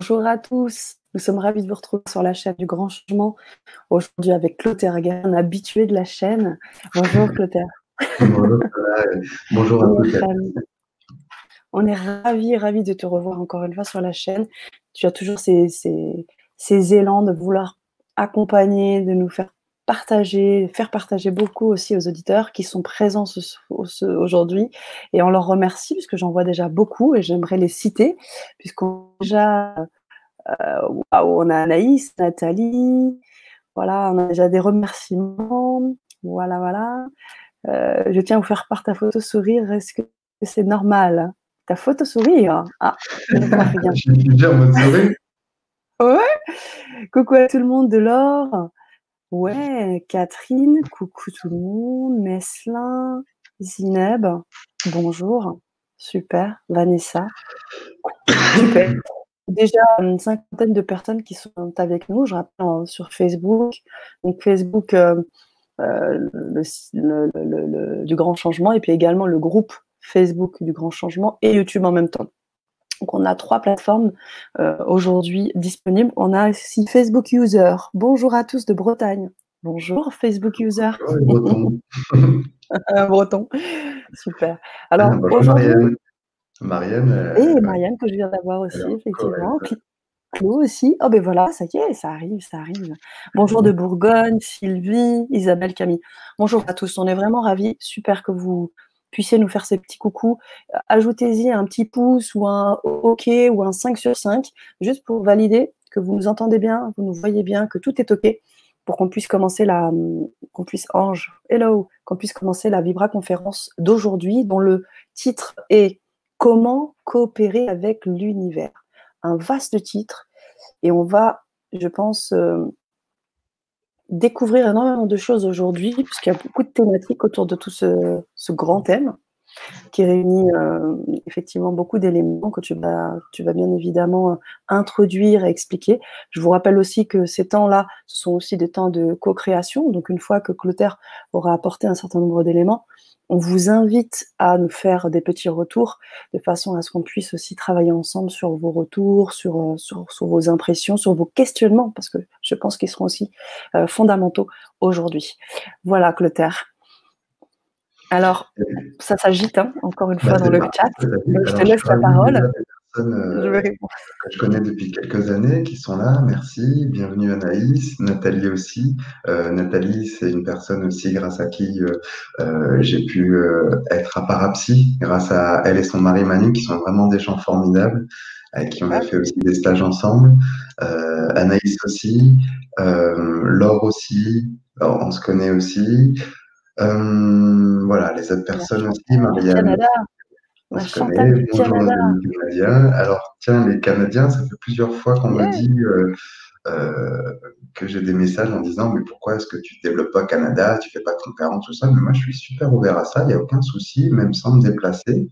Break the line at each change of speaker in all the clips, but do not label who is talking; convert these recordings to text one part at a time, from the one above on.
Bonjour à tous. Nous sommes ravis de vous retrouver sur la chaîne du Grand Changement. Aujourd'hui avec Clotaire un habitué de la chaîne. Bonjour Clotaire.
Bonjour, à tous.
On est ravis, ravis de te revoir encore une fois sur la chaîne. Tu as toujours ces, ces élans de vouloir accompagner, de nous faire partager, faire partager beaucoup aussi aux auditeurs qui sont présents aujourd'hui. Et on leur remercie puisque j'en vois déjà beaucoup et j'aimerais les citer puisqu'on a déjà, euh, on a Anaïs, Nathalie, voilà, on a déjà des remerciements. Voilà, voilà. Euh, je tiens à vous faire part ta photo sourire. Est-ce que c'est normal? Ta photo sourire? Ah, je
suis bien en mode sourire.
Ouais. Coucou à tout le monde de l'or. Ouais, Catherine, coucou tout le monde, Meslin, Zineb, bonjour, super, Vanessa, super. Déjà une cinquantaine de personnes qui sont avec nous, je rappelle sur Facebook, donc Facebook euh, euh, du Grand Changement et puis également le groupe Facebook du Grand Changement et YouTube en même temps. Donc on a trois plateformes euh, aujourd'hui disponibles. On a aussi Facebook User. Bonjour à tous de Bretagne. Bonjour Facebook User.
breton.
breton. Super. Alors
ah, aujourd'hui. Marianne.
Euh, et Marianne que je viens d'avoir aussi, effectivement. Aussi. Oh ben voilà, ça y est, ça arrive, ça arrive. Bonjour de Bourgogne, Sylvie, Isabelle, Camille. Bonjour à tous. On est vraiment ravis. Super que vous puissiez nous faire ces petits coucous. Ajoutez-y un petit pouce ou un OK ou un 5 sur 5, juste pour valider que vous nous entendez bien, vous nous voyez bien, que tout est OK, pour qu'on puisse commencer la, qu'on puisse, Ange, hello, qu'on puisse commencer la Vibra conférence d'aujourd'hui, dont le titre est Comment coopérer avec l'univers. Un vaste titre, et on va, je pense, euh, découvrir énormément de choses aujourd'hui, puisqu'il y a beaucoup de thématiques autour de tout ce, grand thème qui réunit euh, effectivement beaucoup d'éléments que tu vas, tu vas bien évidemment euh, introduire et expliquer. Je vous rappelle aussi que ces temps-là, ce sont aussi des temps de co-création. Donc une fois que Clotaire aura apporté un certain nombre d'éléments, on vous invite à nous faire des petits retours de façon à ce qu'on puisse aussi travailler ensemble sur vos retours, sur, euh, sur, vos impressions, sur vos questionnements, parce que je pense qu'ils seront aussi euh, fondamentaux aujourd'hui. Voilà, Clotaire. Alors, ça s'agite hein, encore une fois bah, dans le chat. je te laisse la parole.
Euh, que je connais depuis quelques années qui sont là. Merci. Bienvenue Anaïs, Nathalie aussi. Euh, Nathalie, c'est une personne aussi grâce à qui euh, j'ai pu être à Parapsy, grâce à elle et son mari Manu, qui sont vraiment des gens formidables, avec qui on a fait aussi des stages ensemble. Anaïs aussi, Laure aussi, on se connaît aussi. voilà, les autres personnes aussi, Marianne. Alors, tiens, les Canadiens, ça fait plusieurs fois qu'on me dit euh, euh, que j'ai des messages en disant Mais pourquoi est-ce que tu ne développes pas Canada? Tu ne fais pas de conférences, tout ça. Mais moi, je suis super ouvert à ça, il n'y a aucun souci, même sans me déplacer.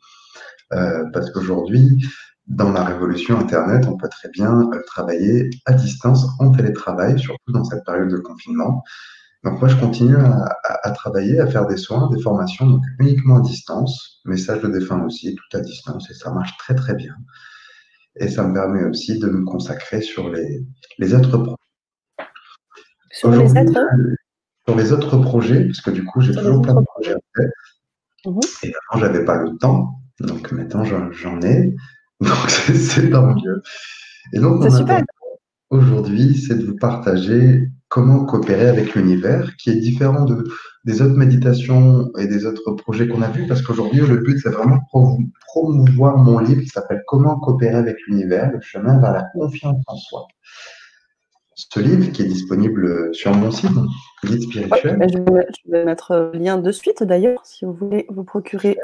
Euh, parce qu'aujourd'hui, dans la révolution Internet, on peut très bien travailler à distance, en télétravail, surtout dans cette période de confinement. Donc moi, je continue à, travailler, à faire des soins, des formations, donc uniquement à distance, mais ça, je le défends aussi, tout à distance, et ça marche très très bien. Et ça me permet aussi de me consacrer sur les, les autres projets.
Sur les autres
Sur les autres projets, parce que du coup, j'ai toujours plein de projets à faire. Mhm. Et avant, j'avais pas le temps, donc maintenant, j'en ai. Donc, c'est tant mieux. Et donc, aujourd'hui, c'est de vous partager comment coopérer avec l'univers, qui est différent de, des autres méditations et des autres projets qu'on a vus, parce qu'aujourd'hui, le but, c'est vraiment de promouvoir mon livre qui s'appelle Comment coopérer avec l'univers, le chemin vers la confiance en soi. Ce livre qui est disponible sur mon site, Guide spirituel.
je, vais, mettre le lien de suite d'ailleurs, si vous voulez vous procurer.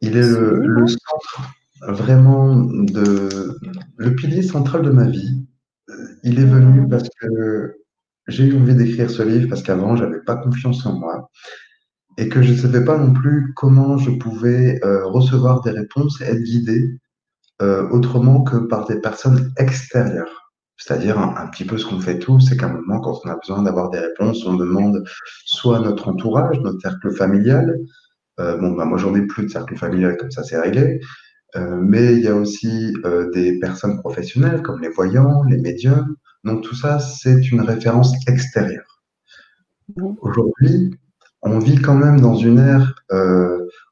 Il est le, le centre vraiment de le pilier central de ma vie. Il est venu parce que j'ai eu envie d'écrire ce livre parce qu'avant, j'avais pas confiance en moi et que je ne savais pas non plus comment je pouvais euh, recevoir des réponses et être guidé euh, autrement que par des personnes extérieures. C'est-à-dire un, petit peu ce qu'on fait tous, c'est qu'à un moment, quand on a besoin d'avoir des réponses, on demande soit notre entourage, notre cercle familial. Euh, bon, bah, moi, j'en ai plus de cercle familial, comme ça, c'est réglé. Mais il y a aussi des personnes professionnelles comme les voyants, les médiums. Donc tout ça, c'est une référence extérieure. Mhm. Aujourd'hui, on vit quand même dans une ère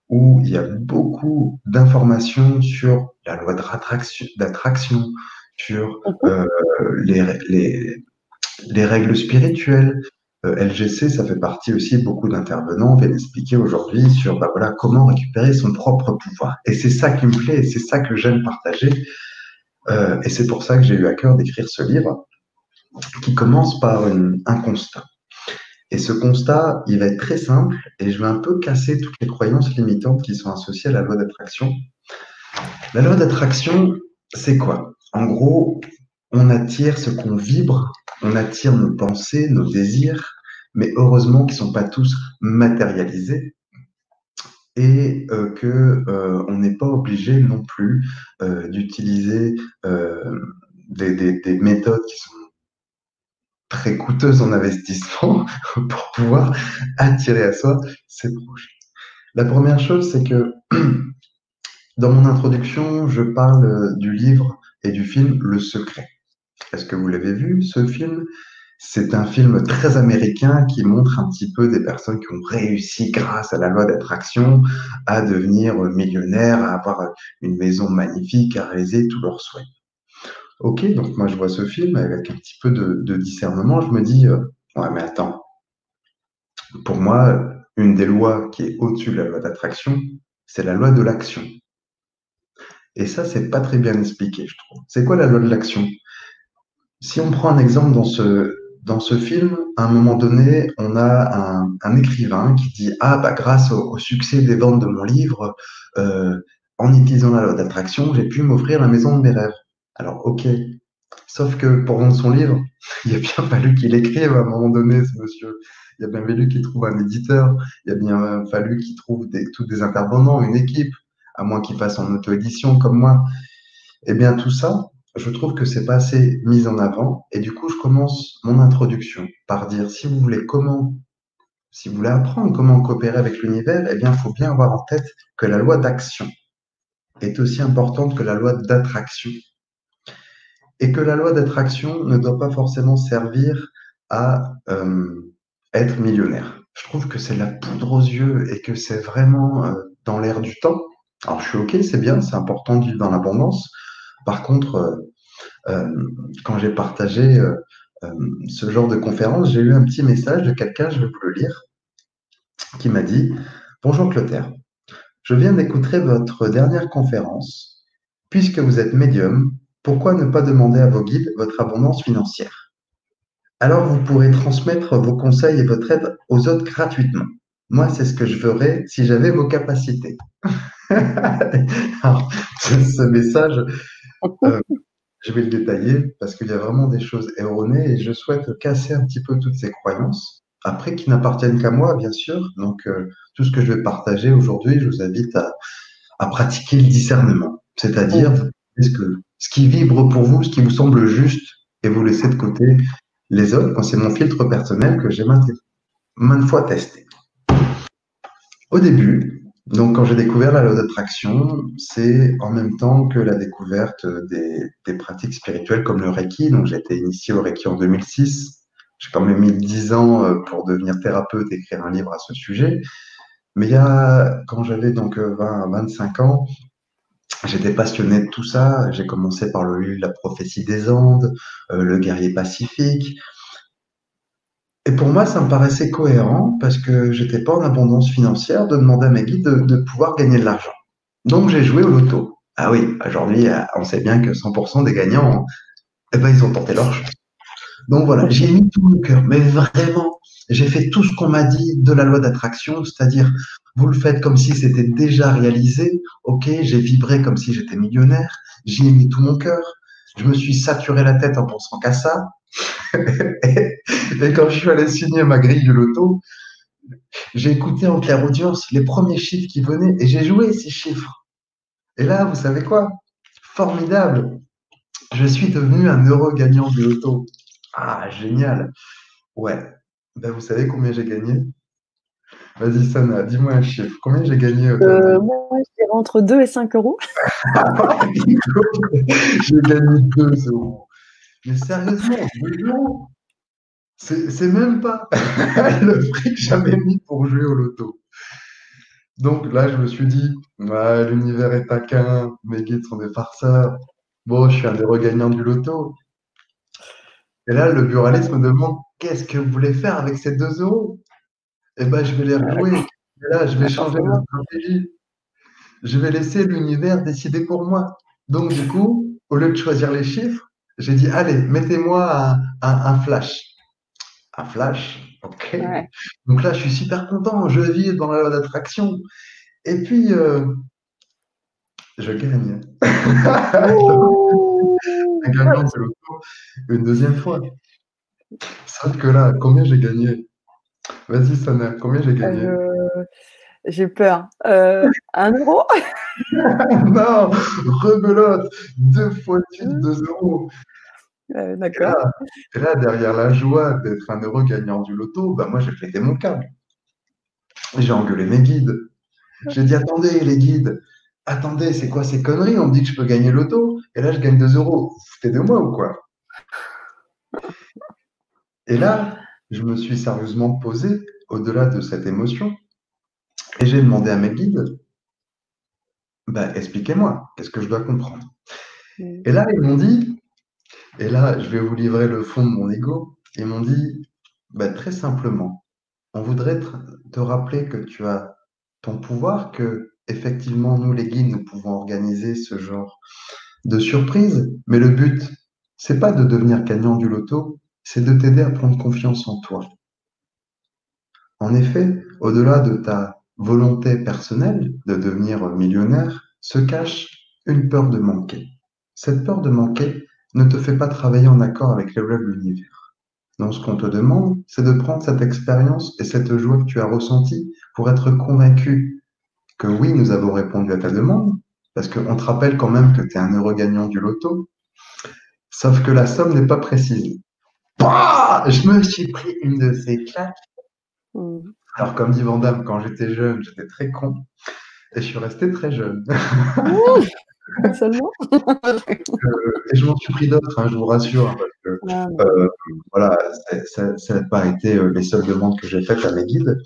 où il y a beaucoup d'informations sur la loi d'attraction, sur mhm. les, les, les règles spirituelles, euh, LGC, ça fait partie aussi, beaucoup d'intervenants viennent expliquer aujourd'hui sur bah, voilà, comment récupérer son propre pouvoir. Et c'est ça qui me plaît, et c'est ça que j'aime partager. Euh, et c'est pour ça que j'ai eu à cœur d'écrire ce livre, qui commence par un constat. Et ce constat, il va être très simple, et je vais un peu casser toutes les croyances limitantes qui sont associées à la loi d'attraction. La loi d'attraction, c'est quoi? En gros, on attire ce qu'on vibre on attire nos pensées, nos désirs, mais heureusement qu'ils ne sont pas tous matérialisés et euh, que euh, on n'est pas obligé non plus euh, d'utiliser des, méthodes qui sont très coûteuses en investissement pour pouvoir attirer à soi ces projets. La première chose, c'est que dans mon introduction, je parle du livre et du film Le Secret. Est-ce que vous l'avez vu, ce film? C'est un film très américain qui montre un petit peu des personnes qui ont réussi grâce à la loi d'attraction à devenir millionnaires, à avoir une maison magnifique, à réaliser tous leurs souhaits. Ok, donc moi je vois ce film avec un petit peu de, discernement, je me dis, euh, ouais mais attends, pour moi, une des lois qui est au-dessus de la loi d'attraction, c'est la loi de l'action. Et ça, c'est pas très bien expliqué, je trouve. C'est quoi la loi de l'action? Si on prend un exemple dans ce, dans ce film, à un moment donné, on a un, écrivain qui dit Ah, bah, grâce au, succès des ventes de mon livre, euh, en utilisant la loi d'attraction, j'ai pu m'offrir la maison de mes rêves. Alors, ok. Sauf que pour vendre son livre, il a bien fallu qu'il écrive à un moment donné, ce monsieur. Il a bien fallu qu'il trouve un éditeur. Il a bien fallu qu'il trouve des, tous des intervenants, une équipe, à moins qu'il fasse en auto-édition comme moi. Eh bien, tout ça, je trouve que c'est pas assez mis en avant. Et du coup, je commence mon introduction par dire si vous voulez comment, si vous voulez apprendre comment coopérer avec l'univers, eh bien, il faut bien avoir en tête que la loi d'action est aussi importante que la loi d'attraction. Et que la loi d'attraction ne doit pas forcément servir à euh, être millionnaire. Je trouve que c'est la poudre aux yeux et que c'est vraiment euh, dans l'air du temps. Alors je suis OK, c'est bien, c'est important de vivre dans l'abondance, par contre, euh, euh, quand j'ai partagé euh, ce genre de conférence, j'ai eu un petit message de quelqu'un, je vais vous le lire, qui m'a dit Bonjour Clotaire, je viens d'écouter votre dernière conférence. Puisque vous êtes médium, pourquoi ne pas demander à vos guides votre abondance financière? Alors vous pourrez transmettre vos conseils et votre aide aux autres gratuitement. Moi, c'est ce que je ferais si j'avais vos capacités. Alors, ce message, euh, je vais le détailler parce qu'il y a vraiment des choses erronées et je souhaite casser un petit peu toutes ces croyances. Après, qui n'appartiennent qu'à moi, bien sûr. Donc, euh, tout ce que je vais partager aujourd'hui, je vous invite à, pratiquer le discernement. C'est-à-dire, ce, que, ce qui vibre pour vous, ce qui vous semble juste, et vous laissez de côté les autres. C'est mon filtre personnel que j'ai maintes fois testé. Au début, donc, quand j'ai découvert la loi d'attraction, c'est en même temps que la découverte des, pratiques spirituelles comme le Reiki. Donc, j'ai été initié au Reiki en 2006. J'ai quand même mis 10 ans euh, pour devenir thérapeute et écrire un livre à ce sujet. Mais il y a, quand j'avais donc 20 25 ans, j'étais passionné de tout ça. J'ai commencé par le La prophétie des Andes, euh, Le guerrier pacifique. Et pour moi, ça me paraissait cohérent parce que j'étais pas en abondance financière de demander à mes guides de, pouvoir gagner de l'argent. Donc j'ai joué au loto. Ah oui, aujourd'hui, euh, on sait bien que 100% des gagnants, eh ben, ils ont tenté leur chance. Donc voilà, j'ai mis tout mon cœur, mais vraiment, j'ai fait tout ce qu'on m'a dit de la loi d'attraction, c'est-à-dire, vous le faites comme si c'était déjà réalisé. Ok, j'ai vibré comme si j'étais millionnaire, j'y ai mis tout mon cœur. Je me suis saturé la tête en pensant qu'à ça. et quand je suis allé signer ma grille du loto, j'ai écouté en clair audience les premiers chiffres qui venaient et j'ai joué ces chiffres. Et là, vous savez quoi? Formidable Je suis devenu un heureux gagnant du loto. Ah, génial Ouais. Ben, vous savez combien j'ai gagné? Vas-y, Sana, dis-moi un chiffre. Combien j'ai gagné
euh, Moi, je entre 2 et 5 euros.
j'ai gagné 2 euros. Mais sérieusement, 2 euros C'est même pas le prix que mis pour jouer au loto. Donc là, je me suis dit, l'univers est taquin, mes guides sont des farceurs. Bon, je suis un des regagnants du loto. Et là, le buraliste me demande qu'est-ce que vous voulez faire avec ces 2 euros Eh bien, je vais les rejouer. Et là, je vais changer de stratégie. Je vais laisser l'univers décider pour moi. Donc, du coup, au lieu de choisir les chiffres, j'ai dit allez, mettez-moi un, flash. Un flash, ok. Donc là, je suis super content. Je vis dans la loi d'attraction. Et puis, euh, je gagne. un gagnant de l'auto une deuxième fois. Sauf que là, combien j'ai gagné? Vas-y, Sana, combien j'ai gagné? Euh,
J'ai peur. Euh, un euro?
Non, rebelote, deux fois de deux euros.
Euh, d'accord.
Et, là, derrière la joie d'être un heureux gagnant du loto, bah, moi, j'ai fêté mon câble. J'ai engueulé mes guides. J'ai dit attendez, les guides, attendez, c'est quoi ces conneries? On me dit que je peux gagner l'auto, et là, je gagne 2 euros. Foutez de moi ou quoi? Et là, je me suis sérieusement posé au-delà de cette émotion, et j'ai demandé à mes guides, bah, expliquez-moi, qu'est-ce que je dois comprendre? Mm. Et là, ils m'ont dit, et là, je vais vous livrer le fond de mon ego, ils m'ont dit, bah, très simplement, on voudrait te rappeler que tu as ton pouvoir, que effectivement, nous, les guides, nous pouvons organiser ce genre de surprise, mais le but, c'est pas de devenir gagnant du loto, c'est de t'aider à prendre confiance en toi. En effet, au-delà de ta volonté personnelle de devenir millionnaire, se cache une peur de manquer. Cette peur de manquer ne te fait pas travailler en accord avec les rêves de l'univers. Donc, ce qu'on te demande, c'est de prendre cette expérience et cette joie que tu as ressentie pour être convaincu que oui, nous avons répondu à ta demande, parce qu'on te rappelle quand même que tu es un heureux gagnant du loto, sauf que la somme n'est pas précise. Bah je me suis pris une de ces claques. Mm. Alors, comme dit Vandame, quand j'étais jeune, j'étais très con, et je suis resté très jeune.
Seulement
euh, Et je m'en suis pris d'autres, hein, je vous rassure, hein, parce que ah, euh, voilà, ça n'a pas été euh, les seules demandes que j'ai faites à mes guides.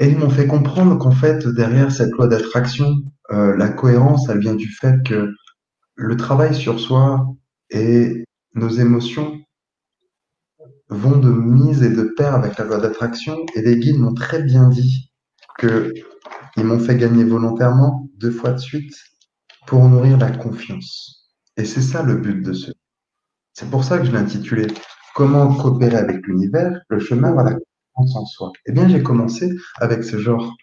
Et ils m'ont fait comprendre qu'en fait, derrière cette loi d'attraction, euh, la cohérence, elle vient du fait que le travail sur soi et nos émotions vont de mise et de pair avec la loi d'attraction. Et les guides m'ont très bien dit que ils m'ont fait gagner volontairement deux fois de suite pour nourrir la confiance. Et c'est ça le but de ce. C'est pour ça que je l'ai intitulé Comment coopérer avec l'univers, le chemin vers la en soi Eh bien, j'ai commencé avec ce genre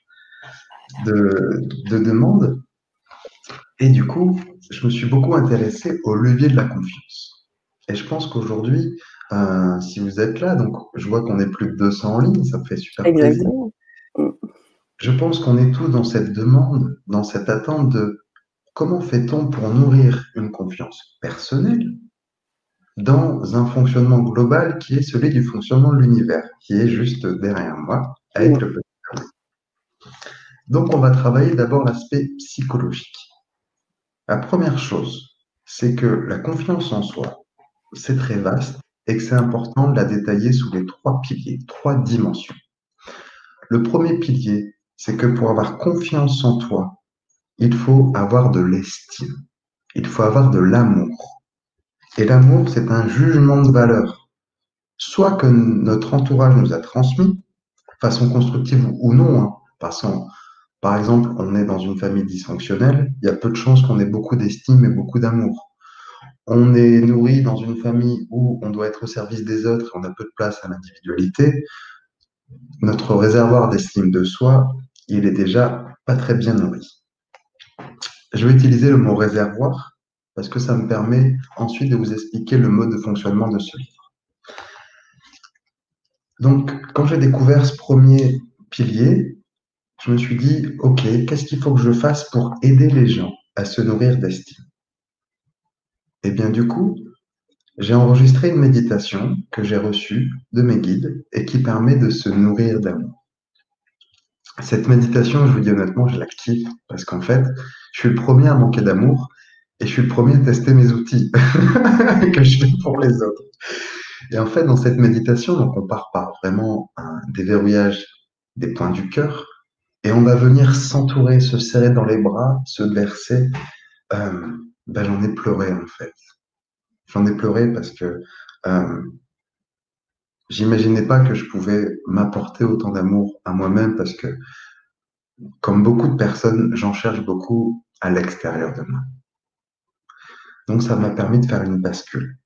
de, de demande. Et du coup, je me suis beaucoup intéressé au levier de la confiance. Et je pense qu'aujourd'hui, euh, si vous êtes là, donc je vois qu'on est plus de 200 en ligne, ça me fait super plaisir. Je pense qu'on est tous dans cette demande, dans cette attente de comment fait-on pour nourrir une confiance personnelle, dans un fonctionnement global qui est celui du fonctionnement de l'univers, qui est juste derrière moi, avec le petit Donc, on va travailler d'abord l'aspect psychologique. La première chose, c'est que la confiance en soi, c'est très vaste et que c'est important de la détailler sous les trois piliers, trois dimensions. Le premier pilier, c'est que pour avoir confiance en toi, il faut avoir de l'estime, il faut avoir de l'amour. Et l'amour, c'est un jugement de valeur. Soit que notre entourage nous a transmis, façon constructive ou non, hein, par exemple, on est dans une famille dysfonctionnelle, il y a peu de chances qu'on ait beaucoup d'estime et beaucoup d'amour. On est nourri dans une famille où on doit être au service des autres et on a peu de place à l'individualité. Notre réservoir d'estime de soi, il est déjà pas très bien nourri. Je vais utiliser le mot réservoir parce que ça me permet ensuite de vous expliquer le mode de fonctionnement de ce livre. Donc, quand j'ai découvert ce premier pilier, je me suis dit, OK, qu'est-ce qu'il faut que je fasse pour aider les gens à se nourrir d'estime? Et eh bien, du coup, j'ai enregistré une méditation que j'ai reçue de mes guides et qui permet de se nourrir d'amour. cette méditation, je vous dis honnêtement, je la kiffe parce qu'en fait, je suis le premier à manquer d'amour et je suis le premier à tester mes outils que je fais pour les autres. Et en fait, dans cette méditation, on part par vraiment un déverrouillage des points du cœur et on va venir s'entourer, se serrer dans les bras, se verser. Euh, ben, j'en ai pleuré en fait. J'en ai pleuré parce que euh, j'imaginais pas que je pouvais m'apporter autant d'amour à moi-même parce que, comme beaucoup de personnes, j'en cherche beaucoup à l'extérieur de moi. Donc, ça m'a permis de faire une bascule.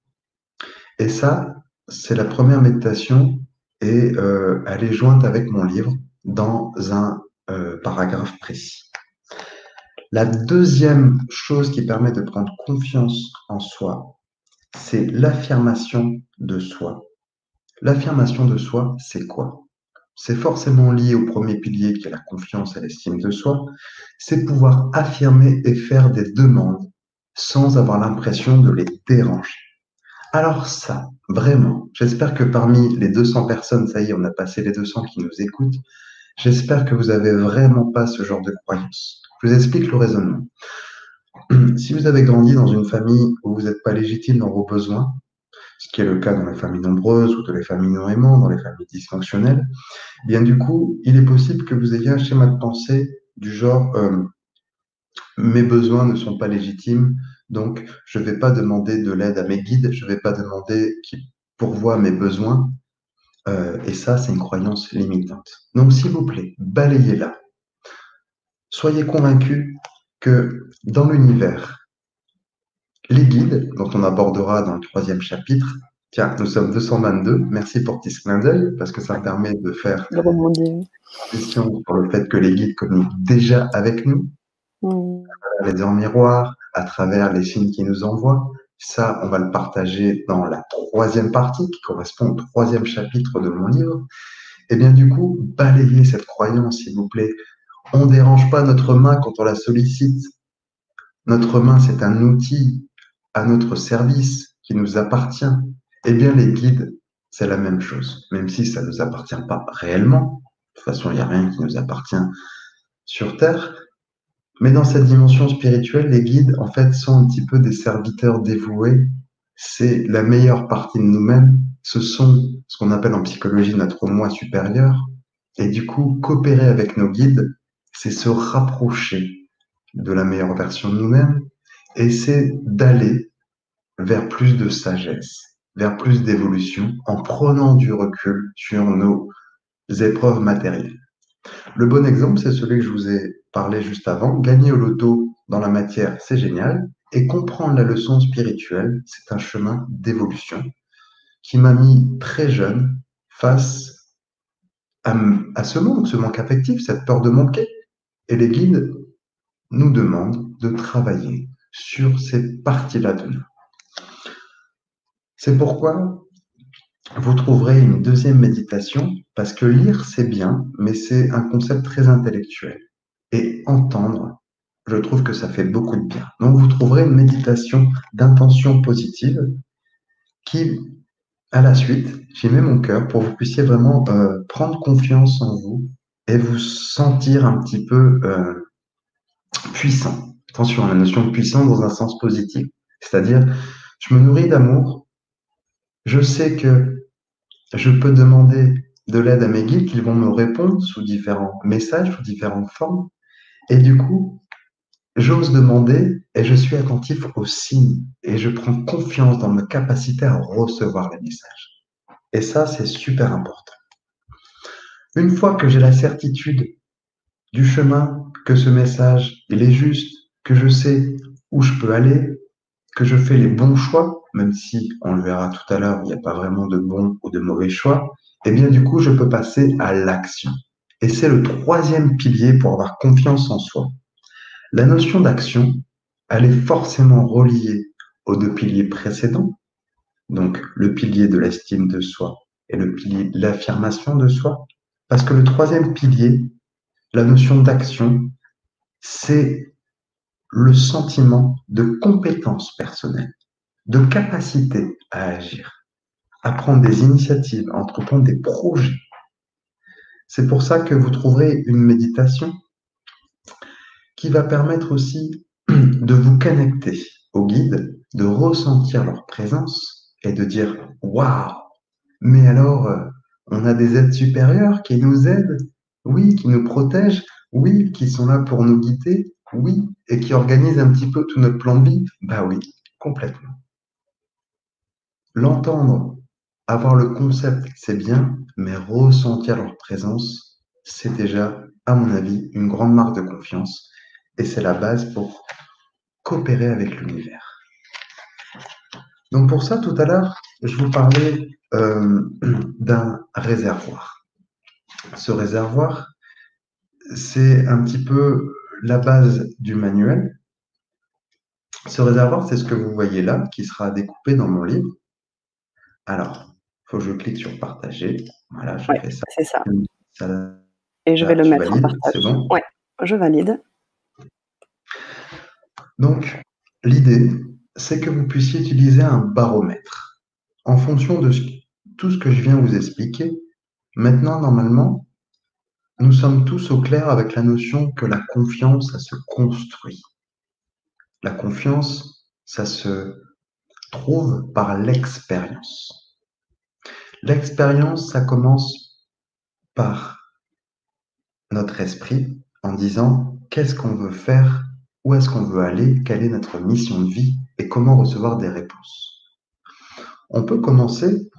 Et ça, c'est la première méditation et euh, elle est jointe avec mon livre dans un euh, paragraphe précis. La deuxième chose qui permet de prendre confiance en soi, c'est l'affirmation de soi. L'affirmation de soi, c'est quoi? C'est forcément lié au premier pilier qui est la confiance et l'estime de soi. C'est pouvoir affirmer et faire des demandes sans avoir l'impression de les déranger. Alors ça, vraiment, j'espère que parmi les 200 personnes, ça y est, on a passé les 200 qui nous écoutent, j'espère que vous n'avez vraiment pas ce genre de croyance. Je vous explique le raisonnement. Si vous avez grandi dans une famille où vous n'êtes pas légitime dans vos besoins, ce qui est le cas dans les familles nombreuses ou dans les familles non aimantes, dans les familles dysfonctionnelles, eh bien du coup, il est possible que vous ayez un schéma de pensée du genre euh, mes besoins ne sont pas légitimes, donc je ne vais pas demander de l'aide à mes guides, je ne vais pas demander qu'ils pourvoient mes besoins. Euh, et ça, c'est une croyance limitante. Donc s'il vous plaît, balayez-la. Soyez convaincus que dans l'univers, les guides, dont on abordera dans le troisième chapitre, tiens, nous sommes 222, merci pour ce clin d'œil, parce que ça me permet de faire une question sur le fait que les guides communiquent déjà avec nous, mmh. à travers les heures miroirs, à travers les signes qu'ils nous envoient. Ça, on va le partager dans la troisième partie, qui correspond au troisième chapitre de mon livre. Et eh bien du coup, balayez cette croyance, s'il vous plaît. On ne dérange pas notre main quand on la sollicite. Notre main, c'est un outil à notre service, qui nous appartient, eh bien les guides, c'est la même chose, même si ça ne nous appartient pas réellement. De toute façon, il n'y a rien qui nous appartient sur Terre. Mais dans cette dimension spirituelle, les guides, en fait, sont un petit peu des serviteurs dévoués. C'est la meilleure partie de nous-mêmes. Ce sont ce qu'on appelle en psychologie notre moi supérieur. Et du coup, coopérer avec nos guides, c'est se rapprocher de la meilleure version de nous-mêmes et c'est d'aller vers plus de sagesse, vers plus d'évolution en prenant du recul sur nos épreuves matérielles. Le bon exemple, c'est celui que je vous ai parlé juste avant. Gagner au loto dans la matière, c'est génial. Et comprendre la leçon spirituelle, c'est un chemin d'évolution qui m'a mis très jeune face à, à, ce manque, ce manque affectif, cette peur de manquer. Et les guides nous demandent de travailler sur ces parties-là de nous. C'est pourquoi vous trouverez une deuxième méditation, parce que lire, c'est bien, mais c'est un concept très intellectuel. Et entendre, je trouve que ça fait beaucoup de bien. Donc vous trouverez une méditation d'intention positive qui, à la suite, j'y mets mon cœur pour que vous puissiez vraiment euh, prendre confiance en vous et vous sentir un petit peu euh, puissant. Attention la notion de puissance dans un sens positif. C'est-à-dire, je me nourris d'amour, je sais que je peux demander de l'aide à mes guides, qu'ils vont me répondre sous différents messages, sous différentes formes. Et du coup, j'ose demander et je suis attentif aux signes et je prends confiance dans ma capacité à recevoir les messages. Et ça, c'est super important. Une fois que j'ai la certitude du chemin, que ce message, il est juste, que je sais où je peux aller, que je fais les bons choix, même si on le verra tout à l'heure, il n'y a pas vraiment de bons ou de mauvais choix, eh bien du coup, je peux passer à l'action. Et c'est le troisième pilier pour avoir confiance en soi. La notion d'action, elle est forcément reliée aux deux piliers précédents, donc le pilier de l'estime de soi et le pilier de l'affirmation de soi, parce que le troisième pilier, la notion d'action, c'est le sentiment de compétence personnelle, de capacité à agir, à prendre des initiatives, à entreprendre des projets. C'est pour ça que vous trouverez une méditation qui va permettre aussi de vous connecter au guide, de ressentir leur présence et de dire Waouh Mais alors, euh, on a des aides supérieures qui nous aident, oui, qui nous protègent, oui, qui sont là pour nous guider, oui, et qui organisent un petit peu tout notre plan de vie Bah oui, complètement. L'entendre, avoir le concept, c'est bien, mais ressentir leur présence, c'est déjà, à mon avis, une grande marque de confiance. Et c'est la base pour coopérer avec l'univers. Donc pour ça, tout à l'heure, je vous parlais euh, d'un réservoir. Ce réservoir, c'est un petit peu la base du manuel. Ce réservoir, c'est ce que vous voyez là, qui sera découpé dans mon livre. Alors, il faut que je clique sur partager. Voilà, je
fais ça. C'est ça. Et je vais le mettre en partage. Bon ouais, je valide.
Donc, l'idée, c'est que vous puissiez utiliser un baromètre. En fonction de tout ce que je viens vous expliquer, maintenant, normalement, nous sommes tous au clair avec la notion que la confiance, ça se construit. La confiance, ça se trouve par l'expérience. L'expérience, ça commence par notre esprit en disant qu'est-ce qu'on veut faire, où est-ce qu'on veut aller, quelle est notre mission de vie? Et comment recevoir des réponses? On peut commencer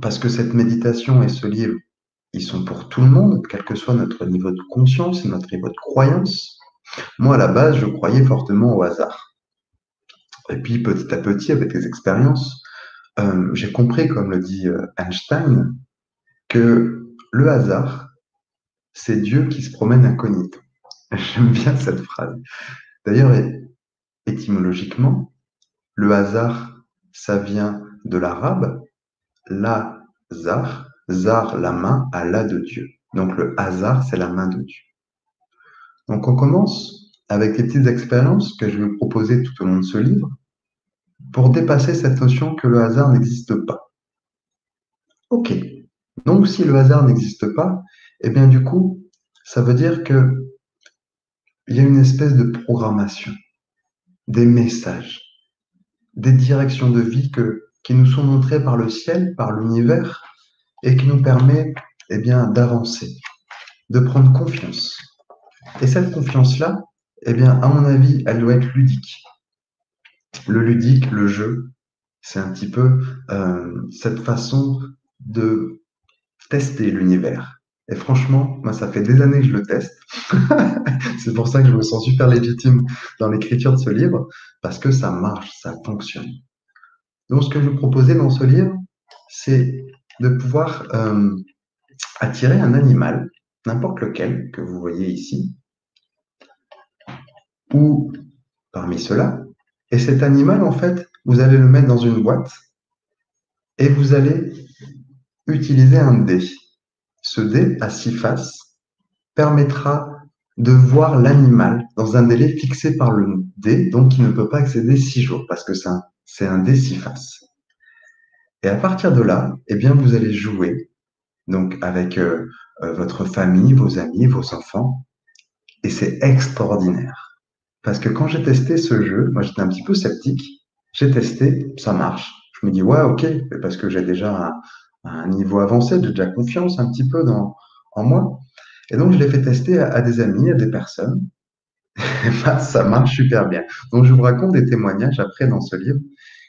parce que cette méditation et ce livre, ils sont pour tout le monde, quel que soit notre niveau de conscience et notre niveau de croyance. Moi, à la base, je croyais fortement au hasard. Et puis, petit à petit, avec les expériences, euh, j'ai compris, comme le dit euh, Einstein, que le hasard, c'est Dieu qui se promène incognito. J'aime bien cette phrase. D'ailleurs, étymologiquement, le hasard, ça vient de l'arabe, la zar, zar la main à la de Dieu. Donc le hasard, c'est la main de Dieu. Donc on commence avec les petites expériences que je vais vous proposer tout au long de ce livre pour dépasser cette notion que le hasard n'existe pas. Ok. Donc si le hasard n'existe pas, eh bien du coup, ça veut dire que il y a une espèce de programmation, des messages, des directions de vie que, qui nous sont montrées par le ciel, par l'univers, et qui nous permet eh bien, d'avancer, de prendre confiance. Et cette confiance-là, eh bien, à mon avis, elle doit être ludique. Le ludique, le jeu, c'est un petit peu euh, cette façon de tester l'univers. Et franchement, moi, ça fait des années que je le teste. c'est pour ça que je me sens super légitime dans l'écriture de ce livre, parce que ça marche, ça fonctionne. Donc, ce que je vous proposais dans ce livre, c'est de pouvoir euh, attirer un animal, n'importe lequel que vous voyez ici, ou parmi ceux-là. Et cet animal, en fait, vous allez le mettre dans une boîte et vous allez utiliser un dé. Ce dé à six faces permettra de voir l'animal dans un délai fixé par le dé, donc il ne peut pas excéder six jours, parce que c'est un, dé six faces. Et à partir de là, eh bien, vous allez jouer donc avec euh, euh, votre famille, vos amis, vos enfants, et c'est extraordinaire. Parce que quand j'ai testé ce jeu, moi j'étais un petit peu sceptique, j'ai testé, ça marche. Je me dis, ouais, ok, parce que j'ai déjà un niveau avancé, j'ai déjà confiance un petit peu dans, en moi. Et donc, je l'ai fait tester à, des amis, à des personnes. Et bah, ça marche super bien. Donc, je vous raconte des témoignages après dans ce livre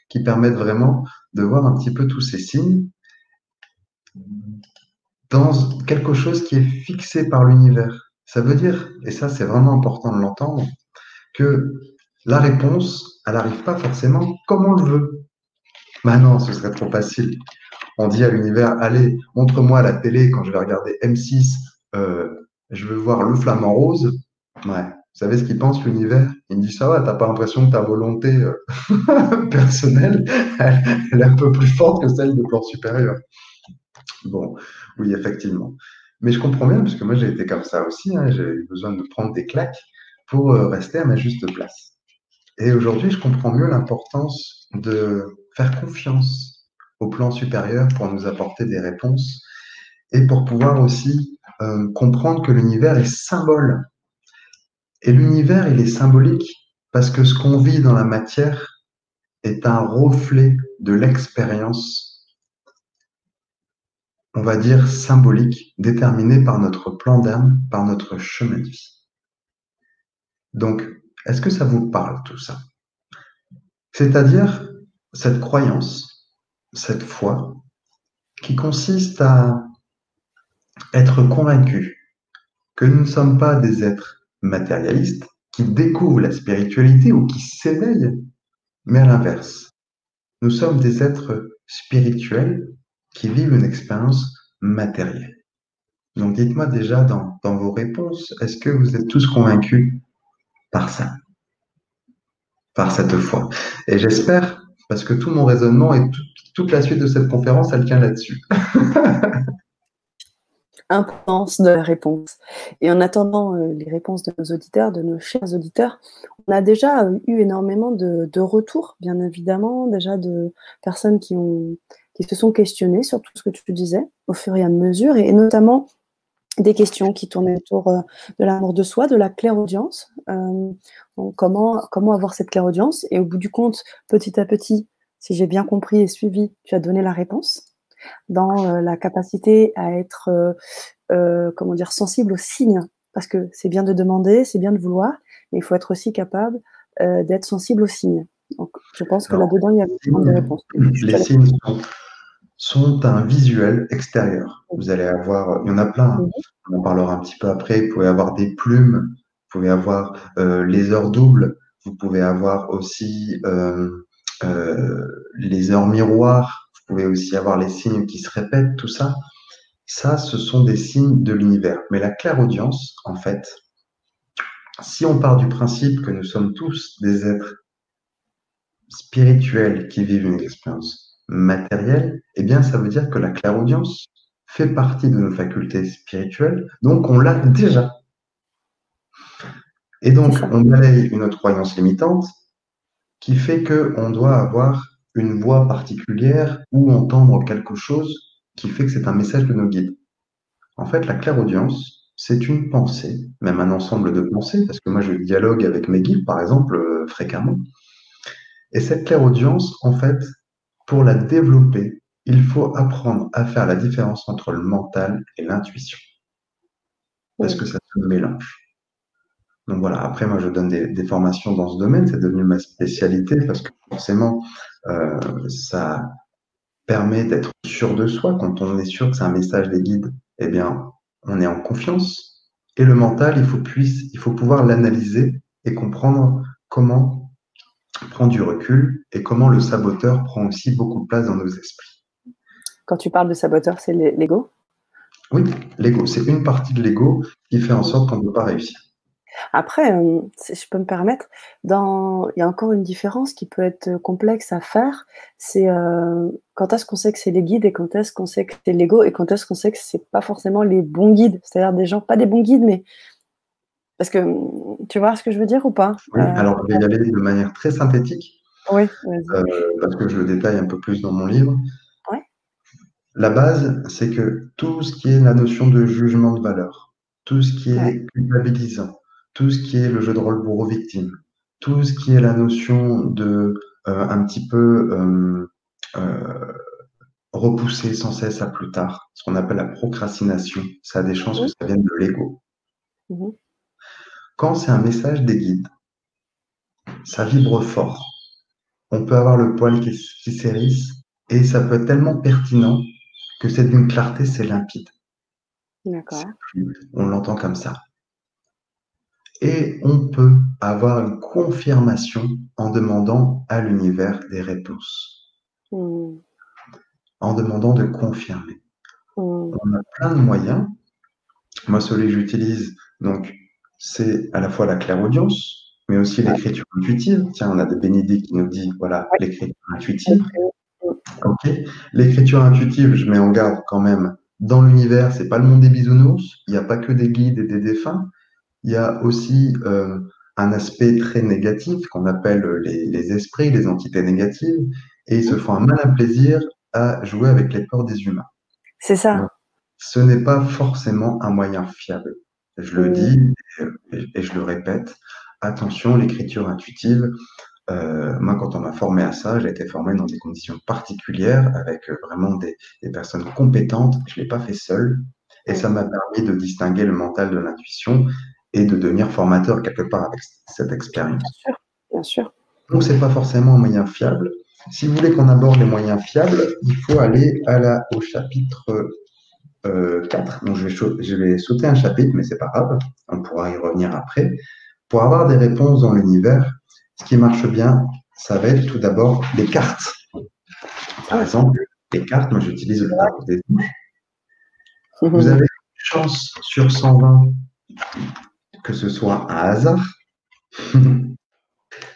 qui permettent vraiment de voir un petit peu tous ces signes dans quelque chose qui est fixé par l'univers. Ça veut dire, et ça c'est vraiment important de l'entendre, que la réponse, elle n'arrive pas forcément comme on le veut. Ben non, ce serait trop facile on dit à l'univers, allez, montre-moi la télé quand je vais regarder M6, euh, je veux voir le flamant rose. Ouais. Vous savez ce qu'il pense l'univers? Il me dit ça va, t'as pas l'impression que ta volonté euh, personnelle, elle, est un peu plus forte que celle de plan supérieur? Bon, oui, effectivement. Mais je comprends bien, parce que moi j'ai été comme ça aussi, hein, j'ai eu besoin de prendre des claques pour euh, rester à ma juste place. Et aujourd'hui, je comprends mieux l'importance de faire confiance au plan supérieur pour nous apporter des réponses et pour pouvoir aussi euh, comprendre que l'univers est symbole. Et l'univers, il est symbolique parce que ce qu'on vit dans la matière est un reflet de l'expérience, on va dire symbolique, déterminée par notre plan d'âme, par notre chemin de vie. Donc, est-ce que ça vous parle tout ça? C'est-à-dire cette croyance, cette foi, qui consiste à être convaincu que nous ne sommes pas des êtres matérialistes qui découvrent la spiritualité ou qui s'éveillent, mais à l'inverse. Nous sommes des êtres spirituels qui vivent une expérience matérielle. Donc dites-moi déjà dans, vos réponses, est-ce que vous êtes tous convaincus par ça, par cette foi? Et j'espère, parce que tout mon raisonnement et toute la suite de cette conférence, elle tient là-dessus.
intense de la réponse. Et en attendant euh, les réponses de nos auditeurs, de nos chers auditeurs, on a déjà euh, eu énormément de, retours, bien évidemment, déjà de personnes qui, ont, qui se sont questionnées sur tout ce que tu disais au fur et à mesure, et, notamment des questions qui tournaient autour euh, de l'amour de soi, de la clairaudience. Euh, comment, comment avoir cette clairaudience Et au bout du compte, petit à petit, si j'ai bien compris et suivi, tu as donné la réponse dans euh, la capacité à être, euh, comment dire, sensible aux signes. Parce que c'est bien de demander, c'est bien de vouloir, mais il faut être aussi capable d'être sensible aux signes. Donc, je pense que là-dedans, il y a des réponses.
Les signes sont, un visuel extérieur. Vous allez avoir, il y en a plein, hein. on en parlera un petit peu après, vous pouvez avoir des plumes, vous pouvez avoir les heures doubles, vous pouvez avoir aussi les heures miroirs, pouvez aussi avoir les signes qui se répètent, tout ça. Ça, ce sont des signes de l'univers. Mais la clairaudience, en fait, si on part du principe que nous sommes tous des êtres spirituels qui vivent une expérience matérielle, eh bien, ça veut dire que la clairaudience fait partie de nos facultés spirituelles, donc on l'a déjà. Et donc, on balaye une autre croyance limitante qui fait qu'on doit avoir une voix particulière ou entendre quelque chose qui fait que c'est un message de nos guides. En fait, la clairaudience, c'est une pensée, même un ensemble de pensées, parce que moi je dialogue avec mes guides, par exemple, euh, fréquemment. Et cette clairaudience, en fait, pour la développer, il faut apprendre à faire la différence entre le mental et l'intuition. Parce que ça se mélange. Donc voilà, après, moi, je donne des, formations dans ce domaine, c'est devenu ma spécialité parce que forcément, euh, ça permet d'être sûr de soi. Quand on est sûr que c'est un message des guides, eh bien, on est en confiance. Et le mental, il faut, il faut pouvoir l'analyser et comprendre comment prendre du recul et comment le saboteur prend aussi beaucoup de place dans nos esprits.
Quand tu parles de saboteur, c'est l'ego?
Oui, l'ego. C'est une partie de l'ego qui fait en sorte qu'on ne peut pas réussir.
Après, euh, si je peux me permettre, dans... il y a encore une différence qui peut être complexe à faire. C'est euh, quand est-ce qu'on sait que c'est les guides et quand est-ce qu'on sait que c'est l'ego et quand est-ce qu'on sait que c'est pas forcément les bons guides? C'est-à-dire des gens, pas des bons guides, mais parce que tu vois ce que je veux dire ou pas?
Oui, euh, alors je vais y aller de manière très synthétique.
Oui,
parce que je le détaille un peu plus dans mon livre.
Ouais.
La base, c'est que tout ce qui est la notion de jugement de valeur, tout ce qui est culpabilisant, tout ce qui est le jeu de rôle bourreau-victime, tout ce qui est la notion de euh, un petit peu euh, euh, repousser sans cesse à plus tard, ce qu'on appelle la procrastination. Ça a des chances que ça vienne de l'ego. Mhm. Quand c'est un message des guides, ça vibre fort. On peut avoir le poil qui, qui s'érisse et ça peut être tellement pertinent que c'est d'une clarté, c'est limpide.
D'accord.
On l'entend comme ça et on peut avoir une confirmation en demandant à l'univers des réponses. Hmm. En demandant de confirmer. Hmm. On a plein de moyens. Moi, celui que j'utilise, donc, c'est à la fois la clairaudience, mais aussi l'écriture intuitive. Tiens, on a des bénédicts qui nous dit, voilà, l'écriture intuitive. Ok. L'écriture intuitive, je mets en garde quand même. Dans l'univers, c'est pas le monde des bisounours. Il n'y a pas que des guides et des défunts il y a aussi euh, un aspect très négatif qu'on appelle les, esprits, les entités négatives, et ils se font un malin plaisir à jouer avec les peurs des humains.
C'est ça.
ce n'est pas forcément un moyen fiable. Je le dis et, je le répète, attention, l'écriture intuitive, euh, moi, quand on m'a formé à ça, j'ai été formé dans des conditions particulières, avec euh, vraiment des, personnes compétentes. Je ne l'ai pas fait seul. Et ça m'a permis de distinguer le mental de l'intuition et de devenir formateur quelque part avec cette expérience.
Bien sûr, bien sûr.
Donc, ce n'est pas forcément un moyen fiable. Si vous voulez qu'on aborde les moyens fiables, il faut aller à la, au chapitre 4. Euh, Donc, je vais, je vais, sauter un chapitre, mais c'est pas grave. On pourra y revenir après. Pour avoir des réponses dans l'univers, ce qui marche bien, ça va être tout d'abord les cartes. Par exemple, les cartes, moi j'utilise le tarot des Vous avez une chance sur 120 que ce soit un hasard,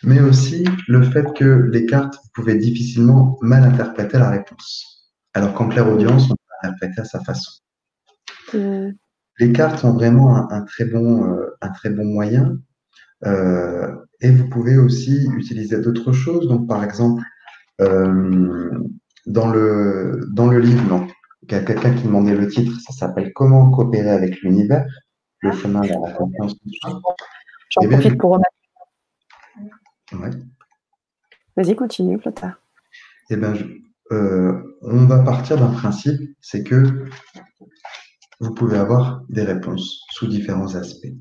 mais aussi le fait que les cartes, vous pouvez difficilement mal interpréter la réponse. Alors qu'en clair audience, on interpréter à sa façon. Les cartes sont vraiment un, très, bon, euh, un très bon moyen. Euh, et vous pouvez aussi utiliser d'autres choses. Donc, par exemple, euh, dans, le, dans le livre, il y a quelqu'un qui demandait le titre, ça s'appelle Comment coopérer avec l'univers, le chemin vers la confiance.
J'en eh profite pour remettre. Vas-y, continue, Plotard.
Eh bien, euh, on va partir d'un principe, c'est que vous pouvez avoir des réponses sous différents aspects.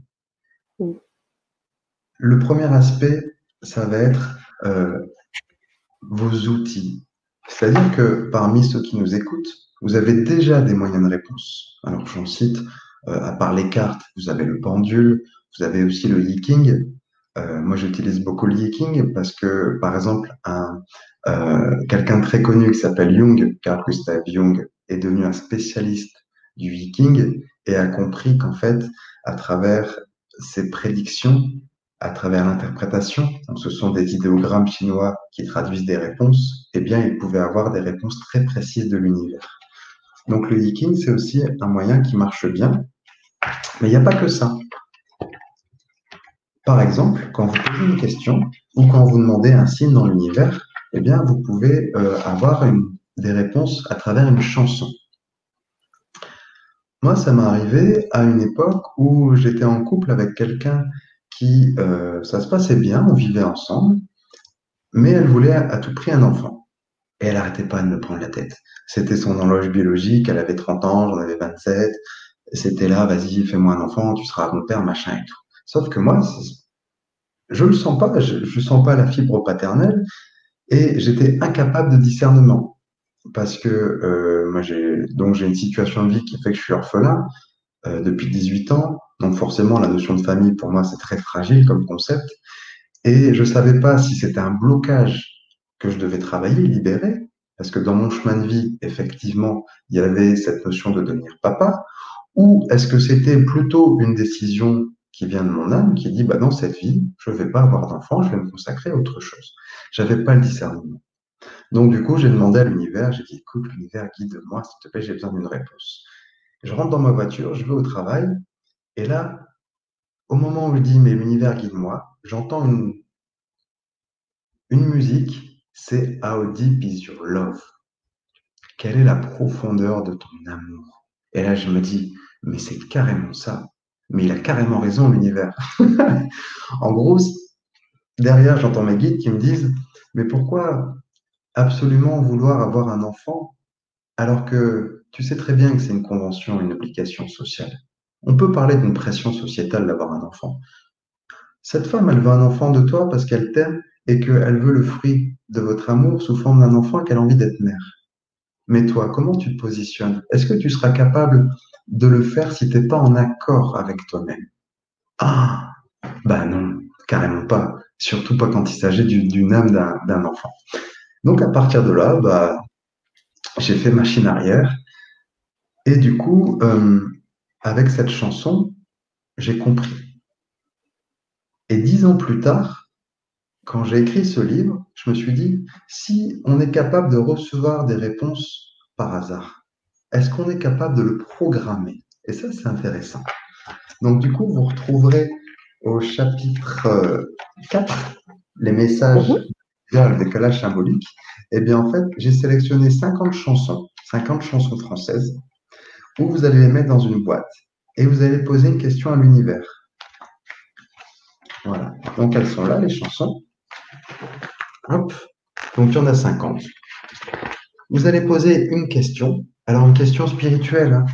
Le premier aspect, ça va être euh, vos outils. C'est-à-dire que parmi ceux qui nous écoutent, vous avez déjà des moyens de réponse. Alors j'en cite, euh, à part les cartes, vous avez le pendule, vous avez aussi le. Euh, moi, j'utilise beaucoup le yiking parce que, par exemple, un, quelqu'un très connu qui s'appelle Jung, Carl Gustav Jung, est devenu un spécialiste du yiking et a compris qu'en fait, à travers ses prédictions, à travers l'interprétation, ce sont des idéogrammes chinois qui traduisent des réponses, eh bien, il pouvait avoir des réponses très précises de l'univers. Donc le yiking, c'est aussi un moyen qui marche bien, mais il n'y a pas que ça. Par exemple, quand vous posez une question ou quand vous demandez un signe dans l'univers, eh bien, vous pouvez euh, avoir des réponses à travers une chanson. Moi, ça m'est arrivé à une époque où j'étais en couple avec quelqu'un qui, euh, ça se passait bien, on vivait ensemble, mais elle voulait à, tout prix un enfant. Et elle n'arrêtait pas de me prendre la tête. C'était son horloge biologique, elle avait 30 ans, j'en avais 27. C'était là, vas-y, fais-moi un enfant, tu seras mon père, machin et tout. Sauf que moi, je ne le sens pas, je ne sens pas la fibre paternelle et j'étais incapable de discernement. Parce que euh, j'ai donc j'ai une situation de vie qui fait que je suis orphelin euh, depuis 18 ans. Donc forcément, la notion de famille, pour moi, c'est très fragile comme concept. Et je savais pas si c'était un blocage que je devais travailler, libérer, parce que dans mon chemin de vie, effectivement, il y avait cette notion de devenir papa, ou est-ce que c'était plutôt une décision qui vient de mon âme, qui dit, bah, dans cette vie, je ne vais pas avoir d'enfant, je vais me consacrer à autre chose. J'avais pas le discernement. Donc, du coup, j'ai demandé à l'univers, j'ai dit, écoute, l'univers, guide-moi, s'il te plaît, j'ai besoin d'une réponse. Je rentre dans ma voiture, je vais au travail, et là, au moment où je dis, mais l'univers guide-moi, j'entends une, une musique, c'est deep is your love? Quelle est la profondeur de ton amour? Et là, je me dis, mais c'est carrément ça. Mais il a carrément raison, l'univers. en gros, derrière, j'entends mes guides qui me disent, mais pourquoi absolument vouloir avoir un enfant alors que tu sais très bien que c'est une convention, une obligation sociale? On peut parler d'une pression sociétale d'avoir un enfant. Cette femme, elle veut un enfant de toi parce qu'elle t'aime et qu'elle veut le fruit de votre amour sous forme d'un enfant qu'elle a envie d'être mère. Mais toi, comment tu te positionnes? Est-ce que tu seras capable de le faire si tu n'es pas en accord avec toi-même? Ah, bah non, carrément pas. Surtout pas quand il s'agit d'une âme d'un enfant. Donc à partir de là, bah, j'ai fait machine arrière. Et du coup, euh, avec cette chanson, j'ai compris. Et dix ans plus tard, quand j'ai écrit ce livre, je me suis dit, si on est capable de recevoir des réponses par hasard, est-ce qu'on est capable de le programmer? Et ça, c'est intéressant. Donc, du coup, vous retrouverez au chapitre 4 euh, les messages mhm. vers le décalage symbolique. Eh bien, en fait, j'ai sélectionné 50 chansons, 50 chansons françaises où vous allez les mettre dans une boîte et vous allez poser une question à l'univers. Voilà. Donc elles sont là, les chansons. Hop. Donc il y en a 50. Vous allez poser une question. Alors une question spirituelle. Hein.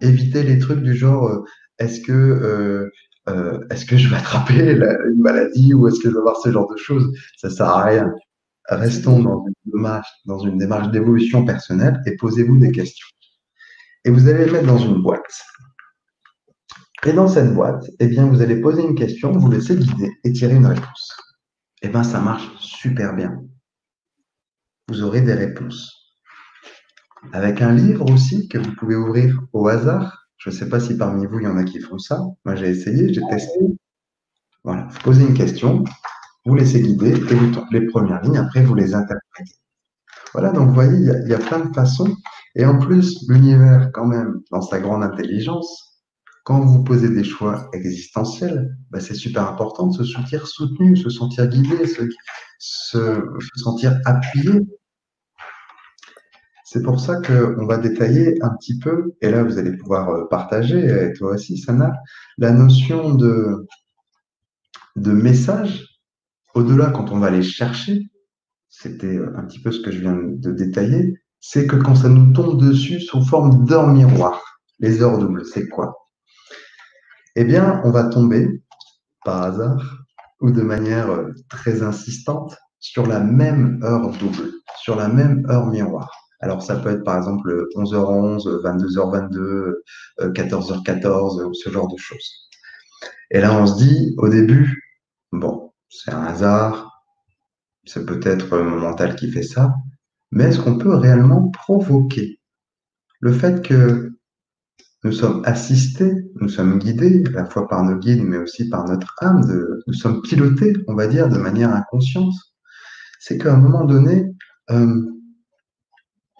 Évitez les trucs du genre euh, est-ce que euh, euh, est-ce que je vais attraper une maladie ou est-ce que je vais avoir ce genre de choses? Ça sert à rien. Restons dans une démarche, dans une démarche d'évolution personnelle et posez-vous des questions. Et vous allez les mettre dans une boîte. Et dans cette boîte, eh bien, vous allez poser une question, vous laissez guider et tirer une réponse. Eh bien, ça marche super bien. Vous aurez des réponses. Avec un livre aussi que vous pouvez ouvrir au hasard. Je ne sais pas si parmi vous, il y en a qui font ça. Moi, j'ai essayé, j'ai testé. Voilà, vous posez une question, vous laissez guider et vous les premières lignes, après, vous les interprétez. Voilà, donc vous voyez, il y, a, plein de façons. Et en plus, l'univers, quand même, dans sa grande intelligence, quand vous posez des choix existentiels, bah, c'est super important de se sentir soutenu, se sentir guidé, se, sentir appuyé. C'est pour ça qu'on va détailler un petit peu, et là vous allez pouvoir euh, partager, et toi aussi Sana, la notion de, message. Au-delà, quand on va les chercher, c'était un petit peu ce que je viens de détailler, c'est que quand ça nous tombe dessus sous forme d'heures miroir, les heures doubles, c'est quoi? Eh bien, on va tomber, par hasard, ou de manière euh, très insistante, sur la même heure double, sur la même heure miroir. Alors, ça peut être par exemple 11h11, 22h22, 14h14, ou ce genre de choses. Et là, on se dit, au début, bon, c'est un hasard, c'est peut-être mon mental qui fait ça, mais est-ce qu'on peut réellement provoquer le fait que nous sommes assistés, nous sommes guidés, à la fois par nos guides, mais aussi par notre âme, nous sommes pilotés, on va dire, de manière inconsciente? C'est qu'à un moment donné, euh,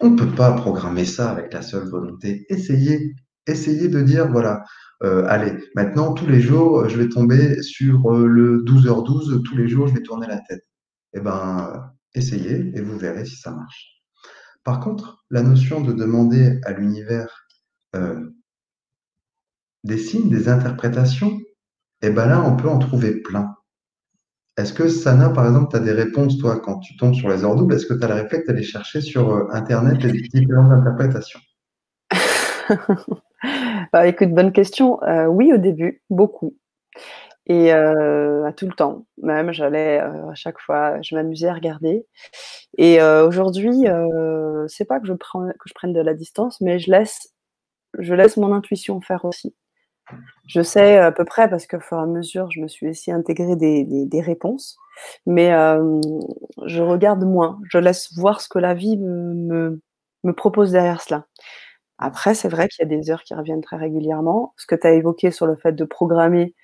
on ne peut pas programmer ça avec la seule volonté. Essayez, essayez de dire, voilà, euh, allez, maintenant, tous les jours, je vais tomber sur euh, le 12h12, tous les jours, je vais tourner la tête. Eh bien, essayez et vous verrez si ça marche. Par contre, la notion de demander à l'univers des signes, des interprétations, eh ben là, on peut en trouver plein. Est-ce que Sana, par exemple, tu as des réponses, toi, quand tu tombes sur les heures doubles? Est-ce que tu as le réflexe d'aller chercher sur euh, Internet les différentes interprétations?
Bah, Écoute, bonne question. Euh, oui, au début, beaucoup. Et euh, à tout le temps. Même, j'allais à chaque fois, je m'amusais à regarder. Et aujourd'hui, c'est pas que je, prends, que je prenne de la distance, mais je laisse, je laisse mon intuition faire aussi. Je sais à peu près parce qu'au fur et à mesure, je me suis aussi intégré des, des, réponses, mais euh, je regarde moins. Je laisse voir ce que la vie me, me, propose derrière cela. Après, c'est vrai qu'il y a des heures qui reviennent très régulièrement. Ce que tu as évoqué sur le fait de programmer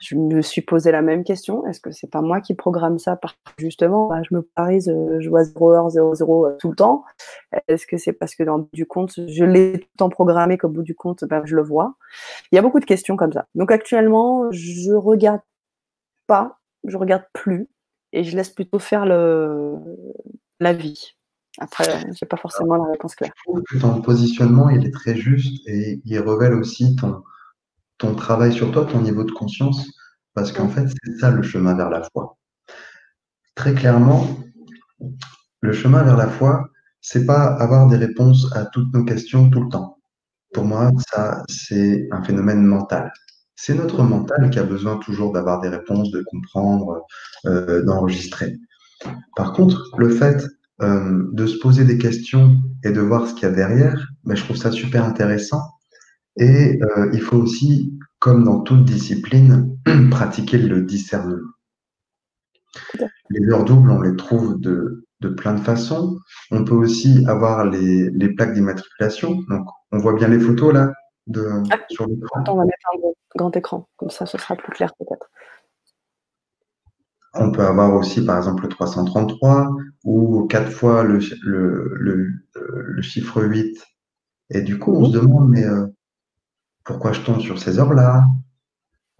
je me suis posé la même question. Est-ce que c'est pas moi qui programme ça parce que justement, bah, je me parise, euh, je vois 0 h 0 0 tout le temps Est-ce que c'est parce que dans du compte, je l'ai tout le programmé qu'au bout du compte, bah, je le vois? Il y a beaucoup de questions comme ça. Donc actuellement, je regarde pas, je regarde plus et je laisse plutôt faire le, la vie. Après, j'ai pas forcément la réponse claire.
Je ton positionnement, il est très juste et il révèle aussi ton, ton travail sur toi, ton niveau de conscience, parce qu'en fait, c'est ça le chemin vers la foi. Très clairement, le chemin vers la foi, c'est pas avoir des réponses à toutes nos questions tout le temps. Pour moi, ça, c'est un phénomène mental. C'est notre mental qui a besoin toujours d'avoir des réponses, de comprendre, euh, d'enregistrer. Par contre, le fait euh, de se poser des questions et de voir ce qu'il y a derrière, ben, je trouve ça super intéressant et euh, il faut aussi, comme dans toute discipline, pratiquer le discernement. Les heures doubles, on les trouve de, de plein de façons. On peut aussi avoir les, les plaques d'immatriculation. Donc, on voit bien les photos là de,
ah, sur l'écran. On va mettre un grand écran, comme ça, ce sera plus clair peut-être.
On peut avoir aussi, par exemple, le 333 ou quatre fois le, le, le, le chiffre 8. Et du coup, on se demande, mais euh, pourquoi je tombe sur ces heures-là?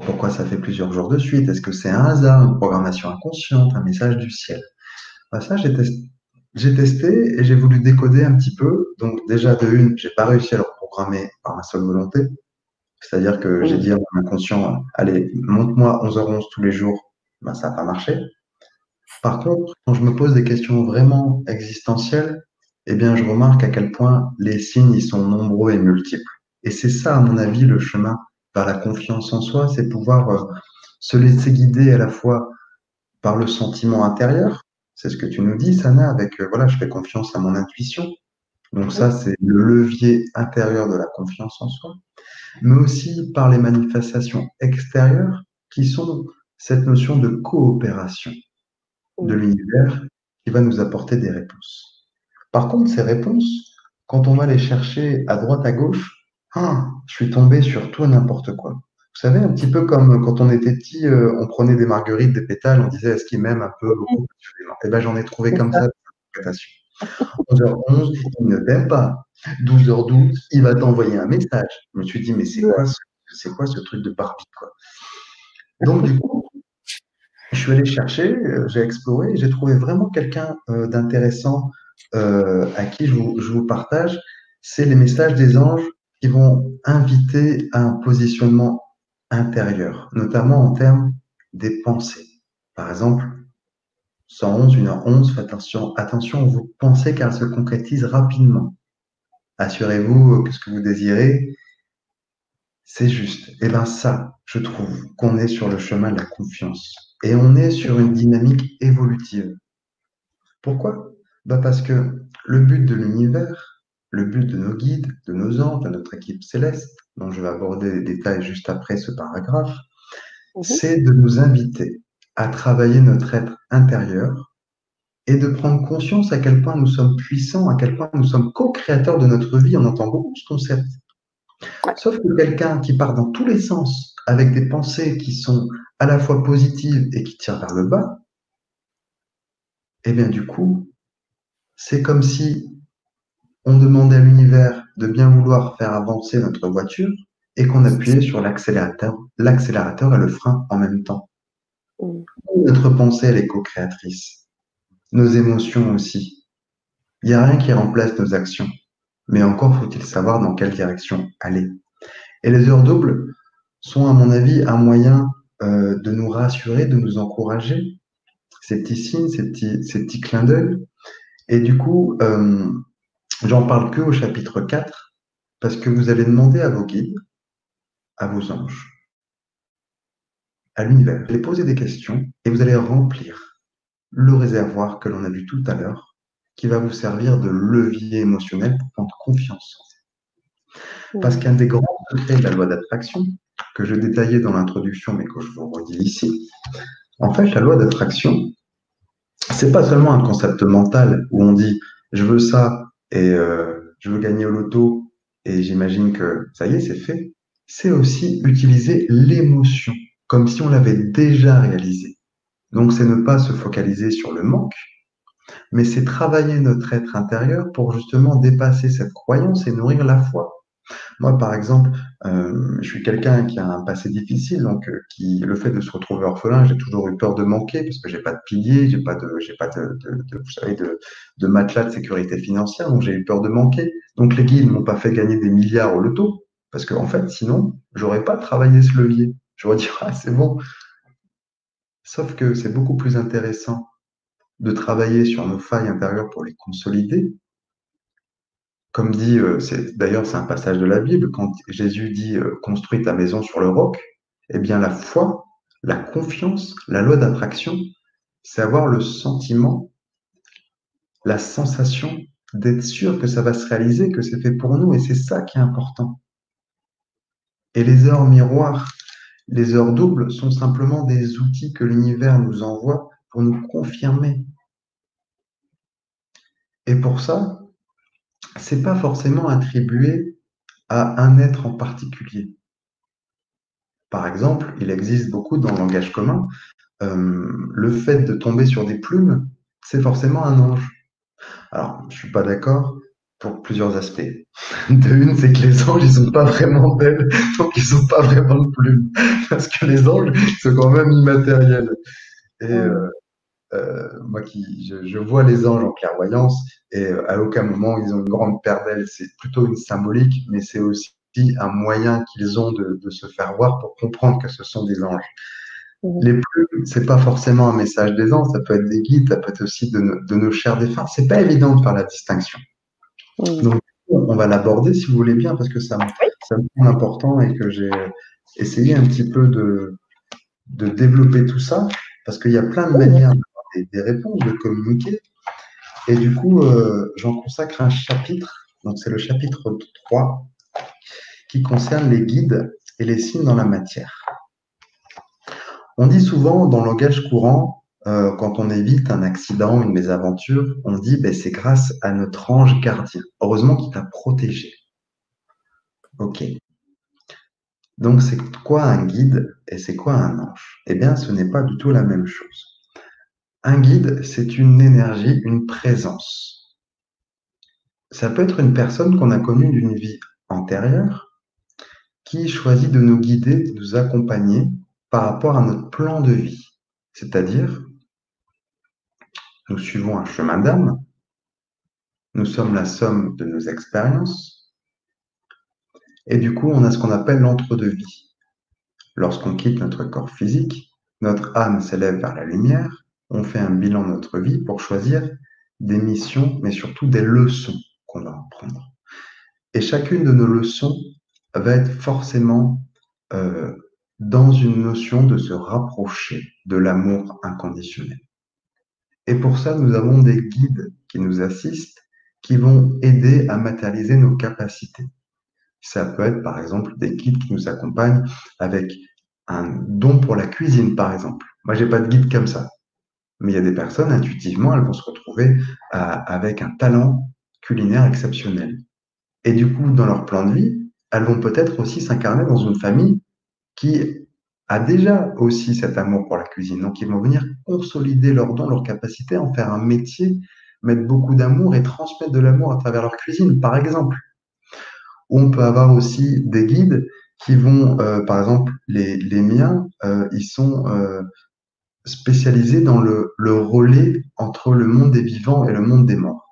Pourquoi ça fait plusieurs jours de suite? Est-ce que c'est un hasard, une programmation inconsciente, un message du ciel? Bah, Ça, j'ai testé, et j'ai voulu décoder un petit peu. Donc déjà, de une, j'ai pas réussi à le programmé par ma seule volonté. C'est-à-dire que j'ai dit à mon inconscient, allez, monte-moi 11h11 tous les jours, ben, ça n'a pas marché. Par contre, quand je me pose des questions vraiment existentielles, eh bien, je remarque à quel point les signes y sont nombreux et multiples. Et c'est ça, à mon avis, le chemin vers la confiance en soi, c'est pouvoir euh, se laisser guider à la fois par le sentiment intérieur, c'est ce que tu nous dis, Sana, avec euh, voilà, je fais confiance à mon intuition. Donc ça, c'est le levier intérieur de la confiance en soi, mais aussi par les manifestations extérieures qui sont cette notion de coopération de l'univers qui va nous apporter des réponses. Par contre, ces réponses, quand on va les chercher à droite, à gauche, ah, je suis tombé sur tout n'importe quoi. Vous savez, un petit peu comme quand on était petit, euh, on prenait des marguerites, des pétales, on disait est-ce qu'il m'aime un peu beaucoup? Et ben j'en ai trouvé comme ça 11h11, il ne t'aime pas. 12h12, il va t'envoyer un message. Je me suis dit, mais c'est quoi, ce, quoi ce truc de Barbie quoi? Donc, du coup, je suis allé chercher, euh, j'ai exploré, j'ai trouvé vraiment quelqu'un euh, d'intéressant à qui je vous partage. C'est les messages des anges qui vont inviter à un positionnement intérieur, notamment en termes des pensées. Par exemple, 111, 1h11, faites attention, attention vos pensées car elles se concrétisent rapidement. Assurez-vous que ce que vous désirez, c'est juste. Et eh bien ça, je trouve qu'on est sur le chemin de la confiance. Et on est sur une dynamique évolutive. Pourquoi? Bah Parce que le but de l'univers, le but de nos guides, de nos anges, de notre équipe céleste, dont je vais aborder les détails juste après ce paragraphe, mhm. c'est de nous inviter à travailler notre être intérieur et de prendre conscience à quel point nous sommes puissants, à quel point nous sommes co-créateurs de notre vie. On entend beaucoup ce concept. Sauf que quelqu'un qui part dans tous les sens avec des pensées qui sont à la fois positives et qui tirent vers le bas, eh bien du coup, c'est comme si on demandait à l'univers de bien vouloir faire avancer notre voiture et qu'on appuyait sur l'accélérateur, l'accélérateur et le frein en même temps. Mm. Notre pensée, elle est co-créatrice. Nos émotions aussi. Il n'y a rien qui remplace nos actions. Mais encore faut-il savoir dans quelle direction aller. Et les heures doubles sont, à mon avis, un moyen euh, de nous rassurer, de nous encourager. Ces petits signes, ces petits, ces petits clins d'œil. Et du coup, euh, J'en parle que au chapitre 4, parce que vous allez demander à vos guides, à vos anges, à l'univers, vous allez poser des questions et vous allez remplir le réservoir que l'on a vu tout à l'heure, qui va vous servir de levier émotionnel pour prendre confiance en vous. Parce qu'un des grands secrets de la loi d'attraction, que je détaillais dans l'introduction, mais que je vous redis ici, en fait, la loi d'attraction, c'est pas seulement un concept mental où on dit je veux ça, et euh, je veux gagner au loto et j'imagine que ça y est, c'est fait, c'est aussi utiliser l'émotion comme si on l'avait déjà réalisé. Donc c'est ne pas se focaliser sur le manque, mais c'est travailler notre être intérieur pour justement dépasser cette croyance et nourrir la foi. Moi, par exemple, euh, je suis quelqu'un qui a un passé difficile, donc euh, le fait de se retrouver orphelin, j'ai toujours eu peur de manquer parce que j'ai pas de pilier, j'ai pas de, pas de, vous savez, de matelas de sécurité financière, donc j'ai eu peur de manquer. Donc les guides m'ont pas fait gagner des milliards au loto parce qu'en en fait, sinon, j'aurais pas travaillé ce levier. J'aurais dit ah c'est bon. Sauf que c'est beaucoup plus intéressant de travailler sur nos failles intérieures pour les consolider comme dit, euh, c'est d'ailleurs c'est un passage de la Bible, quand Jésus dit euh, construis ta maison sur le roc, eh bien la foi, la confiance, la loi d'attraction, c'est avoir le sentiment, la sensation d'être sûr que ça va se réaliser, que c'est fait pour nous, et c'est ça qui est important. Et les heures miroirs, les heures doubles sont simplement des outils que l'univers nous envoie pour nous confirmer. Et pour ça, c'est pas forcément attribué à un être en particulier. Par exemple, il existe beaucoup dans le langage commun, euh, le fait de tomber sur des plumes, c'est forcément un ange. Alors, je suis pas d'accord pour plusieurs aspects. De une, c'est que les anges, ils sont pas vraiment belles, donc ils sont pas vraiment de plumes. Parce que les anges, ils sont quand même immatériels. Et euh, moi qui je, vois les anges en clairvoyance et euh, à aucun moment ils ont une grande paire d'ailes. C'est plutôt une symbolique, mais c'est aussi un moyen qu'ils ont de, se faire voir pour comprendre que ce sont des anges. Mmh. Les plumes, c'est pas forcément un message des anges, ça peut être des guides, ça peut être aussi de, nos chers défunts. C'est pas évident de faire la distinction. Mmh. Donc, on va l'aborder si vous voulez bien, parce que ça, ça me semble important et que j'ai essayé un petit peu de, de développer tout ça, parce qu'il y a plein de manières des, réponses, de communiquer. Et du coup, euh, j'en consacre un chapitre, donc c'est le chapitre 3, qui concerne les guides et les signes dans la matière. On dit souvent dans le langage courant, euh, quand on évite un accident, une mésaventure, on dit ben, c'est grâce à notre ange gardien. Heureusement qu'il t'a protégé. Ok. Donc c'est quoi un guide et c'est quoi un ange? Eh bien, ce n'est pas du tout la même chose. Un guide, c'est une énergie, une présence. Ça peut être une personne qu'on a connue d'une vie antérieure qui choisit de nous guider, de nous accompagner par rapport à notre plan de vie. C'est-à-dire, nous suivons un chemin d'âme, nous sommes la somme de nos expériences, et du coup, on a ce qu'on appelle l'entre-deux-vie. Lorsqu'on quitte notre corps physique, notre âme s'élève vers la lumière, on fait un bilan de notre vie pour choisir des missions, mais surtout des leçons qu'on va apprendre. Et chacune de nos leçons va être forcément euh, dans une notion de se rapprocher de l'amour inconditionnel. Et pour ça, nous avons des guides qui nous assistent, qui vont aider à matérialiser nos capacités. Ça peut être, par exemple, des guides qui nous accompagnent avec un don pour la cuisine, par exemple. Moi, j'ai pas de guide comme ça. Mais il y a des personnes, intuitivement, elles vont se retrouver euh, avec un talent culinaire exceptionnel. Et du coup, dans leur plan de vie, elles vont peut-être aussi s'incarner dans une famille qui a déjà aussi cet amour pour la cuisine. Donc, ils vont venir consolider leur don, leur capacité à en faire un métier, mettre beaucoup d'amour et transmettre de l'amour à travers leur cuisine, par exemple. Ou on peut avoir aussi des guides qui vont, euh, par exemple, les, miens, euh, ils sont spécialisé dans le, relais entre le monde des vivants et le monde des morts.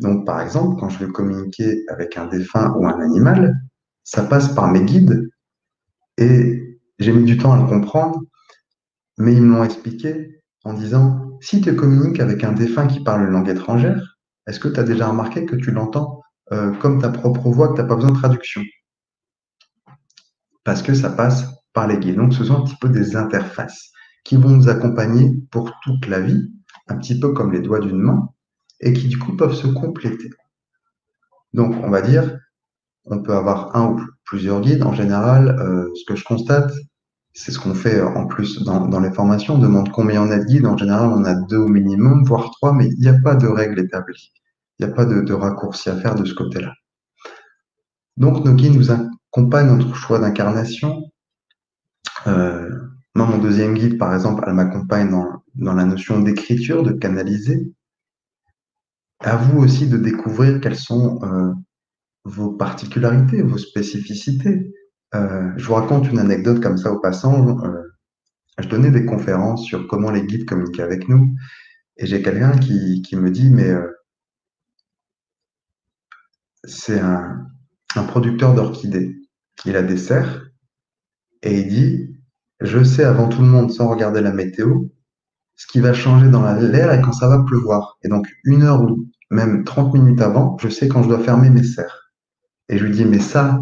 Donc, par exemple, quand je veux communiquer avec un défunt ou un animal, ça passe par mes guides et j'ai mis du temps à le comprendre, mais ils m'ont expliqué en disant si tu communiques avec un défunt qui parle une langue étrangère, est-ce que tu as déjà remarqué que tu l'entends euh, comme ta propre voix, que tu n'as pas besoin de traduction? Parce que ça passe par les guides. Donc, ce sont un petit peu des interfaces qui vont nous accompagner pour toute la vie, un petit peu comme les doigts d'une main, et qui du coup peuvent se compléter. Donc, on va dire, on peut avoir un ou plusieurs guides. En général, euh, ce que je constate, c'est ce qu'on fait en plus dans, les formations, on demande combien on a de guides. En général, on a deux au minimum, voire trois, mais il n'y a pas de règle établie. Il n'y a pas de, de raccourci à faire de ce côté-là. Donc, nos guides nous accompagnent dans notre choix d'incarnation. Euh, moi, mon deuxième guide, par exemple, elle m'accompagne dans, la notion d'écriture, de canaliser. À vous aussi de découvrir quelles sont euh, vos particularités, vos spécificités. Euh, je vous raconte une anecdote comme ça au passant. Euh, je donnais des conférences sur comment les guides communiquent avec nous. Et j'ai quelqu'un qui, me dit, mais c'est un, producteur d'orchidées. Il a des et il dit, je sais avant tout le monde, sans regarder la météo, ce qui va changer dans l'air et quand ça va pleuvoir. Et donc, une heure ou même 30 minutes avant, je sais quand je dois fermer mes serres. Et je lui dis, mais ça,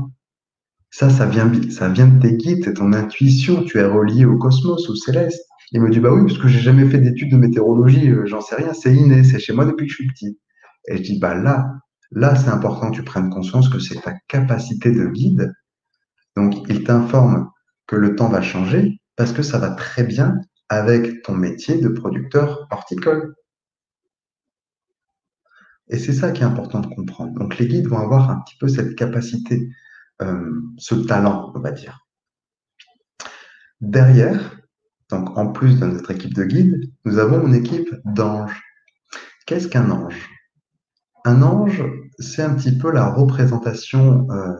ça, ça vient, ça vient de tes guides, c'est ton intuition, tu es relié au cosmos, au céleste. Il me dit, bah oui, parce que j'ai jamais fait d'études de météorologie, euh, j'en sais rien, c'est inné, c'est chez moi depuis que je suis petit. Et je dis, bah là, là, c'est important que tu prennes conscience que c'est ta capacité de guide. Donc, il t'informe que le temps va changer parce que ça va très bien avec ton métier de producteur horticole. Et c'est ça qui est important de comprendre. Donc les guides vont avoir un petit peu cette capacité, euh, ce talent, on va dire. Derrière, donc en plus de notre équipe de guides, nous avons une équipe d'anges. Qu'est-ce qu'un ange? Un ange, c'est un petit peu la représentation euh,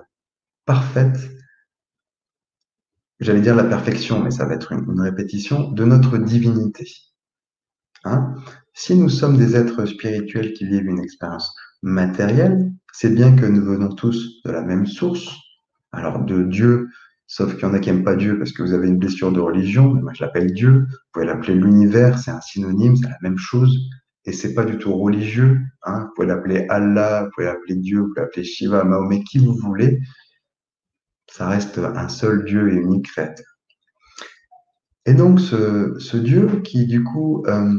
parfaite j'allais dire la perfection, mais ça va être une, répétition, de notre divinité. Hein? si nous sommes des êtres spirituels qui vivent une expérience matérielle, c'est bien que nous venons tous de la même source, alors de Dieu, sauf qu'il y en a qui n'aiment pas Dieu parce que vous avez une blessure de religion, moi je l'appelle Dieu, vous pouvez l'appeler l'univers, c'est un synonyme, c'est la même chose, et c'est pas du tout religieux, hein. vous pouvez l'appeler Allah, vous pouvez l'appeler Dieu, vous pouvez l'appeler Shiva, Mahomet, qui vous voulez, ça reste un seul Dieu et unique créateur. Et donc, ce, Dieu qui, du coup, euh,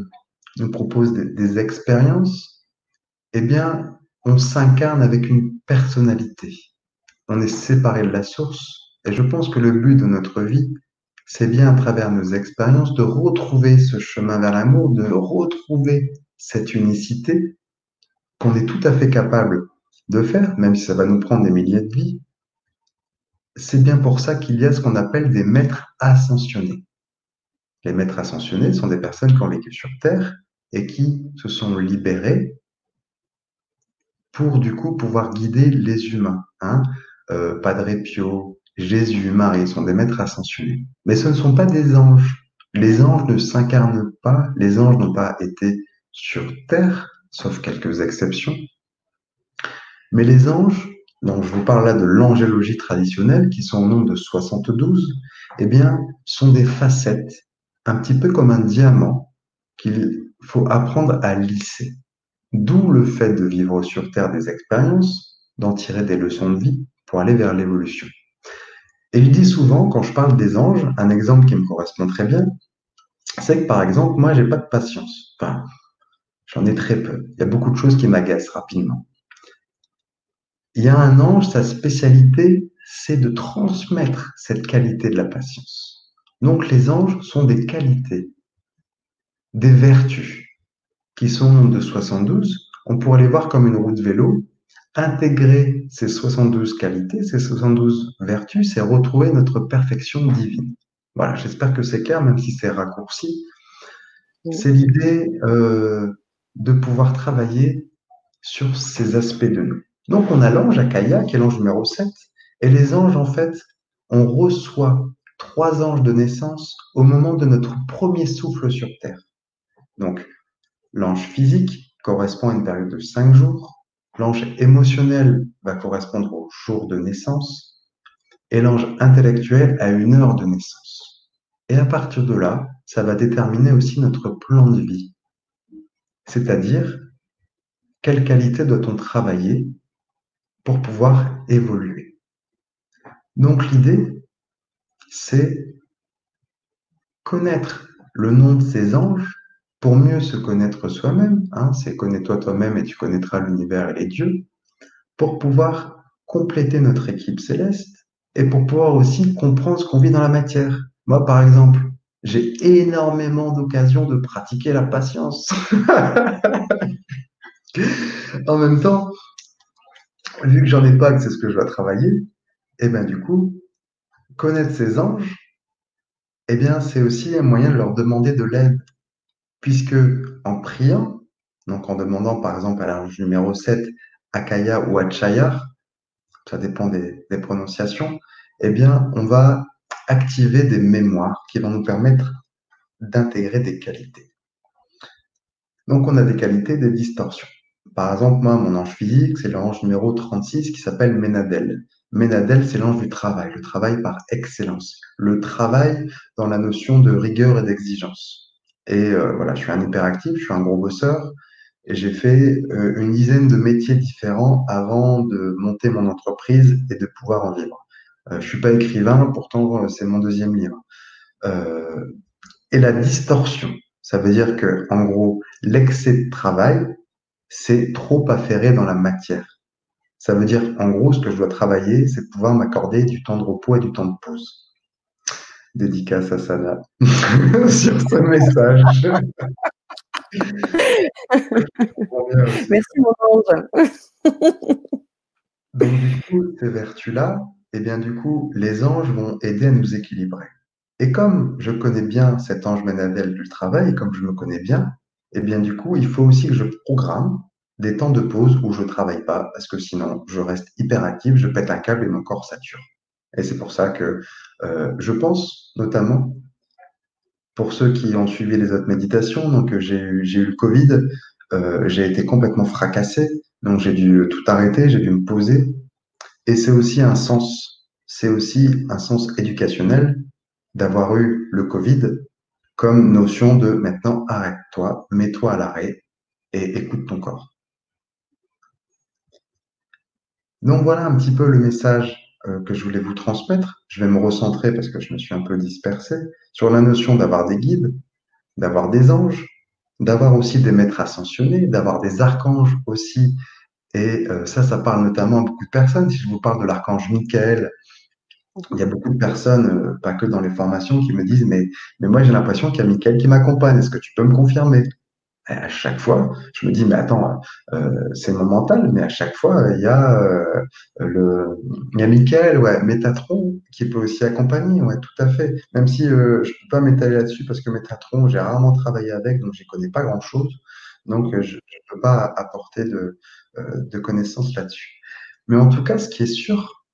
nous propose des, expériences, eh bien, on s'incarne avec une personnalité. On est séparé de la source. Et je pense que le but de notre vie, c'est bien à travers nos expériences de retrouver ce chemin vers l'amour, de retrouver cette unicité qu'on est tout à fait capable de faire, même si ça va nous prendre des milliers de vies. C'est bien pour ça qu'il y a ce qu'on appelle des maîtres ascensionnés. Les maîtres ascensionnés sont des personnes qui ont vécu sur Terre et qui se sont libérés pour du coup pouvoir guider les humains. Hein. Euh, Padre Pio, Jésus, Marie sont des maîtres ascensionnés. Mais ce ne sont pas des anges. Les anges ne s'incarnent pas, les anges n'ont pas été sur Terre, sauf quelques exceptions. Mais les anges, donc je vous parle là de l'angélologie traditionnelle, qui sont au nombre de 72, eh bien, sont des facettes un petit peu comme un diamant qu'il faut apprendre à lisser. D'où le fait de vivre sur Terre des expériences, d'en tirer des leçons de vie pour aller vers l'évolution. Et il dit souvent, quand je parle des anges, un exemple qui me correspond très bien, c'est que par exemple, moi, j'ai pas de patience. Enfin, j'en ai très peu. Il y a beaucoup de choses qui m'agacent rapidement. Il y a un ange, sa spécialité, c'est de transmettre cette qualité de la patience. Donc les anges sont des qualités, des vertus, qui sont de 72. On pourrait les voir comme une roue de vélo. Intégrer ces 72 qualités, ces 72 vertus, c'est retrouver notre perfection divine. Voilà, j'espère que c'est clair, même si c'est raccourci. C'est l'idée euh, de pouvoir travailler sur ces aspects de nous. Donc on a l'ange Akaya, qui est l'ange numéro 7, et les anges, en fait, on reçoit trois anges de naissance au moment de notre premier souffle sur Terre. Donc, l'ange physique correspond à une période de cinq jours, l'ange émotionnel va correspondre au jour de naissance, et l'ange intellectuel à une heure de naissance. Et à partir de là, ça va déterminer aussi notre plan de vie. C'est-à-dire, quelle qualité doit-on travailler pour pouvoir évoluer. Donc l'idée, c'est connaître le nom de ces anges pour mieux se connaître soi-même. Hein, c'est connais-toi toi-même et tu connaîtras l'univers et les dieux, pour pouvoir compléter notre équipe céleste et pour pouvoir aussi comprendre ce qu'on vit dans la matière. Moi, par exemple, j'ai énormément d'occasions de pratiquer la patience. en même temps, vu que j'en ai pas, que c'est ce que je dois travailler, et eh bien du coup, connaître ces anges, eh bien, c'est aussi un moyen de leur demander de l'aide. Puisque en priant, donc en demandant par exemple à l'ange numéro 7, Akaya ou Achayar, ça dépend des, des, prononciations, eh bien, on va activer des mémoires qui vont nous permettre d'intégrer des qualités. Donc, on a des qualités, des distorsions. Par exemple, moi, mon ange physique, c'est l'ange numéro 36 qui s'appelle Ménadel. Ménadel, c'est l'ange du travail, le travail par excellence, le travail dans la notion de rigueur et d'exigence. Et euh, voilà, je suis un hyperactif, je suis un gros bosseur, et j'ai fait euh, une dizaine de métiers différents avant de monter mon entreprise et de pouvoir en vivre. Euh, je suis pas écrivain, pourtant c'est mon deuxième livre. et la distorsion, ça veut dire que, en gros, l'excès de travail, c'est trop affairé dans la matière. Ça veut dire, en gros, ce que je dois travailler, c'est pouvoir m'accorder du temps de repos et du temps de pause. Dédicace à Sana sur ce message.
Merci, mon ange.
Donc, du coup, ces vertus-là, eh bien, du coup, les anges vont aider à nous équilibrer. Et comme je connais bien cet ange Ménadel du travail, comme je me connais bien, eh bien, du coup, il faut aussi que je programme des temps de pause où je ne travaille pas, parce que sinon, je reste hyperactif, je pète un câble et mon corps sature. Et c'est pour ça que euh, je pense notamment pour ceux qui ont suivi les autres méditations, donc j'ai eu, eu le Covid, j'ai été complètement fracassé, donc j'ai dû tout arrêter, j'ai dû me poser. Et c'est aussi un sens, c'est aussi un sens éducationnel d'avoir eu le Covid comme notion de maintenant arrête-toi, mets-toi à l'arrêt et écoute ton corps. Donc voilà un petit peu le message euh, que je voulais vous transmettre. Je vais me recentrer parce que je me suis un peu dispersé sur la notion d'avoir des guides, d'avoir des anges, d'avoir aussi des maîtres ascensionnés, d'avoir des archanges aussi. Et euh, ça, ça parle notamment à beaucoup de personnes. Si je vous parle de l'archange Michael, il y a beaucoup de personnes, euh, pas que dans les formations, qui me disent Mais, mais moi, j'ai l'impression qu'il y a Michael qui m'accompagne. Est-ce que tu peux me confirmer? À chaque fois, je me dis, mais attends, euh, c'est mon mental, mais à chaque fois, il y a euh, le, a Michael, ouais, Métatron, qui peut aussi accompagner, ouais, tout à fait. Même si euh, je ne peux pas m'étaler là-dessus parce que Métatron, j'ai rarement travaillé avec, donc j'y connais pas grand-chose, donc je ne peux pas apporter de, de connaissances là-dessus. Mais en tout cas, ce qui est sûr,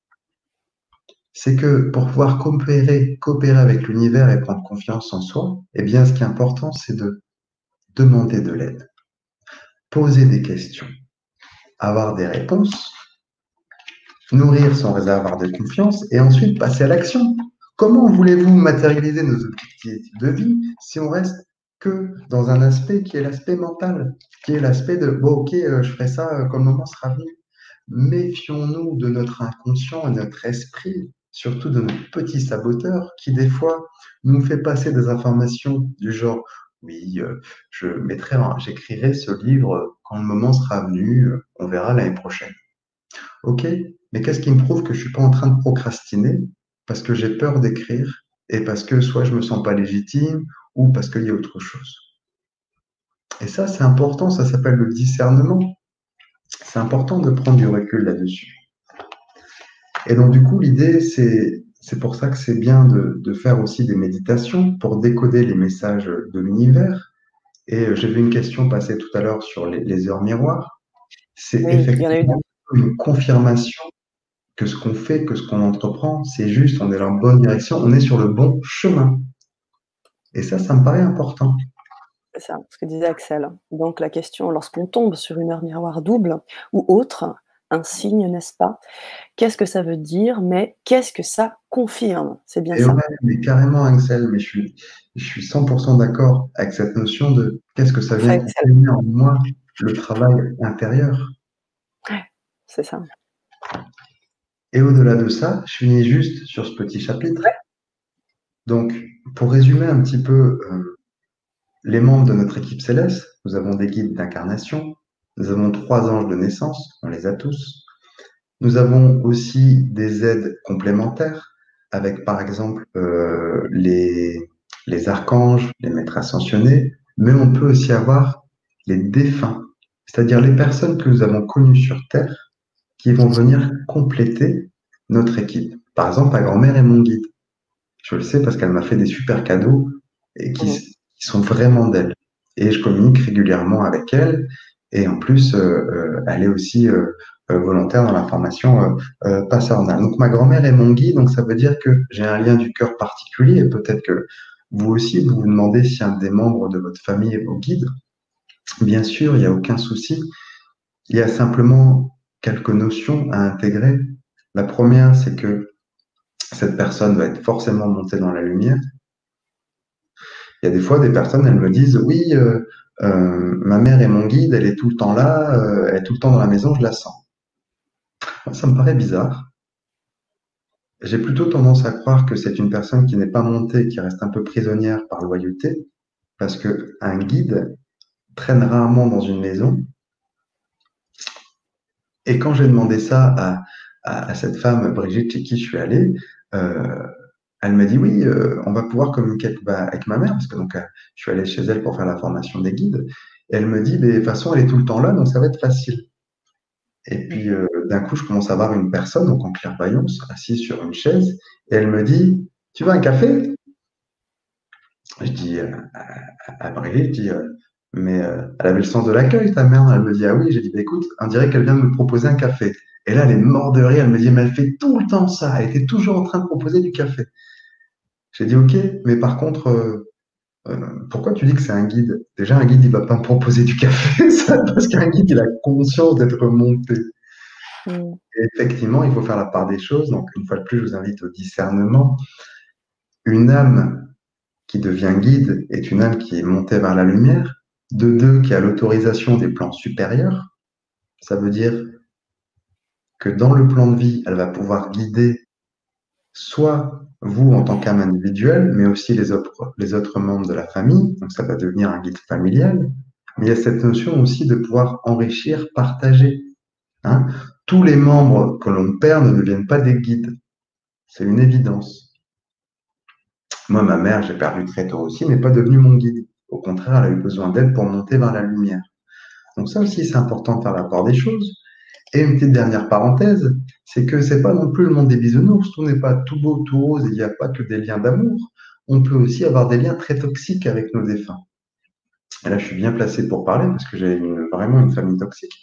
c'est que pour pouvoir coopérer, coopérer avec l'univers et prendre confiance en soi, eh bien, ce qui est important, c'est de demander de l'aide, poser des questions, avoir des réponses, nourrir son réservoir de confiance et ensuite passer à l'action. Comment voulez-vous matérialiser nos objectifs de vie si on reste que dans un aspect qui est l'aspect mental, qui est l'aspect de bon ok, euh, je ferai ça quand le moment sera venu. Méfions-nous de notre inconscient et notre esprit, surtout de notre petit saboteur qui des fois nous fait passer des informations du genre oui, euh, je mettrai, j'écrirai ce livre quand le moment sera venu, euh, on verra l'année prochaine. Ok, mais qu'est-ce qui me prouve que je suis pas en train de procrastiner? Parce que j'ai peur d'écrire et parce que soit je me sens pas légitime ou parce qu'il y a autre chose. Et ça, c'est important, ça s'appelle le discernement. C'est important de prendre du recul là-dessus. Et donc, du coup, l'idée, c'est c'est pour ça que c'est bien de, faire aussi des méditations pour décoder les messages de l'univers. Et euh, j'ai vu une question passer tout à l'heure sur les, heures miroirs. C'est effectivement une confirmation que ce qu'on fait, que ce qu'on entreprend, c'est juste, on est dans la bonne direction, on est sur le bon chemin. Et ça, ça me paraît important.
C'est ça, ce que disait Axel. Donc la question, lorsqu'on tombe sur une heure miroir double ou autre, un signe, n'est-ce pas? Qu'est-ce que ça veut dire Mais qu'est-ce que ça confirme? C'est bien ça.
mais carrément, Axel, mais je suis, je suis 100% d'accord avec cette notion de qu'est-ce que ça vient confirmer en moi, le travail intérieur.
Ouais, c'est ça.
Et au-delà de ça, je finis juste sur ce petit chapitre. Donc, pour résumer un petit peu euh, les membres de notre équipe céleste, nous avons des guides d'incarnation, nous avons trois anges de naissance, on les a tous. Nous avons aussi des aides complémentaires avec par exemple euh, les, les archanges, les maîtres ascensionnés, mais on peut aussi avoir les défunts, c'est-à-dire les personnes que nous avons connues sur Terre qui vont venir compléter notre équipe. Par exemple, ma grand-mère est mon guide. Je le sais parce qu'elle m'a fait des super cadeaux et qui, qui sont vraiment d'elle. Et je communique régulièrement avec elle et en plus, euh, euh, elle est aussi euh, volontaire dans la formation Passarna. Donc ma grand-mère est mon guide, donc ça veut dire que j'ai un lien du cœur particulier et peut-être que vous aussi, vous vous demandez si un des membres de votre famille est vos guides. Bien sûr, il n'y a aucun souci. Il y a simplement quelques notions à intégrer. La première, c'est que cette personne va être forcément montée dans la lumière. Il y a des fois des personnes, elles me disent, oui, euh, ma mère est mon guide, elle est tout le temps là, euh, elle est tout le temps dans la maison, je la sens. Ça me paraît bizarre. J'ai plutôt tendance à croire que c'est une personne qui n'est pas montée, qui reste un peu prisonnière par loyauté, parce qu'un guide traîne rarement dans une maison. Et quand j'ai demandé ça à, cette femme, Brigitte, chez qui je suis allé, euh, elle m'a dit oui, euh, on va pouvoir communiquer avec, ma mère, parce que euh, je suis allé chez elle pour faire la formation des guides. Elle me dit, de toute façon, elle est tout le temps là, donc ça va être facile. Et puis, euh, d'un coup, je commence à voir une personne, donc en clairvoyance, assise sur une chaise, et elle me dit, tu veux un café? Je dis à, Brigitte, je dis, mais elle avait le sens de l'accueil, ta mère. Elle me dit, ah oui, j'ai dit, bah, écoute, on dirait qu'elle vient de me proposer un café. Et là, elle est morte de rire. Elle me dit, mais elle fait tout le temps ça. Elle était toujours en train de proposer du café. J'ai dit OK, mais par contre, euh, euh, pourquoi tu dis que c'est un guide? Déjà, un guide, il va pas me proposer du café, parce qu'un guide, il a conscience d'être monté. Mm. effectivement, il faut faire la part des choses. Donc, une fois de plus, je vous invite au discernement. Une âme qui devient guide est une âme qui est montée vers la lumière. De deux, qui a l'autorisation des plans supérieurs. Ça veut dire que dans le plan de vie, elle va pouvoir guider soit vous en tant qu'âme individuelle, mais aussi les autres, membres de la famille. Donc ça va devenir un guide familial. Mais il y a cette notion aussi de pouvoir enrichir, partager. Hein. Tous les membres que l'on perd ne deviennent pas des guides. C'est une évidence. Moi, ma mère, j'ai perdu très tôt aussi, n'est pas devenue mon guide. Au contraire, elle a eu besoin d'aide pour monter vers la lumière. Donc ça aussi, c'est important de faire la des choses. Et une petite dernière parenthèse, c'est que c'est pas non plus le monde des bisounours, tout n'est pas tout beau, tout rose, il n'y a pas que des liens d'amour. On peut aussi avoir des liens très toxiques avec nos défunts. Et là, je suis bien placé pour parler parce que j'ai vraiment une famille toxique.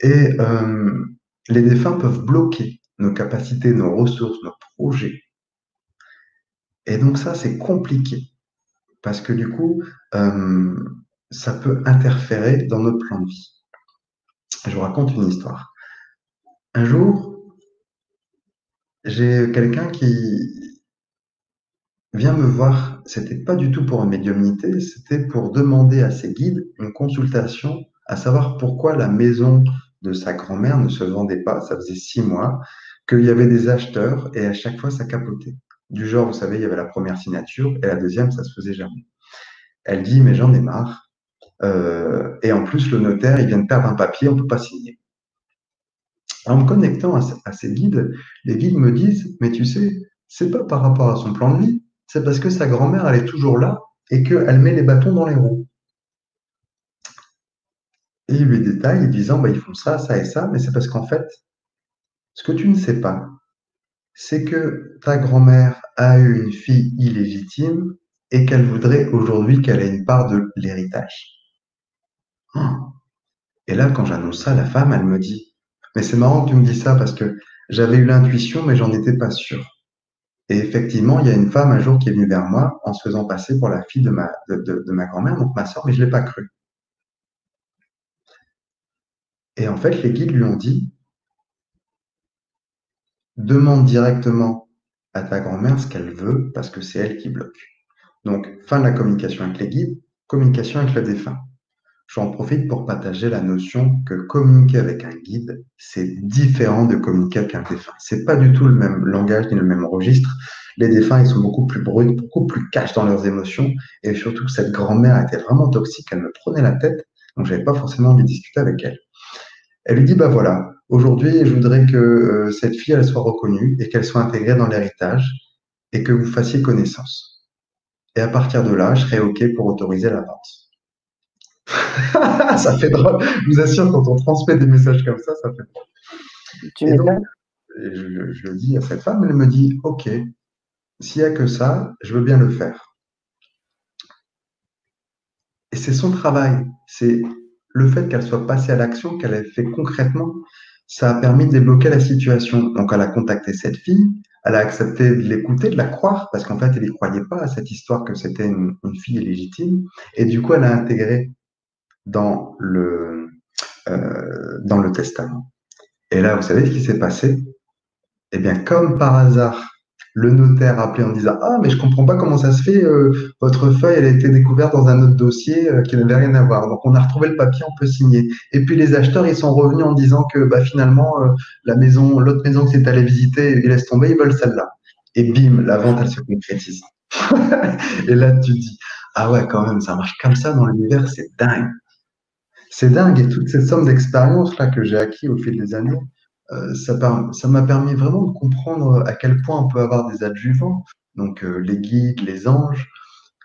Et euh, les défunts peuvent bloquer nos capacités, nos ressources, nos projets. Et donc ça, c'est compliqué parce que du coup, euh, ça peut interférer dans notre plan de vie. Je vous raconte une histoire. Un jour, j'ai quelqu'un qui vient me voir. C'était pas du tout pour une médiumnité, c'était pour demander à ses guides une consultation, à savoir pourquoi la maison de sa grand-mère ne se vendait pas. Ça faisait six mois qu'il y avait des acheteurs et à chaque fois ça capotait. Du genre, vous savez, il y avait la première signature et la deuxième, ça se faisait jamais. Elle dit, mais j'en ai marre. Euh, et en plus, le notaire, il vient de perdre un papier, on ne peut pas signer. En me connectant à, ces guides, les guides me disent, mais tu sais, c'est pas par rapport à son plan de vie, c'est parce que sa grand-mère, elle est toujours là et qu'elle met les bâtons dans les roues. Et il lui détaille, disant, bah, ils font ça, ça et ça, mais c'est parce qu'en fait, ce que tu ne sais pas, c'est que ta grand-mère a eu une fille illégitime et qu'elle voudrait aujourd'hui qu'elle ait une part de l'héritage. Et là, quand j'annonce ça, la femme, elle me dit, mais c'est marrant que tu me dis ça parce que j'avais eu l'intuition, mais j'en étais pas sûr. Et effectivement, il y a une femme un jour qui est venue vers moi en se faisant passer pour la fille de ma, de, ma grand-mère, donc ma soeur, mais je ne l'ai pas cru. Et en fait, les guides lui ont dit, demande directement à ta grand-mère ce qu'elle veut parce que c'est elle qui bloque. Donc, fin de la communication avec les guides, communication avec le défunt. J'en profite pour partager la notion que communiquer avec un guide, c'est différent de communiquer avec un défunt. C'est pas du tout le même langage ni le même registre. Les défunts, ils sont beaucoup plus bruts, beaucoup plus cash dans leurs émotions. Et surtout cette grand-mère était vraiment toxique. Elle me prenait la tête. Donc, j'avais pas forcément envie de discuter avec elle. Elle lui dit, bah voilà, aujourd'hui, je voudrais que euh, cette fille, elle soit reconnue et qu'elle soit intégrée dans l'héritage et que vous fassiez connaissance. Et à partir de là, je serai OK pour autoriser la vente. ça fait drôle. Je vous assure, quand on transmet des messages comme ça, ça fait drôle. Tu et donc, je, je, dis à cette femme, elle me dit, OK, s'il n'y a que ça, je veux bien le faire. Et c'est son travail. C'est le fait qu'elle soit passée à l'action, qu'elle ait fait concrètement, ça a permis de débloquer la situation. Donc, elle a contacté cette fille, elle a accepté de l'écouter, de la croire, parce qu'en fait, elle n'y croyait pas à cette histoire que c'était une, une, fille illégitime. Et du coup, elle a intégré dans le, euh, dans le testament. Et là, vous savez ce qui s'est passé? Eh bien, comme par hasard, le notaire a appelé en disant Ah, mais je comprends pas comment ça se fait, euh, votre feuille, elle a été découverte dans un autre dossier euh, qui n'avait rien à voir. Donc, on a retrouvé le papier, on peut signer. Et puis, les acheteurs, ils sont revenus en disant que bah, finalement, la maison, l'autre maison que c'est allé visiter, ils laissent tomber, ils veulent celle-là. Et bim, la vente, elle se concrétise. et là, tu dis Ah ouais, quand même, ça marche comme ça dans l'univers, c'est dingue. C'est dingue et toutes ces sommes d'expérience là que j'ai acquis au fil des années, euh, ça m'a permis vraiment de comprendre à quel point on peut avoir des adjuvants, donc euh, les guides, les anges,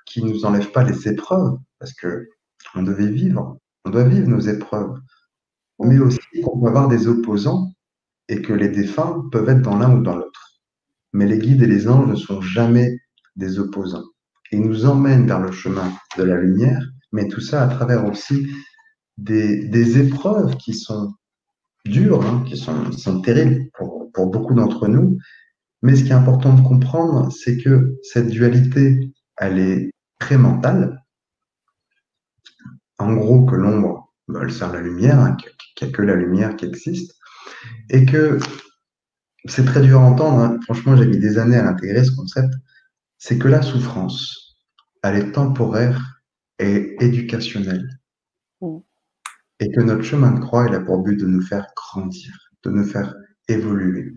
qui nous enlèvent pas les épreuves, parce que on devait vivre, on doit vivre nos épreuves, mais aussi qu'on peut avoir des opposants et que les défunts peuvent être dans l'un ou dans l'autre. Mais les guides et les anges ne sont jamais des opposants. Ils nous emmènent vers le chemin de la lumière, mais tout ça à travers aussi des, épreuves qui sont dures, hein, qui sont, sont terribles pour, pour beaucoup d'entre nous. Mais ce qui est important de comprendre, c'est que cette dualité, elle est très mentale. En gros, que l'ombre, elle sert la lumière, hein, qu'il n'y a que la lumière qui existe, et que c'est très dur à entendre. Hein. Franchement, j'ai mis des années à l'intégrer, ce concept. C'est que la souffrance, elle est temporaire et éducationnelle. Et que notre chemin de croix, il a pour but de nous faire grandir, de nous faire évoluer.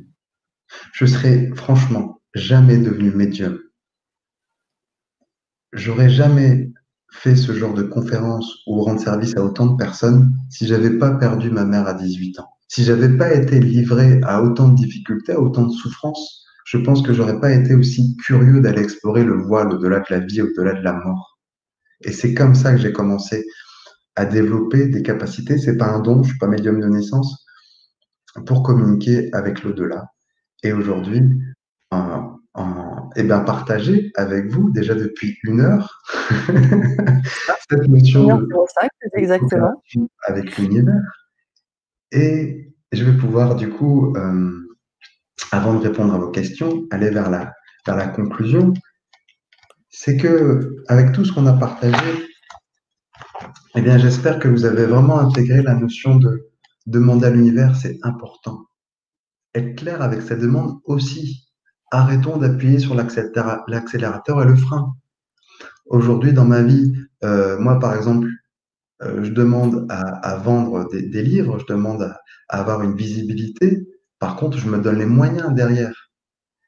Je serais franchement jamais devenu médium. J'aurais jamais fait ce genre de conférence ou rendre service à autant de personnes si j'avais pas perdu ma mère à 18 ans. Si j'avais pas été livré à autant de difficultés, à autant de souffrances, je pense que j'aurais pas été aussi curieux d'aller explorer le voile au-delà de la vie, au-delà de la mort. Et c'est comme ça que j'ai commencé à développer des capacités. C'est pas un don, je suis pas médium de naissance, pour communiquer avec l'au-delà. Et aujourd'hui, en, en, eh ben, partager avec vous déjà depuis une heure
cette notion de exactement.
avec l'univers. Et je vais pouvoir, du coup, euh, avant de répondre à vos questions, aller vers la, vers la conclusion. C'est que, avec tout ce qu'on a partagé, eh bien, j'espère que vous avez vraiment intégré la notion de demander à l'univers, c'est important. Être clair avec cette demande aussi. Arrêtons d'appuyer sur l'accélérateur et le frein. Aujourd'hui, dans ma vie, euh, moi, par exemple, euh, je demande à, vendre des, livres, je demande à, avoir une visibilité. Par contre, je me donne les moyens derrière.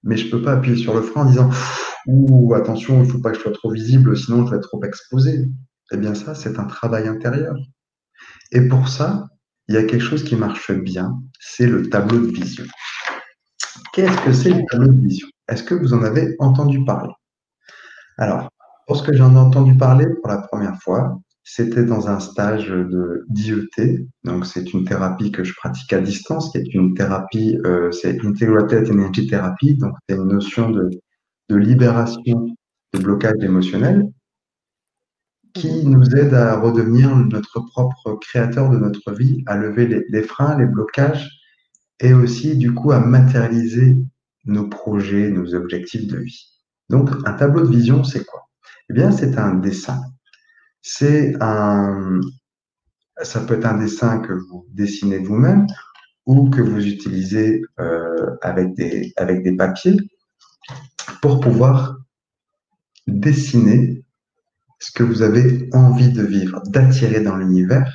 Mais je ne peux pas appuyer sur le frein en disant Ouh, attention, il ne faut pas que je sois trop visible, sinon je vais trop exposé. Eh bien, ça, c'est un travail intérieur. Et pour ça, il y a quelque chose qui marche bien, c'est le tableau de vision. Qu'est-ce que c'est le tableau de vision? Est-ce que vous en avez entendu parler? Alors, lorsque j'en ai entendu parler pour la première fois, c'était dans un stage de d'IET, donc c'est une thérapie que je pratique à distance, qui est une thérapie, euh, c'est Integrated Energy Therapy, donc c'est une notion de, de libération de blocage émotionnel qui nous aide à redevenir notre propre créateur de notre vie, à lever les, freins, les blocages et aussi du coup à matérialiser nos projets, nos objectifs de vie. Donc un tableau de vision, c'est quoi? Eh bien, c'est un dessin c'est un, ça peut être un dessin que vous dessinez vous-même ou que vous utilisez euh, avec, des, avec des papiers pour pouvoir dessiner ce que vous avez envie de vivre, d'attirer dans l'univers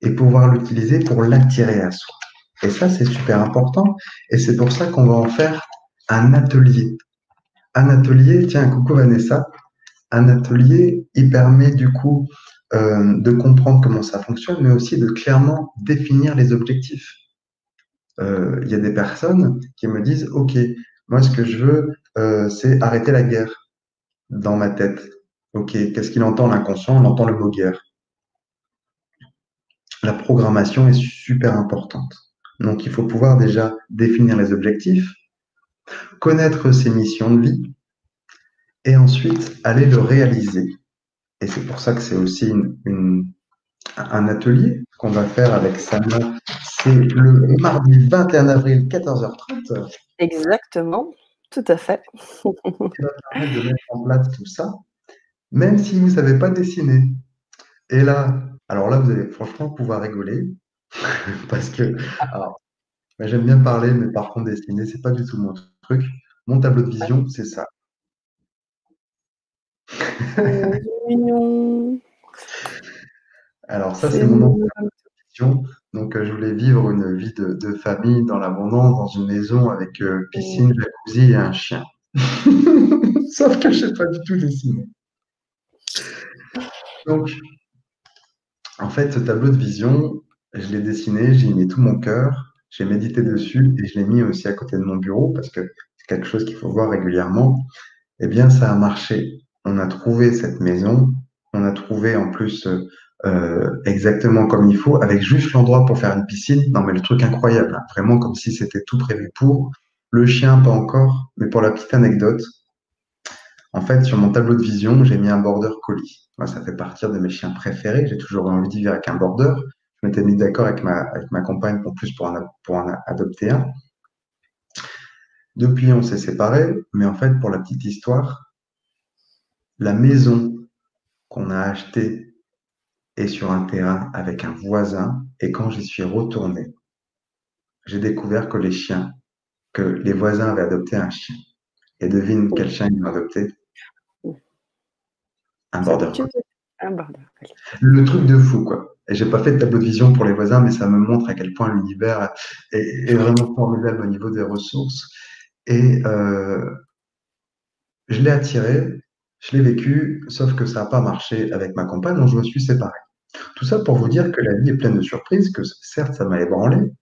et pouvoir l'utiliser pour l'attirer à soi. Et ça, c'est super important. Et c'est pour ça qu'on va en faire un atelier. Un atelier, tiens, coucou Vanessa, un atelier, il permet du coup euh, de comprendre comment ça fonctionne, mais aussi de clairement définir les objectifs. Euh, il y a des personnes qui me disent, OK, moi ce que je veux, euh, c'est arrêter la guerre dans ma tête. OK, qu'est-ce qu'il entend l'inconscient? On entend le mot guerre. La programmation est super importante. Donc il faut pouvoir déjà définir les objectifs, connaître ses missions de vie, et ensuite aller le réaliser. Et c'est pour ça que c'est aussi un atelier qu'on va faire avec Sama. C'est le mardi 21 avril, 14h30.
Exactement, tout à fait.
Ça va permettre de mettre en place tout ça, même si vous ne savez pas dessiner. Et là, alors là, vous allez franchement pouvoir rigoler, parce que j'aime bien parler, mais par contre, dessiner, c'est pas du tout mon truc. Mon tableau de vision, c'est ça. Alors ça, c'est mon question. Donc, euh, je voulais vivre une vie de, famille dans l'abondance, dans une maison avec euh, piscine, jacuzzi et un chien. Sauf que je ne sais pas du tout dessiner. Donc, en fait, ce tableau de vision, je l'ai dessiné, j'ai mis tout mon cœur, j'ai médité dessus et je l'ai mis aussi à côté de mon bureau parce que c'est quelque chose qu'il faut voir régulièrement. Eh bien, ça a marché on a trouvé cette maison, on a trouvé en plus euh, exactement comme il faut, avec juste l'endroit pour faire une piscine. Non, mais le truc incroyable, hein. vraiment comme si c'était tout prévu pour. Le chien, pas encore, mais pour la petite anecdote, en fait, sur mon tableau de vision, j'ai mis un border collie. Moi, ça fait partie de mes chiens préférés. J'ai toujours envie de vivre avec un border. Je m'étais mis d'accord avec ma, avec ma compagne pour plus pour en, pour en adopter un. Depuis, on s'est séparés, mais en fait, pour la petite histoire, la maison qu'on a acheté et sur un terrain avec un voisin. Et quand j'y suis retourné, j'ai découvert que les chiens, que les voisins avaient adopté un chien. Et devine quel chien ils ont adopté? Un border Un border Le truc de fou, quoi. Et j'ai pas fait de tableau de vision pour les voisins, mais ça me montre à quel point l'univers est, vraiment formidable au niveau des ressources. Et euh, je l'ai attiré, je l'ai vécu, sauf que ça n'a pas marché avec ma compagne, donc je me suis séparé. Tout ça pour vous dire que la vie est pleine de surprises, que certes ça m'a ébranlé,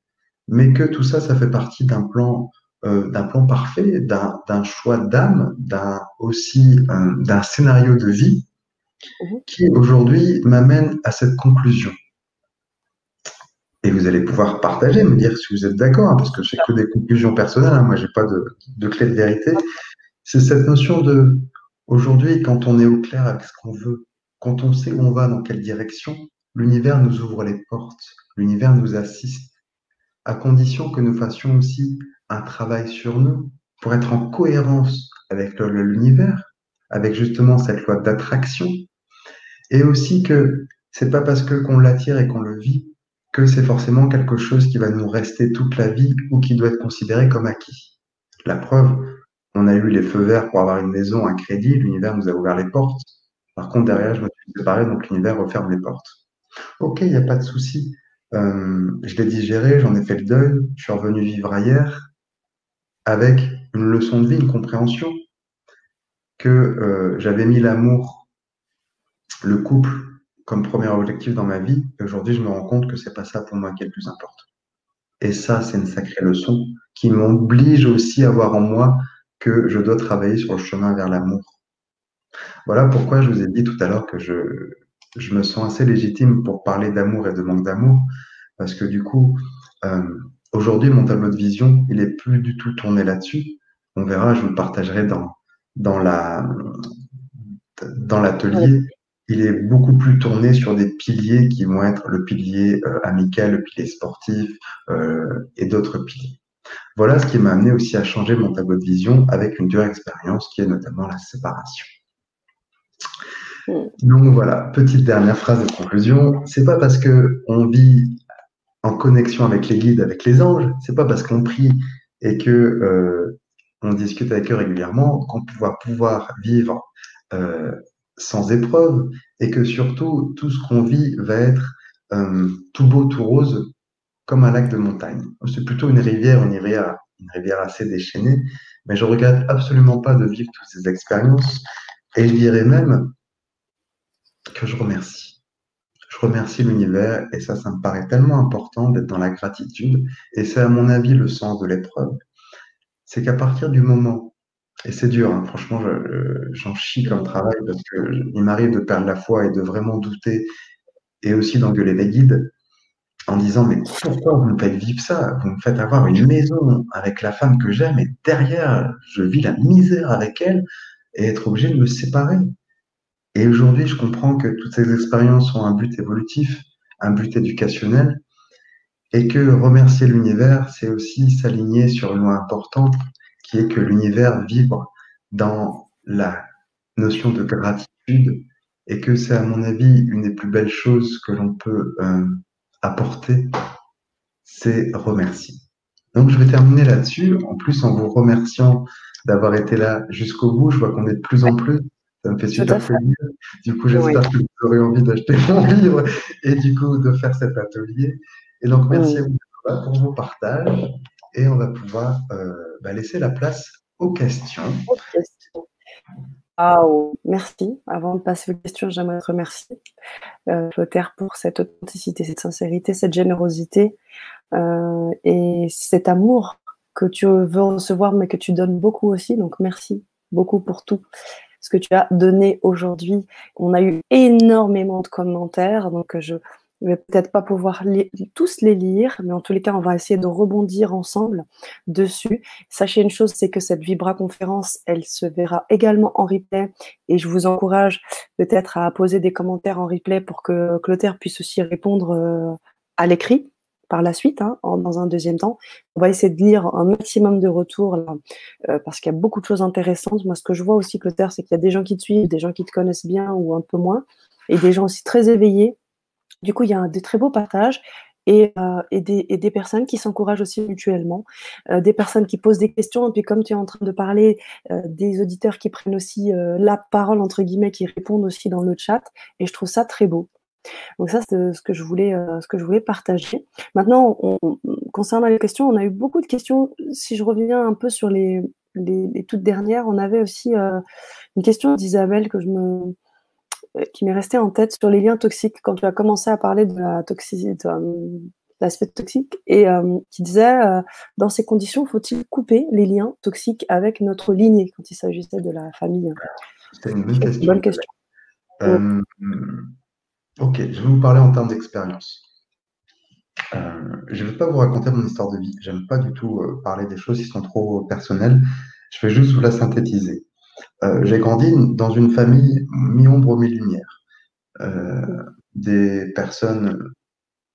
mais que tout ça, ça fait partie d'un plan, euh, d'un plan parfait, d'un choix d'âme, d'un aussi d'un scénario de vie qui aujourd'hui m'amène à cette conclusion. Et vous allez pouvoir partager, me dire si vous êtes d'accord, hein, parce que je que des conclusions personnelles, hein, moi j'ai pas de clé de vérité. C'est cette notion de aujourd'hui, quand on est au clair avec ce qu'on veut, quand on sait où on va, dans quelle direction, l'univers nous ouvre les portes, l'univers nous assiste, à condition que nous fassions aussi un travail sur nous pour être en cohérence avec l'univers, avec justement cette loi d'attraction, et aussi que c'est pas parce que qu'on l'attire et qu'on le vit que c'est forcément quelque chose qui va nous rester toute la vie ou qui doit être considéré comme acquis. La preuve, on a eu les feux verts pour avoir une maison, un crédit, l'univers nous a ouvert les portes. Par contre, derrière, je me suis séparé, donc l'univers referme les portes. Ok, il n'y a pas de souci. Euh, je l'ai digéré, j'en ai fait le deuil, je suis revenu vivre ailleurs avec une leçon de vie, une compréhension que euh, j'avais mis l'amour, le couple comme premier objectif dans ma vie. Aujourd'hui, je me rends compte que c'est pas ça pour moi qui est le plus important. Et ça, c'est une sacrée leçon qui m'oblige aussi à voir en moi que je dois travailler sur le chemin vers l'amour. Voilà pourquoi je vous ai dit tout à l'heure que je, me sens assez légitime pour parler d'amour et de manque d'amour, parce que du coup, euh, aujourd'hui, mon tableau de vision, il est plus du tout tourné là-dessus. On verra, je vous partagerai dans l'atelier. Il est beaucoup plus tourné sur des piliers qui vont être le pilier euh, amical, le pilier sportif euh, et d'autres piliers. Voilà ce qui m'a amené aussi à changer mon tableau de vision avec une dure expérience qui est notamment la séparation. Hmm. Donc voilà, petite dernière phrase de conclusion. C'est pas parce que on vit en connexion avec les guides, avec les anges, c'est pas parce qu'on prie et que euh, on discute avec eux régulièrement qu'on va pouvoir vivre euh, sans épreuve et que surtout tout ce qu'on vit va être euh, tout beau, tout rose comme un lac de montagne. C'est plutôt une rivière, une rivière, assez déchaînée, mais je regrette absolument pas de vivre toutes ces expériences. Et je dirais même que je remercie. Je remercie l'univers et ça, ça me paraît tellement important d'être dans la gratitude. Et c'est à mon avis le sens de l'épreuve. C'est qu'à partir du moment, et c'est dur, hein, franchement, j'en chie comme travail parce qu'il m'arrive de perdre la foi et de vraiment douter et aussi d'engueuler les guides en disant mais pourquoi vous me faites vivre ça? Vous me faites avoir une maison avec la femme que j'aime et derrière je vis la misère avec elle et être obligé de me séparer. Et aujourd'hui, je comprends que toutes ces expériences ont un but évolutif, un but éducationnel, et que remercier l'univers, c'est aussi s'aligner sur une loi importante, qui est que l'univers vibre dans la notion de gratitude, et que c'est à mon avis une des plus belles choses que l'on peut euh, apporter, c'est remercier. Donc je vais terminer là-dessus, en plus en vous remerciant d'avoir été là jusqu'au bout. Je vois qu'on est de plus en plus. Ça me fait super plaisir. Du coup, j'espère que vous aurez envie d'acheter mon livre et du coup de faire cet atelier. Et donc, merci à vous pour vos partages. Et on va pouvoir euh, bah, laisser la place aux questions.
Merci. Avant de passer aux questions, j'aimerais te remercier, euh, pour cette authenticité, cette sincérité, cette générosité euh, et cet amour que tu veux recevoir, mais que tu donnes beaucoup aussi. Donc, merci beaucoup pour tout ce que tu as donné aujourd'hui. On a eu énormément de commentaires, donc je vais peut-être pas pouvoir tous les lire, mais en tous les cas, on va essayer de rebondir ensemble dessus. Sachez une chose, c'est que cette Vibra conférence, elle se verra également en replay et je vous encourage peut-être à poser des commentaires en replay pour que Clotaire puisse aussi répondre euh, à l'écrit par la suite, hein, dans un deuxième temps. On va essayer de lire un maximum de retours euh, parce qu'il y a beaucoup de choses intéressantes. Moi, ce que je vois aussi, Clotaire, c'est qu'il y a des gens qui te suivent, des gens qui te connaissent bien ou un peu moins, et des gens aussi très éveillés. Du coup, il y a des très beaux partages. Et, euh, et, des, personnes qui s'encouragent aussi mutuellement, euh, des personnes qui posent des questions, et puis comme tu es en train de parler, euh, des auditeurs qui prennent aussi la parole, entre guillemets, qui répondent aussi dans le chat, et je trouve ça très beau. Donc ça, c'est ce que je voulais, partager. Maintenant, on, concernant les questions, on a eu beaucoup de questions. Si je reviens un peu sur les, toutes dernières, on avait aussi une question d'Isabelle que je me, qui m'est restée en tête sur les liens toxiques quand tu as commencé à parler de la toxicité, l'aspect toxique, et euh, qui disait euh, dans ces conditions, faut-il couper les liens toxiques avec notre lignée? quand il s'agissait de la famille
C'est une bonne question. Une bonne question. Euh, Ok, je vais vous parler en termes d'expérience. Euh, je ne vais pas vous raconter mon histoire de vie. J'aime pas du tout euh, parler des choses qui sont trop personnelles. Je vais juste vous la synthétiser. Euh, j'ai grandi dans une famille mi-ombre, mi-lumière. des personnes,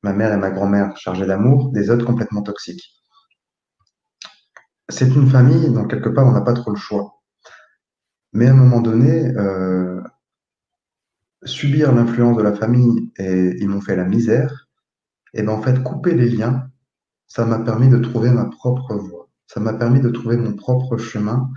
ma mère et ma grand-mère chargées d'amour, des autres complètement toxiques. C'est une famille dont quelque part on n'a pas trop le choix. Mais à un moment donné, subir l'influence de la famille et ils m'ont fait la misère, et ben en fait, couper les liens, ça m'a permis de trouver ma propre voie. Ça m'a permis de trouver mon propre chemin,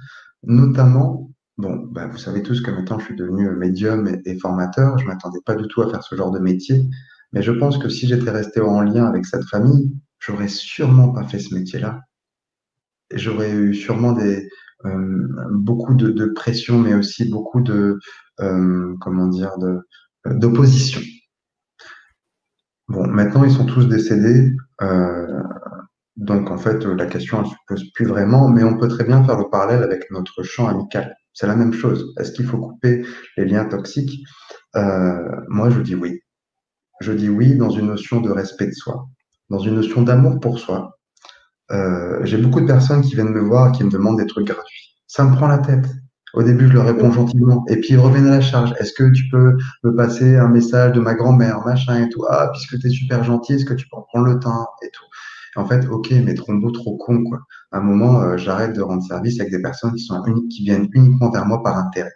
notamment, bon, ben vous savez tous que maintenant je suis devenu médium et, formateur, je m'attendais pas du tout à faire ce genre de métier, mais je pense que si j'étais resté en lien avec cette famille, j'aurais sûrement pas fait ce métier-là. J'aurais eu sûrement des, euh, beaucoup de, de, pression, mais aussi beaucoup de, euh, comment dire, d'opposition. Bon, maintenant ils sont tous décédés, euh, donc en fait la question ne se pose plus vraiment, mais on peut très bien faire le parallèle avec notre champ amical. C'est la même chose. Est-ce qu'il faut couper les liens toxiques? Euh, Moi je dis oui. Je dis oui dans une notion de respect de soi, dans une notion d'amour pour soi. Euh, J'ai beaucoup de personnes qui viennent me voir qui me demandent des trucs gratuits. Ça me prend la tête. Au début, je leur réponds gentiment. Et puis, ils reviennent à la charge. Est-ce que tu peux me passer un message de ma grand-mère, machin et tout? Ah, puisque tu es super gentil, est-ce que tu peux en prendre le temps et tout? En fait, ok, mais trop beau, trop con, quoi. À un moment, euh, j'arrête de rendre service avec des personnes qui, viennent uniquement vers moi par intérêt.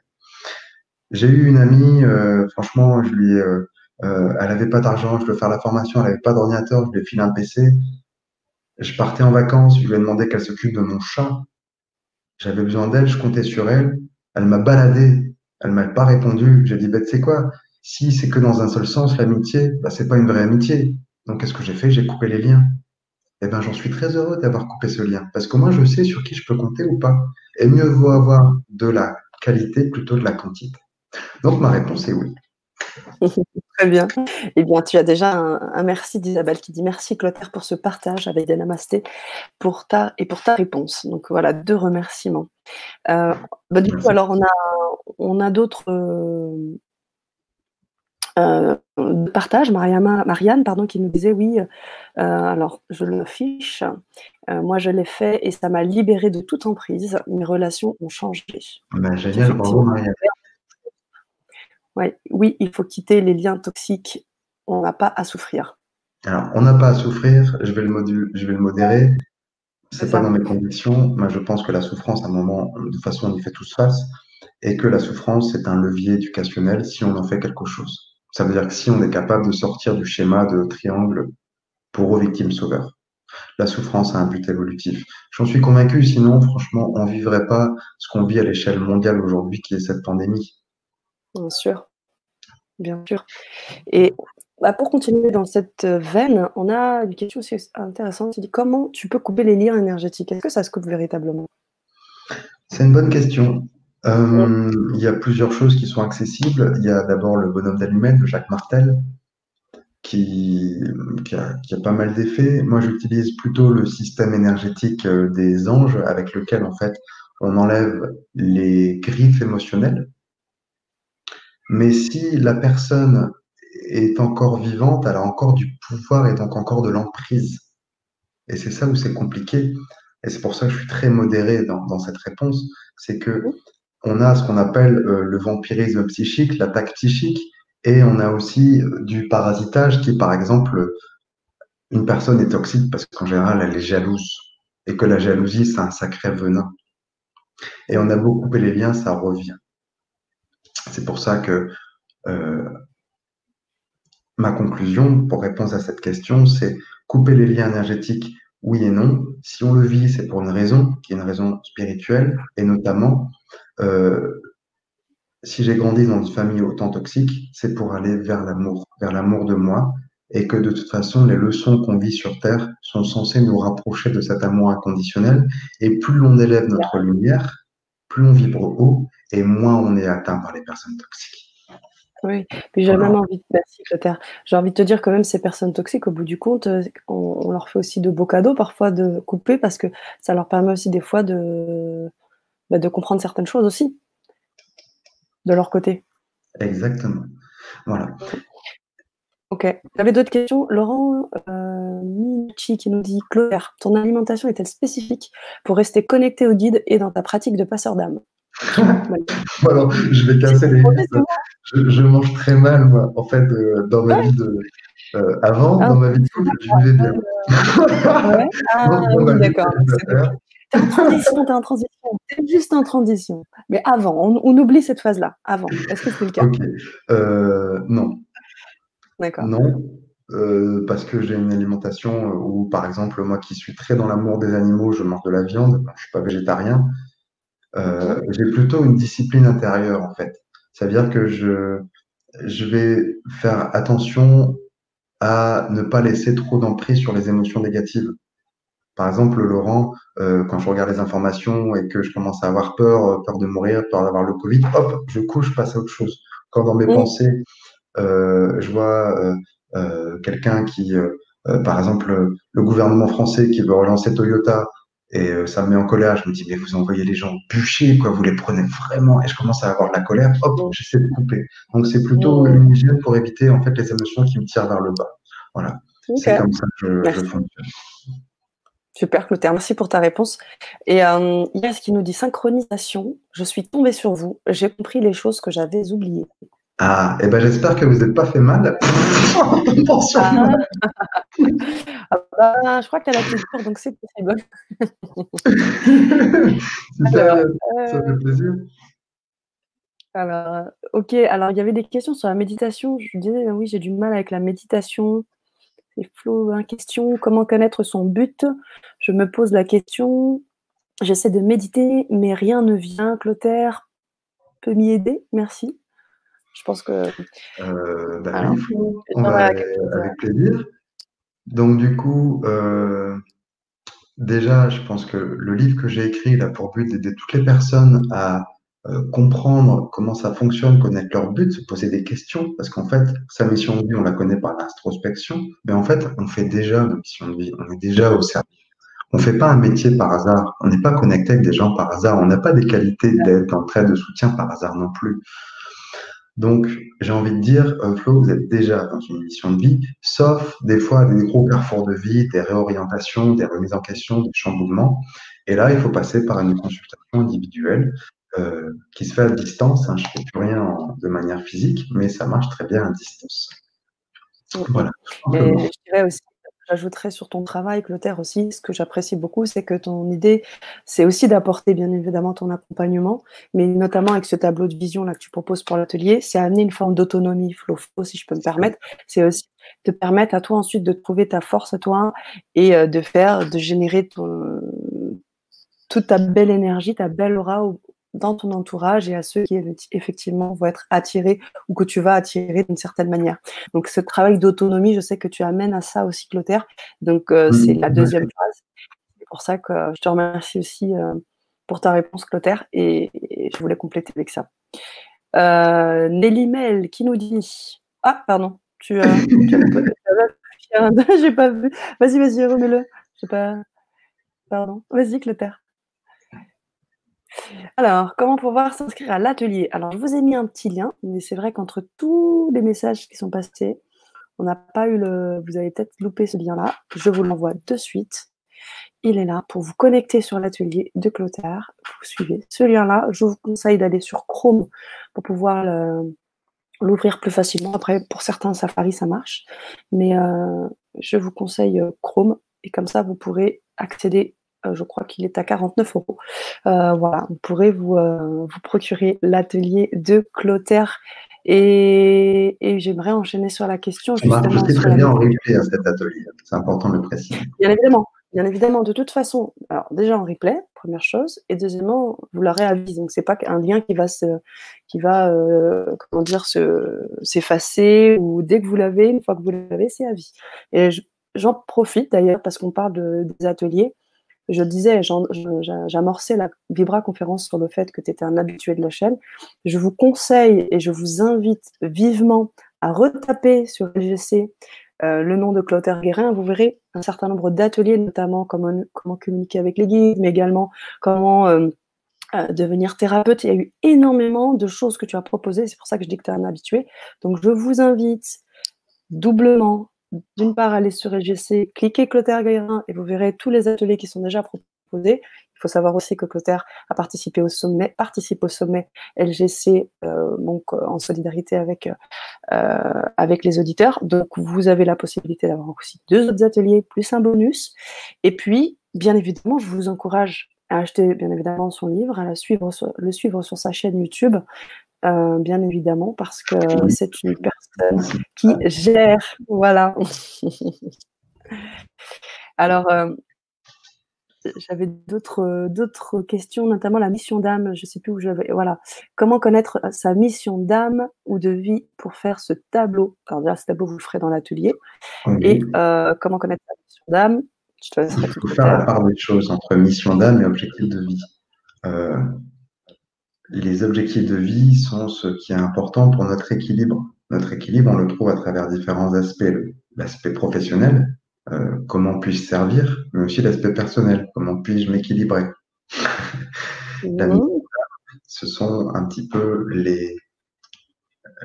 J'ai eu une amie, euh, franchement, je lui, euh, elle avait pas d'argent, je veux faire la formation, elle avait pas d'ordinateur, je lui ai un PC. Je partais en vacances, je lui ai demandé qu'elle s'occupe de mon chat. J'avais besoin d'elle, je comptais sur elle. Elle m'a baladé, elle m'a pas répondu. J'ai dit, bah, tu sais quoi, si c'est que dans un seul sens, l'amitié, bah, c'est pas une vraie amitié. Donc, qu'est-ce que j'ai fait? J'ai coupé les liens. Eh ben, j'en suis très heureux d'avoir coupé ce lien. Parce que moi, je sais sur qui je peux compter ou pas. Et mieux vaut avoir de la qualité plutôt de la quantité. Donc, ma réponse est oui.
Très bien. Eh bien, tu as déjà un, merci d'Isabelle qui dit merci Clotaire pour ce partage avec des namastés pour ta, et pour ta réponse. Donc voilà, deux remerciements. Euh, bah, du coup, alors on a, on a d'autres euh, euh partages. Marianne pardon, qui nous disait oui, euh, alors je le fiche. moi, je l'ai fait et ça m'a libéré de toute emprise. Mes relations ont changé.
Bah, génial, bravo Marianne
oui, il faut quitter les liens toxiques. On n'a pas à souffrir.
Alors, on n'a pas à souffrir. Je vais le, je vais le modérer. C'est pas dans mes convictions. Moi, je pense que la souffrance, à un moment, de toute façon, on y fait tous face, et que la souffrance c'est un levier éducationnel si on en fait quelque chose. Ça veut dire que si on est capable de sortir du schéma de triangle pour victimes sauveurs. La souffrance a un but évolutif. J'en suis convaincu, sinon, franchement, on ne vivrait pas ce qu'on vit à l'échelle mondiale aujourd'hui, qui est cette pandémie.
Bien sûr. Bien sûr. Et bah, pour continuer dans cette veine, on a une question aussi intéressante. dit comment tu peux couper les liens énergétiques? Est-ce que ça se coupe véritablement?
C'est une bonne question. Euh, il y a plusieurs choses qui sont accessibles. Il y a d'abord le bonhomme d'allumette de Jacques Martel, qui, a, pas mal d'effets. Moi, j'utilise plutôt le système énergétique euh, des anges, avec lequel, en fait, on enlève les griffes émotionnelles mais si la personne est encore vivante, elle a encore du pouvoir et donc encore de l'emprise. Et c'est ça où c'est compliqué. Et c'est pour ça que je suis très modéré dans, cette réponse. C'est que on a ce qu'on appelle euh, le vampirisme psychique, l'attaque psychique, et on a aussi euh, du parasitage qui par exemple une personne est toxique parce qu'en général, elle est jalouse et que la jalousie, c'est un sacré venin. Et on a beau couper les liens, ça revient. C'est pour ça que euh, ma conclusion pour répondre à cette question, c'est couper les liens énergétiques, oui et non. Si on le vit, c'est pour une raison, qui est une raison spirituelle, et notamment, euh, si j'ai grandi dans une famille autant toxique, c'est pour aller vers l'amour, vers l'amour de moi, et que de toute façon, les leçons qu'on vit sur Terre sont censées nous rapprocher de cet amour inconditionnel. Et plus on élève notre lumière, plus on vibre haut, et moins on est atteint par les personnes toxiques.
Oui, puis j'ai même envie de, merci J'ai envie de te dire que même ces personnes toxiques, au bout du compte, euh, on, leur fait aussi de beaux cadeaux parfois de couper parce que ça leur permet aussi des fois de, bah, de comprendre certaines choses aussi de leur côté.
Exactement. Voilà.
Ok. J'avais d'autres questions. Laurent euh, qui nous dit Claire, ton alimentation est-elle spécifique pour rester connecté au guide et dans ta pratique de passeur d'âme?
Alors, je vais casser les. Je, je, mange très mal, moi. En fait, euh, dans ma vie de. Euh, avant, ah, dans ma vie de couple, je vivais bien.
ouais. Ah, oui, d'accord. T'es en transition, t'es en transition. T'es juste en transition. Mais avant, on, on oublie cette phase-là. Avant. Est-ce que c'est le cas?
Euh, non. Non, euh, parce que j'ai une alimentation euh, où, par exemple, moi qui suis très dans l'amour des animaux, je mange de la viande, je ne suis pas végétarien. Euh, j'ai plutôt une discipline intérieure, en fait. C'est-à-dire que je, je vais faire attention à ne pas laisser trop d'emprise sur les émotions négatives. Par exemple, Laurent, quand je regarde les informations et que je commence à avoir peur, peur de mourir, peur d'avoir le Covid, hop, je couche, je passe à autre chose. Quand dans mes pensées, euh, je vois euh, euh, quelqu'un qui, par exemple, le gouvernement français qui veut relancer Toyota et ça me met en colère. Je me dis, mais vous envoyez les gens bûcher, quoi, vous les prenez vraiment. Et je commence à avoir de la colère, hop, j'essaie de couper. Donc c'est plutôt une hygiène pour éviter en fait les émotions qui me tirent vers le bas. Voilà. C'est comme ça que je, fonctionne.
Super, Clotaire. Merci pour ta réponse. Et euh, il y a ce qui nous dit synchronisation. Je suis tombée sur vous. J'ai compris les choses que j'avais oubliées.
Ah, et eh ben j'espère que vous n'êtes pas fait mal.
Ah. ah bah, je crois qu'elle a fait donc c'est possible.
ça, euh, ça fait plaisir.
Alors, ok. Alors, il y avait des questions sur la méditation. Je disais, oui, j'ai du mal avec la méditation. C'est flou, hein, question. Comment connaître son but? Je me pose la question. J'essaie de méditer, mais rien ne vient. Clotaire peut m'y aider? Merci. Je pense que.
Euh, bah on va, avec plaisir. Donc, du coup, euh, déjà, je pense que le livre que j'ai écrit il a pour but d'aider toutes les personnes à euh, comprendre comment ça fonctionne, connaître leur but, se poser des questions, parce qu'en fait, sa mission de vie, on la connaît par l'introspection, mais en fait, on fait déjà nos missions de vie, on est déjà au service. On ne fait pas un métier par hasard, on n'est pas connecté avec des gens par hasard, on n'a pas des qualités d'aide, d'entraide, de soutien par hasard non plus. Donc, j'ai envie de dire, euh, Flo, vous êtes déjà dans une mission de vie, sauf des fois des gros carrefours de vie, des réorientations, des remises en question, des chamboulements. Et là, il faut passer par une consultation individuelle euh, qui se fait à distance. Hein. Je ne fais plus rien de manière physique, mais ça marche très bien à distance.
Voilà. je dirais aussi J'ajouterais sur ton travail, Clotaire aussi, ce que j'apprécie beaucoup, c'est que ton idée, c'est aussi d'apporter bien évidemment ton accompagnement, mais notamment avec ce tableau de vision là que tu proposes pour l'atelier, c'est amener une forme d'autonomie, Flo, si je peux me permettre. C'est aussi te permettre à toi ensuite de trouver ta force à toi et euh, de faire, de générer toute ta belle énergie, ta belle aura dans ton entourage et à ceux qui effectivement vont être attirés ou que tu vas attirer d'une certaine manière. Donc ce travail d'autonomie, je sais que tu amènes à ça aussi, Clotaire. Donc euh, mmh, c'est la deuxième phase. C'est pour ça que je te remercie aussi euh, pour ta réponse, Clotaire, et, je voulais compléter avec ça. Euh, Nelly Mel qui nous dit Ah, pardon, tu as. J'ai pas vu. Vas-y, vas-y, remets-le. J'ai pas. Pardon. Vas-y, Clotaire. Alors, comment pouvoir s'inscrire à l'atelier? Alors, je vous ai mis un petit lien, mais c'est vrai qu'entre tous les messages qui sont passés, on n'a pas eu le. Vous avez peut-être loupé ce lien-là. Je vous l'envoie de suite. Il est là pour vous connecter sur l'atelier de Clotaire. Vous suivez ce lien-là. Je vous conseille d'aller sur Chrome pour pouvoir l'ouvrir plus facilement. Après, pour certains Safari, ça marche. Mais euh, je vous conseille Chrome. Et comme ça, vous pourrez accéder, je crois qu'il est à 49 euros. voilà, vous pourrez vous, vous procurer l'atelier de Clotaire. Et, j'aimerais enchaîner sur la question.
Ça marche très bien en replay à cet atelier. C'est important de le préciser.
Bien évidemment. Bien évidemment, de toute façon, alors déjà en replay, première chose, et deuxièmement, vous l'aurez à vie. Donc c'est pas un lien qui va se, qui va, euh, comment dire, s'effacer ou dès que vous l'avez, une fois que vous l'avez, c'est à vie. Et j'en profite d'ailleurs parce qu'on parle de, des ateliers. Je disais, j'amorçais la Vibra conférence sur le fait que tu étais un habitué de la chaîne. Je vous conseille et je vous invite vivement à retaper sur LGC euh, le nom de Clotaire Guérin, vous verrez un certain nombre d'ateliers, notamment comment, communiquer avec les guides, mais également comment euh, euh, devenir thérapeute. Il y a eu énormément de choses que tu as proposées, c'est pour ça que je dis que tu es un habitué. Donc je vous invite doublement, d'une part, aller sur LGC, cliquez Clotaire Guérin et vous verrez tous les ateliers qui sont déjà proposés. Il faut savoir aussi que Clotaire a participé au sommet, participe au sommet LGC, euh, donc en solidarité avec, euh, avec les auditeurs. Donc vous avez la possibilité d'avoir aussi deux autres ateliers plus un bonus. Et puis, bien évidemment, je vous encourage à acheter bien évidemment son livre, à suivre le suivre sur sa chaîne YouTube. Bien évidemment, parce que c'est une personne qui gère. Voilà. Alors, j'avais d'autres d'autres questions, notamment la mission d'âme. Je sais plus où j'avais. Voilà. Comment connaître sa mission d'âme ou de vie pour faire ce tableau? Alors déjà, ce tableau vous le ferez dans l'atelier. Et euh, comment connaître sa mission d'âme?
Je te laisserai Il faut faire la part des choses entre mission d'âme et objectif de vie. Euh, les objectifs de vie sont ce qui est important pour notre équilibre. Notre équilibre, on le trouve à travers différents aspects. L'aspect professionnel, euh, comment puis-je servir, mais aussi l'aspect personnel, comment puis-je m'équilibrer. ce sont un petit peu les,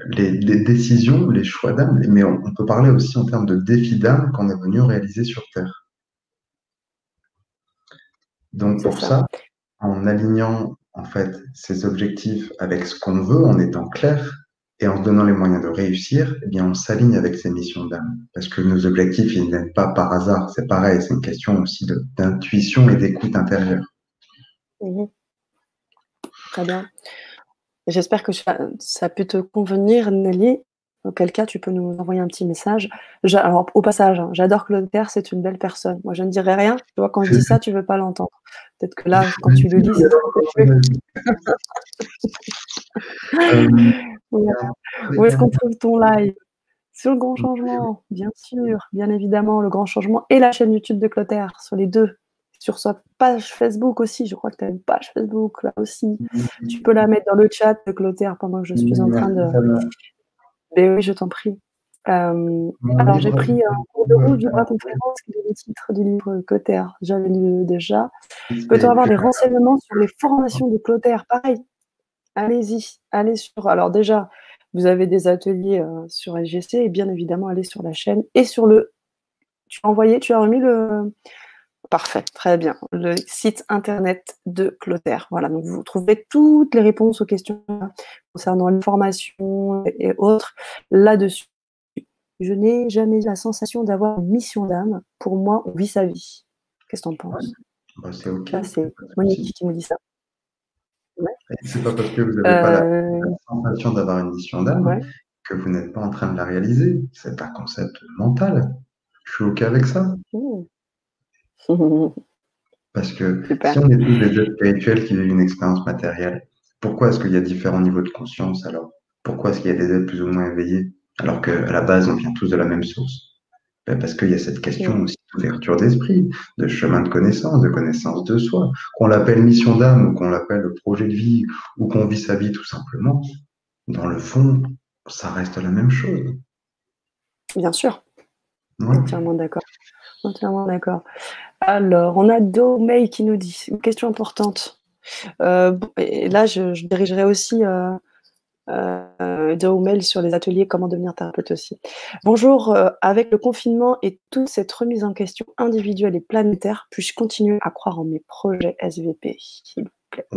les, décisions, les choix d'âme, mais on, peut parler aussi en termes de défis d'âme qu'on est venu réaliser sur Terre. Donc pour ça. en alignant en fait ces objectifs avec ce qu'on veut, en étant clair, et en se donnant les moyens de réussir, eh bien, on s'aligne avec ces missions d'âme. Parce que nos objectifs, ils ne viennent pas par hasard. C'est pareil, c'est une question aussi d'intuition et d'écoute intérieure.
Mhm. Très bien. J'espère que ça peut te convenir, Nelly. Auquel cas, tu peux nous envoyer un petit message. Alors, au passage, hein, j'adore Claude c'est une belle personne. Moi, je ne dirais rien. Tu vois, quand je dis ça, tu ne veux pas l'entendre. Peut-être que là, quand tu le dis, c'est Où est-ce qu'on trouve ton live? Sur le grand changement, bien sûr, bien évidemment, le grand changement et la chaîne YouTube de Clotaire, sur les deux. Sur sa page Facebook aussi, je crois que tu as une page Facebook là aussi. Tu peux la mettre dans le chat de Clotaire pendant que je suis en train de, ben oui, je t'en prie. Euh, alors, j'ai pris un cours de route du bras conférence qui est le titre du livre Clotaire. J'avais lu déjà. Peut-on avoir des renseignements sur les formations de Clotaire Pareil, allez-y, allez sur. Alors, déjà, vous avez des ateliers euh, sur LGC et bien évidemment, allez sur la chaîne et sur le. Tu as envoyé, tu as remis le, Parfait, très bien. Le site internet de Clotaire. Voilà, donc vous trouvez toutes les réponses aux questions concernant l'information et autres là-dessus. Je n'ai jamais eu la sensation d'avoir une mission d'âme. Pour moi, on vit sa vie. Qu'est-ce que tu en penses
bah, C'est OK.
c'est Monique qui me dit ça.
C'est pas parce que vous n'avez pas la, euh, sensation d'avoir une mission d'âme que vous n'êtes pas en train de la réaliser. C'est un concept mental. Je suis OK avec ça. Mmh. Parce que si on est tous des êtres spirituels qui vivent une expérience matérielle, pourquoi est-ce qu'il y a différents niveaux de conscience alors? Pourquoi est-ce qu'il y a des êtres plus ou moins éveillés alors qu'à la base on vient tous de la même source? Ben Parce qu'il y a cette question aussi d'ouverture d'esprit, de chemin de connaissance, de connaissance de soi, qu'on l'appelle mission d'âme ou qu'on l'appelle projet de vie ou qu'on vit sa vie tout simplement. Dans le fond, ça reste la même chose.
Bien sûr. Entièrement d'accord. Entièrement d'accord. Alors, on a Domei qui nous dit une question importante. Euh, et là, je, dirigerai aussi euh, euh, sur les ateliers Comment devenir thérapeute aussi. Bonjour, euh, avec le confinement et toute cette remise en question individuelle et planétaire, puis-je continuer à croire en mes projets SVP, s'il vous plaît?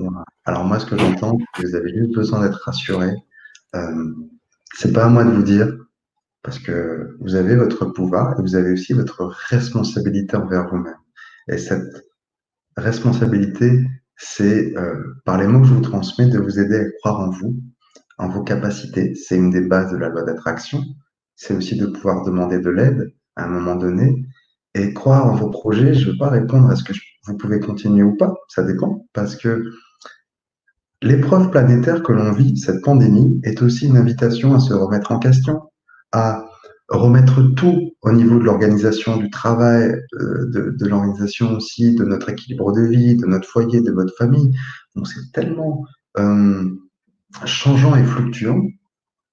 Alors, moi, ce que j'entends, c'est que vous avez juste besoin d'être rassuré. c'est pas à moi de vous dire, parce que vous avez votre pouvoir et vous avez aussi votre responsabilité envers vous-même. Et cette responsabilité, c'est euh, par les mots que je vous transmets de vous aider à croire en vous, en vos capacités. C'est une des bases de la loi d'attraction. C'est aussi de pouvoir demander de l'aide à un moment donné et croire en vos projets. Je ne veux pas répondre à ce que vous pouvez continuer ou pas, ça dépend, parce que l'épreuve planétaire que l'on vit, cette pandémie, est aussi une invitation à se remettre en question, à remettre tout au niveau de l'organisation du travail, euh, de, l'organisation aussi de notre équilibre de vie, de notre foyer, de votre famille. Donc c'est tellement euh, changeant et fluctuant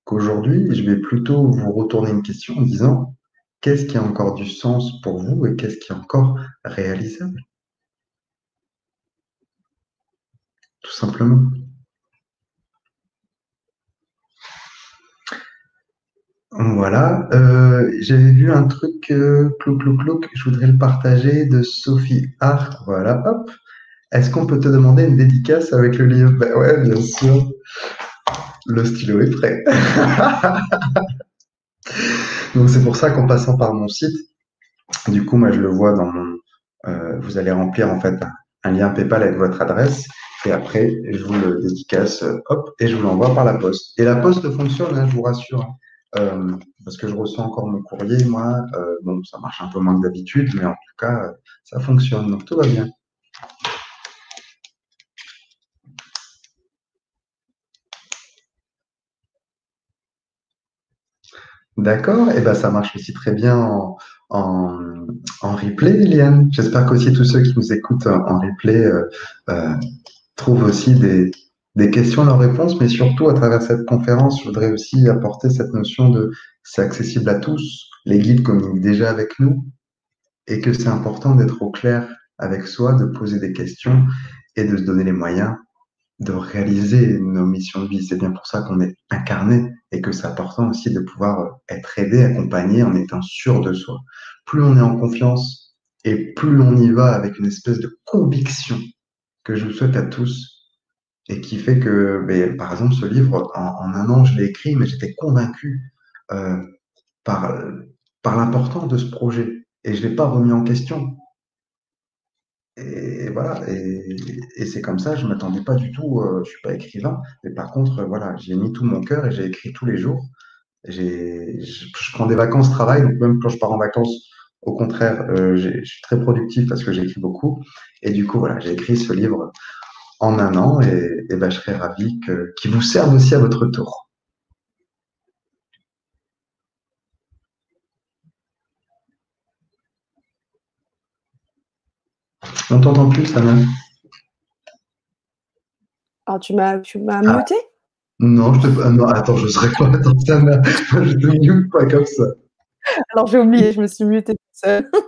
qu'aujourd'hui, je vais plutôt vous retourner une question en disant qu'est-ce qui a encore du sens pour vous et qu'est-ce qui est encore réalisable? Tout simplement. Voilà, euh, j'avais vu un truc, euh, clouc, je voudrais le partager de Sophie Art. Voilà, hop. Est-ce qu'on peut te demander une dédicace avec le livre? Ben ouais, bien sûr. Le stylo est prêt. Donc c'est pour ça qu'en passant par mon site, du coup, moi je le vois dans mon. Euh, vous allez remplir en fait un lien PayPal avec votre adresse. Et après, je vous le dédicace, hop, et je vous l'envoie par la poste. Et la poste fonctionne, hein, je vous rassure. Euh, parce que je reçois encore mon courrier, moi. Euh, bon, ça marche un peu moins que d'habitude, mais en tout cas, ça fonctionne. Donc tout va bien. D'accord, et eh ben ça marche aussi très bien en, replay, Eliane. J'espère qu'aussi tous ceux qui nous écoutent en replay euh, trouvent aussi des, des questions, leurs réponses, mais surtout à travers cette conférence, je voudrais aussi apporter cette notion de c'est accessible à tous, les guides communiquent déjà avec nous, et que c'est important d'être au clair avec soi, de poser des questions et de se donner les moyens de réaliser nos missions de vie. C'est bien pour ça qu'on est incarné et que c'est important aussi de pouvoir être aidé, accompagné en étant sûr de soi. Plus on est en confiance et plus on y va avec une espèce de conviction que je vous souhaite à tous, et qui fait que, ben, par exemple, ce livre, en, un an, je l'ai écrit, mais j'étais convaincu euh, par, par l'importance de ce projet et je ne l'ai pas remis en question. Et voilà, et, c'est comme ça, je ne m'attendais pas du tout, euh, je ne suis pas écrivain, mais par contre, voilà, j'ai mis tout mon cœur et j'ai écrit tous les jours. Je, je prends des vacances travail, donc même quand je pars en vacances, au contraire, euh, je suis très productif parce que j'écris beaucoup. Et du coup, voilà, j'ai écrit ce livre en un an et, ben, je serais ravi qu'il vous serve aussi à votre tour. On t'entend plus, Sana
Ah, tu m'as, tu m'as ah. muté?
Non, je te... Ah, non, attends, je serais pas. Attends, Sana, je te mute pas comme ça.
Alors j'ai oublié, je me suis mutée toute seule.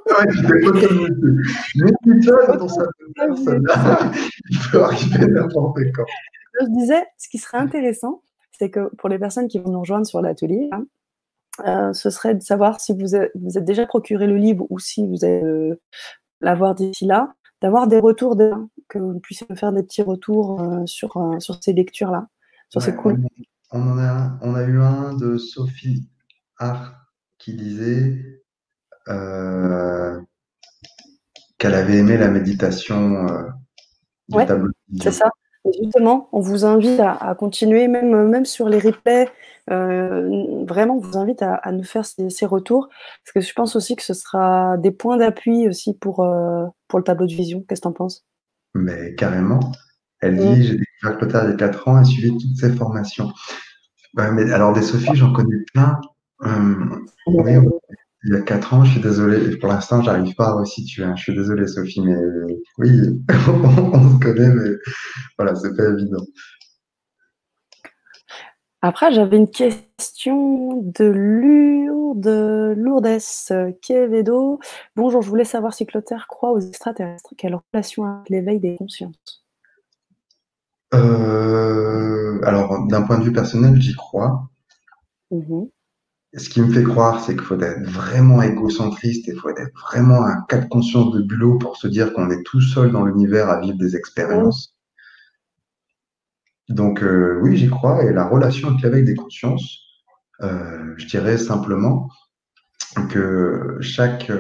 Mais dans sa il peut arriver n'importe quand.
Je disais, ce qui serait intéressant, c'est que pour les personnes qui vont nous rejoindre sur l'atelier, hein, euh, ce serait de savoir si vous êtes, vous êtes déjà procuré le livre ou si vous allez euh, l'avoir d'ici là, d'avoir des retours, de, que vous puissiez faire des petits retours euh, sur, sur ces lectures-là, sur ces cool.
On, en a, on a eu un de Sophie Art qui disait euh, qu'elle avait aimé la méditation euh,
du tableau. C'est ça. justement, on vous invite à, continuer, même, même sur les replays. Euh, vraiment, on vous invite à, nous faire ces, retours. Parce que je pense aussi que ce sera des points d'appui aussi pour, pour le tableau de vision. Qu'est-ce que tu en penses?
Mais carrément. Elle dit. J'ai découvert Clotaire il y a 4 ans et suivi toutes ses formations. mais alors, des Sophie, j'en connais plein Hum, oui, il y a quatre ans, je suis désolé. Pour l'instant, j'arrive pas à resituer. Hein. Je suis désolé, Sophie, mais oui, on se connaît, mais voilà, c'est pas évident.
Après, j'avais une question de Lourdes, Lourdes Quevedo. Bonjour, je voulais savoir si Clotaire croit aux extraterrestres. Quelle relation avec l'éveil des consciences?
Euh, Alors, d'un point de vue personnel, j'y crois. Mmh ce qui me fait croire, c'est qu'il faut être vraiment égocentriste et il faut être vraiment un cas de conscience de bulot pour se dire qu'on est tout seul dans l'univers à vivre des expériences. Donc euh, oui, j'y crois. Et la relation avec des consciences, je dirais simplement que chaque,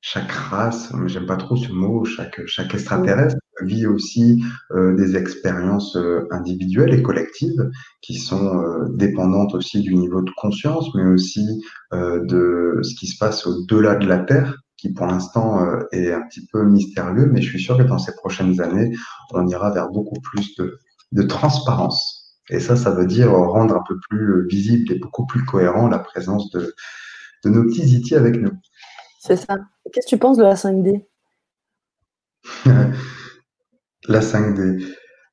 chaque race, j'aime pas trop ce mot, chaque, chaque extraterrestre vit aussi euh, des expériences euh, individuelles et collectives qui sont euh, dépendantes aussi du niveau de conscience, mais aussi de ce qui se passe au-delà de la Terre, qui pour l'instant est un petit peu mystérieux, mais je suis sûr que dans ces prochaines années, on ira vers beaucoup plus de, de transparence. Et ça, ça veut dire rendre un peu plus visible et beaucoup plus cohérent la présence de, de nos petits IT e avec nous.
C'est ça. Qu'est-ce que tu penses de la 5D
La 5D.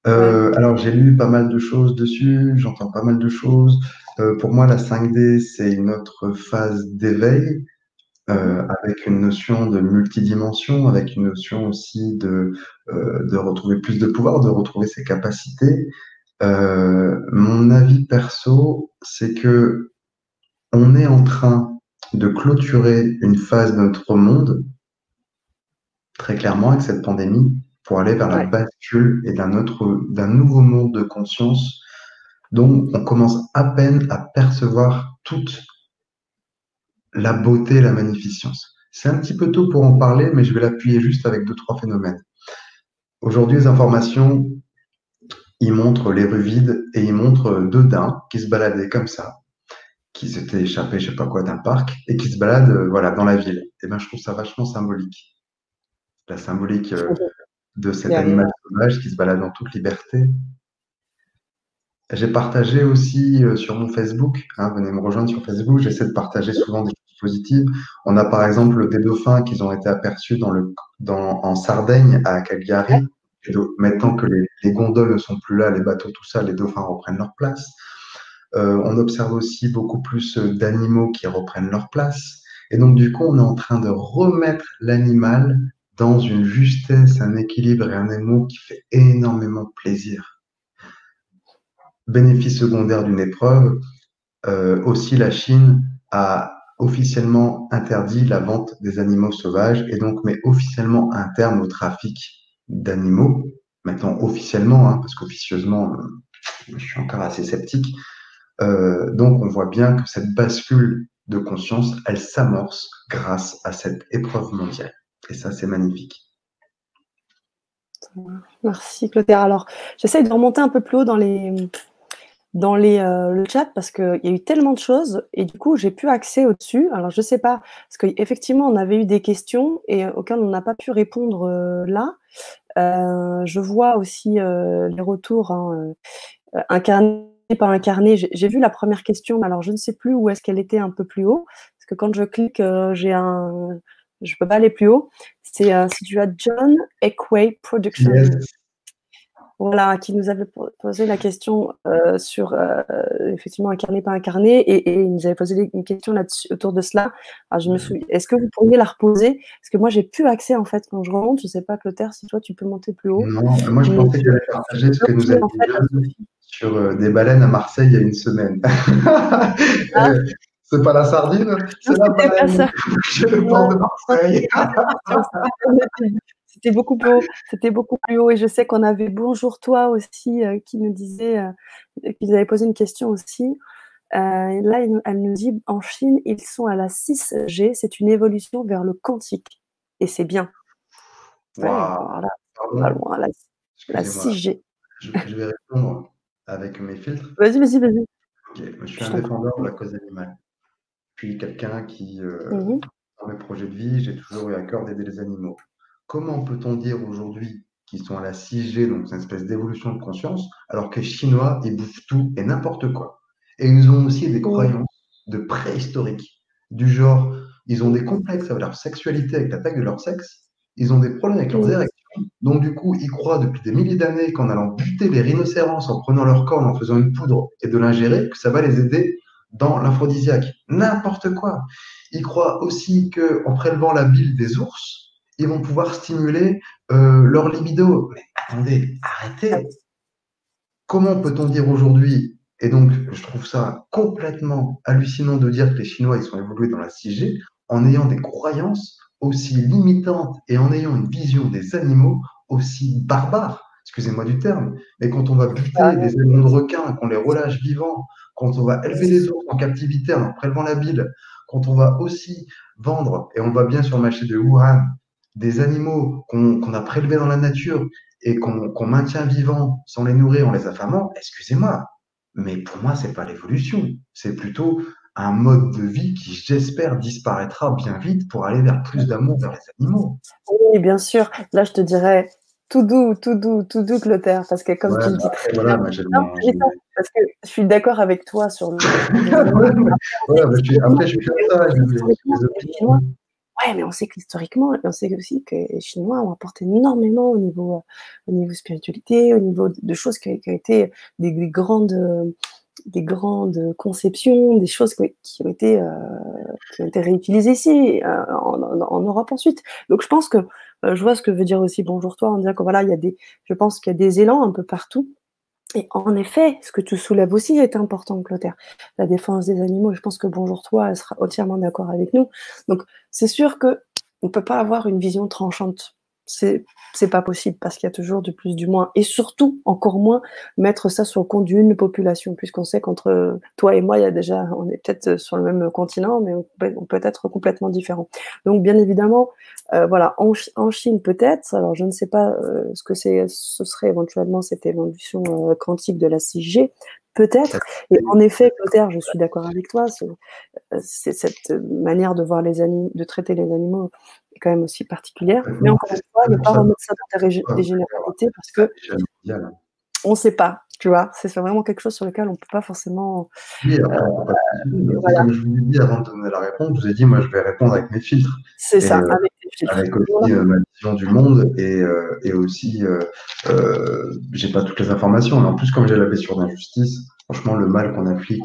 Euh, alors, j'ai lu pas mal de choses dessus, j'entends pas mal de choses. Euh, pour moi, la 5D, c'est une autre phase d'éveil, euh, avec une notion de multidimension, avec une notion aussi de, de retrouver plus de pouvoir, de retrouver ses capacités. mon avis perso, c'est que on est en train de clôturer une phase de notre monde, très clairement, avec cette pandémie, pour aller vers la bascule et d'un autre, d'un nouveau monde de conscience dont on commence à peine à percevoir toute la beauté, la magnificence. C'est un petit peu tôt pour en parler, mais je vais l'appuyer juste avec deux, trois phénomènes. Aujourd'hui, les informations, ils montrent les rues vides et ils montrent deux daims qui se baladaient comme ça, qui s'étaient échappés, je sais pas quoi, d'un parc et qui se baladent, euh, voilà, dans la ville. Et eh ben, je trouve ça vachement symbolique. La symbolique euh, de cet animal sauvage qui se balade en toute liberté. J'ai partagé aussi euh, sur mon Facebook, hein, venez me rejoindre sur Facebook, j'essaie de partager souvent des choses positives. On a par exemple des dauphins qui ont été aperçus dans le, dans, en Sardaigne à Cagliari. maintenant que les, gondoles ne sont plus là, les bateaux, tout ça, les dauphins reprennent leur place. Euh, on observe aussi beaucoup plus d'animaux qui reprennent leur place. Et donc, du coup, on est en train de remettre l'animal dans une justesse, un équilibre et un émo qui fait énormément plaisir. Bénéfice secondaire d'une épreuve, euh, aussi la Chine a officiellement interdit la vente des animaux sauvages et donc met officiellement un terme au trafic d'animaux. Maintenant officiellement, hein, parce qu'officieusement, je suis encore assez sceptique. Euh, donc on voit bien que cette bascule de conscience, elle s'amorce grâce à cette épreuve mondiale. Et ça, c'est magnifique.
Merci Clotaire. Alors, j'essaye de remonter un peu plus haut dans les dans les, euh, le chat parce qu'il y a eu tellement de choses et du coup j'ai plus accès au-dessus. Alors je sais pas, parce qu'effectivement on avait eu des questions et auxquelles on n'a pas pu répondre euh, là. Euh, je vois aussi les retours hein, incarnés par incarnés. J'ai vu la première question, mais alors je ne sais plus où est-ce qu'elle était un peu plus haut. Parce que quand je clique, j'ai un, je peux pas aller plus haut. C'est euh, as John Equay Production. Voilà, qui nous avait posé la question euh, sur euh, effectivement incarné pas incarné et, et, il nous avait posé une question là autour de cela. Alors, je me suis, est-ce que vous pourriez la reposer? Parce que moi j'ai plus accès en fait quand je remonte. Je sais pas Clotaire si toi tu peux monter plus haut.
Non, moi je pensais qu'elle allait partager ce que nous a dit sur des baleines à Marseille il y a une semaine. Ah. C'est pas la sardine, c'est la baleine. le port de Marseille.
C'était beaucoup plus haut. C'était beaucoup plus haut. Et je sais qu'on avait Bonjour toi aussi euh, qui nous disait, euh, qu'ils avaient posé une question aussi. Euh, là, elle nous dit en Chine, ils sont à la 6G. C'est une évolution vers le quantique. Et c'est bien.
Wow.
voilà, pas loin, la, la 6G.
Je, je, vais répondre avec mes filtres.
Vas-y, vas-y, vas-y.
je suis un défendeur de la cause animale quelqu'un qui, euh, mmh dans mes projets de vie, j'ai toujours eu à cœur d'aider les animaux. Comment peut-on dire aujourd'hui qu'ils sont à la 6G, donc c'est une espèce d'évolution de conscience, alors que les Chinois, ils bouffent tout et n'importe quoi? Et ils ont aussi des mmh. croyances de préhistoriques, du genre, ils ont des complexes avec leur sexualité, avec la taille de leur sexe, ils ont des problèmes avec leurs mmh. érections, donc du coup, ils croient depuis des milliers d'années qu'en allant buter les rhinocéros, en prenant leur corps, en faisant une poudre et de l'ingérer, que ça va les aider dans l'aphrodisiaque. N'importe quoi. Ils croient aussi qu'en prélevant la bile des ours, ils vont pouvoir stimuler euh, leur libido. Mais attendez, arrêtez. Comment peut-on dire aujourd'hui, et donc je trouve ça complètement hallucinant de dire que les Chinois ils sont évolués dans la 6G en ayant des croyances aussi limitantes et en ayant une vision des animaux aussi barbare. Excusez-moi du terme, mais quand on va buter ah des animaux de requins, qu'on les relâche vivants, quand on va élever les ours en captivité en prélevant la bile, quand on va aussi vendre, et on va bien sur le marché de Wuhan, des animaux qu'on a prélevés dans la nature et qu'on maintient vivants sans les nourrir en les affamant, excusez-moi, mais pour moi, c'est pas l'évolution. C'est plutôt un mode de vie qui, j'espère, disparaîtra bien vite pour aller vers plus d'amour vers les animaux.
Oui, bien sûr. Là, je te dirais tout doux, tout doux, tout doux, Clotaire, parce que comme tu le dis bah, parce que je suis d'accord avec toi sur le. après, je suis comme ça. Ouais, mais on sait qu'historiquement, on sait aussi que les Chinois ont apporté énormément au niveau, au niveau spiritualité, au niveau de choses qui, ont été des, grandes, des grandes conceptions, des choses qui, ont, été, euh, qui ont été réutilisées ici, euh, en, Europe ensuite. Donc je pense que euh, je vois ce que veut dire aussi bonjour toi, en disant que voilà, il y a des, je pense qu'il y a des élans un peu partout. Et en effet, ce que tu soulèves aussi est important, Clotaire. La défense des animaux, je pense que Bonjour Toi, elle sera entièrement d'accord avec nous. Donc, c'est sûr que on ne peut pas avoir une vision tranchante c'est c'est pas possible parce qu'il y a toujours du plus du moins et surtout encore moins mettre ça sur le compte d'une population puisqu'on sait qu'entre toi et moi il y a déjà on est peut-être sur le même continent mais on peut, être complètement différents donc bien évidemment euh, voilà en, en Chine peut-être. Alors je ne sais pas euh, ce que c'est ce serait éventuellement cette évolution euh, quantique de la 6G Peut-être. Et en effet, Clotaire, je suis d'accord avec toi. C'est cette manière de voir les animaux, de traiter les animaux est quand même aussi particulière. Mais encore une fois, ne pas remettre ça dans des généralités parce que on ne sait pas. Tu vois, c'est vraiment quelque chose sur lequel on ne peut pas forcément. Oui,
euh, Comme je vous l'ai dit avant de donner la réponse, je vous ai dit, moi, je vais répondre avec mes filtres.
C'est ça, euh, avec.
Avec aussi euh, ma vision du monde et, et aussi, j'ai pas toutes les informations. Mais en plus, comme j'ai la blessure d'injustice, franchement, le mal qu'on applique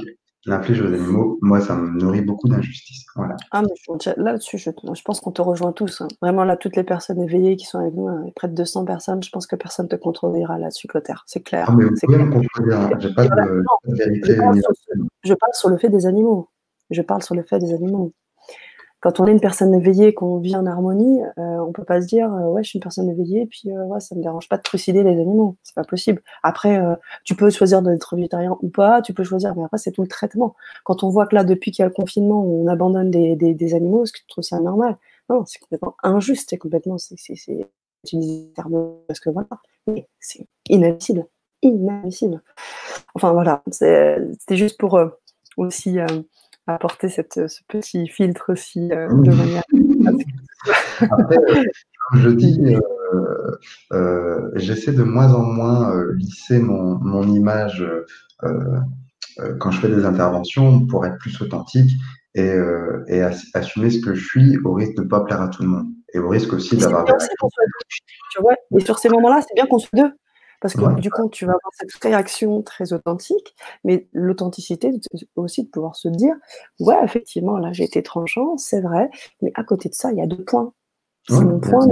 l'inflige aux animaux, moi, ça me nourrit beaucoup d'injustice. Voilà.
Ah, mais là-dessus, je, je, pense qu'on te rejoint tous. Hein. Vraiment, là, toutes les personnes éveillées qui sont avec nous, hein, près de 200 personnes, je pense que personne ne te contredira là-dessus, Clotaire. C'est clair. Ah, mais vous pouvez me contredire. Hein. J'ai pas de, vérité. je parle sur le fait des animaux. Je parle sur le fait des animaux quand on est une personne éveillée, qu'on vit en harmonie, euh, on peut pas se dire euh, ouais je suis une personne éveillée puis euh, ouais ça me dérange pas de trucider les animaux, c'est pas possible. Après euh, tu peux choisir d'être végétarien ou pas, tu peux choisir, mais après c'est tout le traitement. Quand on voit que là depuis qu'il y a le confinement on abandonne des, animaux, est-ce que tu trouves ça normal? Non, c'est complètement injuste, c'est complètement c'est parce que voilà, c'est inadmissible, inadmissible. Enfin voilà, c'était juste pour aussi apporter cette, ce petit filtre aussi euh, de manière.
Après, euh, comme je dis, euh, j'essaie de moins en moins lisser mon, mon image quand je fais des interventions pour être plus authentique et, et assumer ce que je suis au risque de ne pas plaire à tout le monde et au risque aussi d'avoir.
Tu vois, et sur ces moments-là, c'est bien qu'on soit deux. Parce que du coup, tu vas avoir cette réaction très authentique, mais l'authenticité aussi de pouvoir se dire, ouais, effectivement, là, j'ai été tranchant, c'est vrai, mais à côté de ça, il y a deux points. C'est mon point,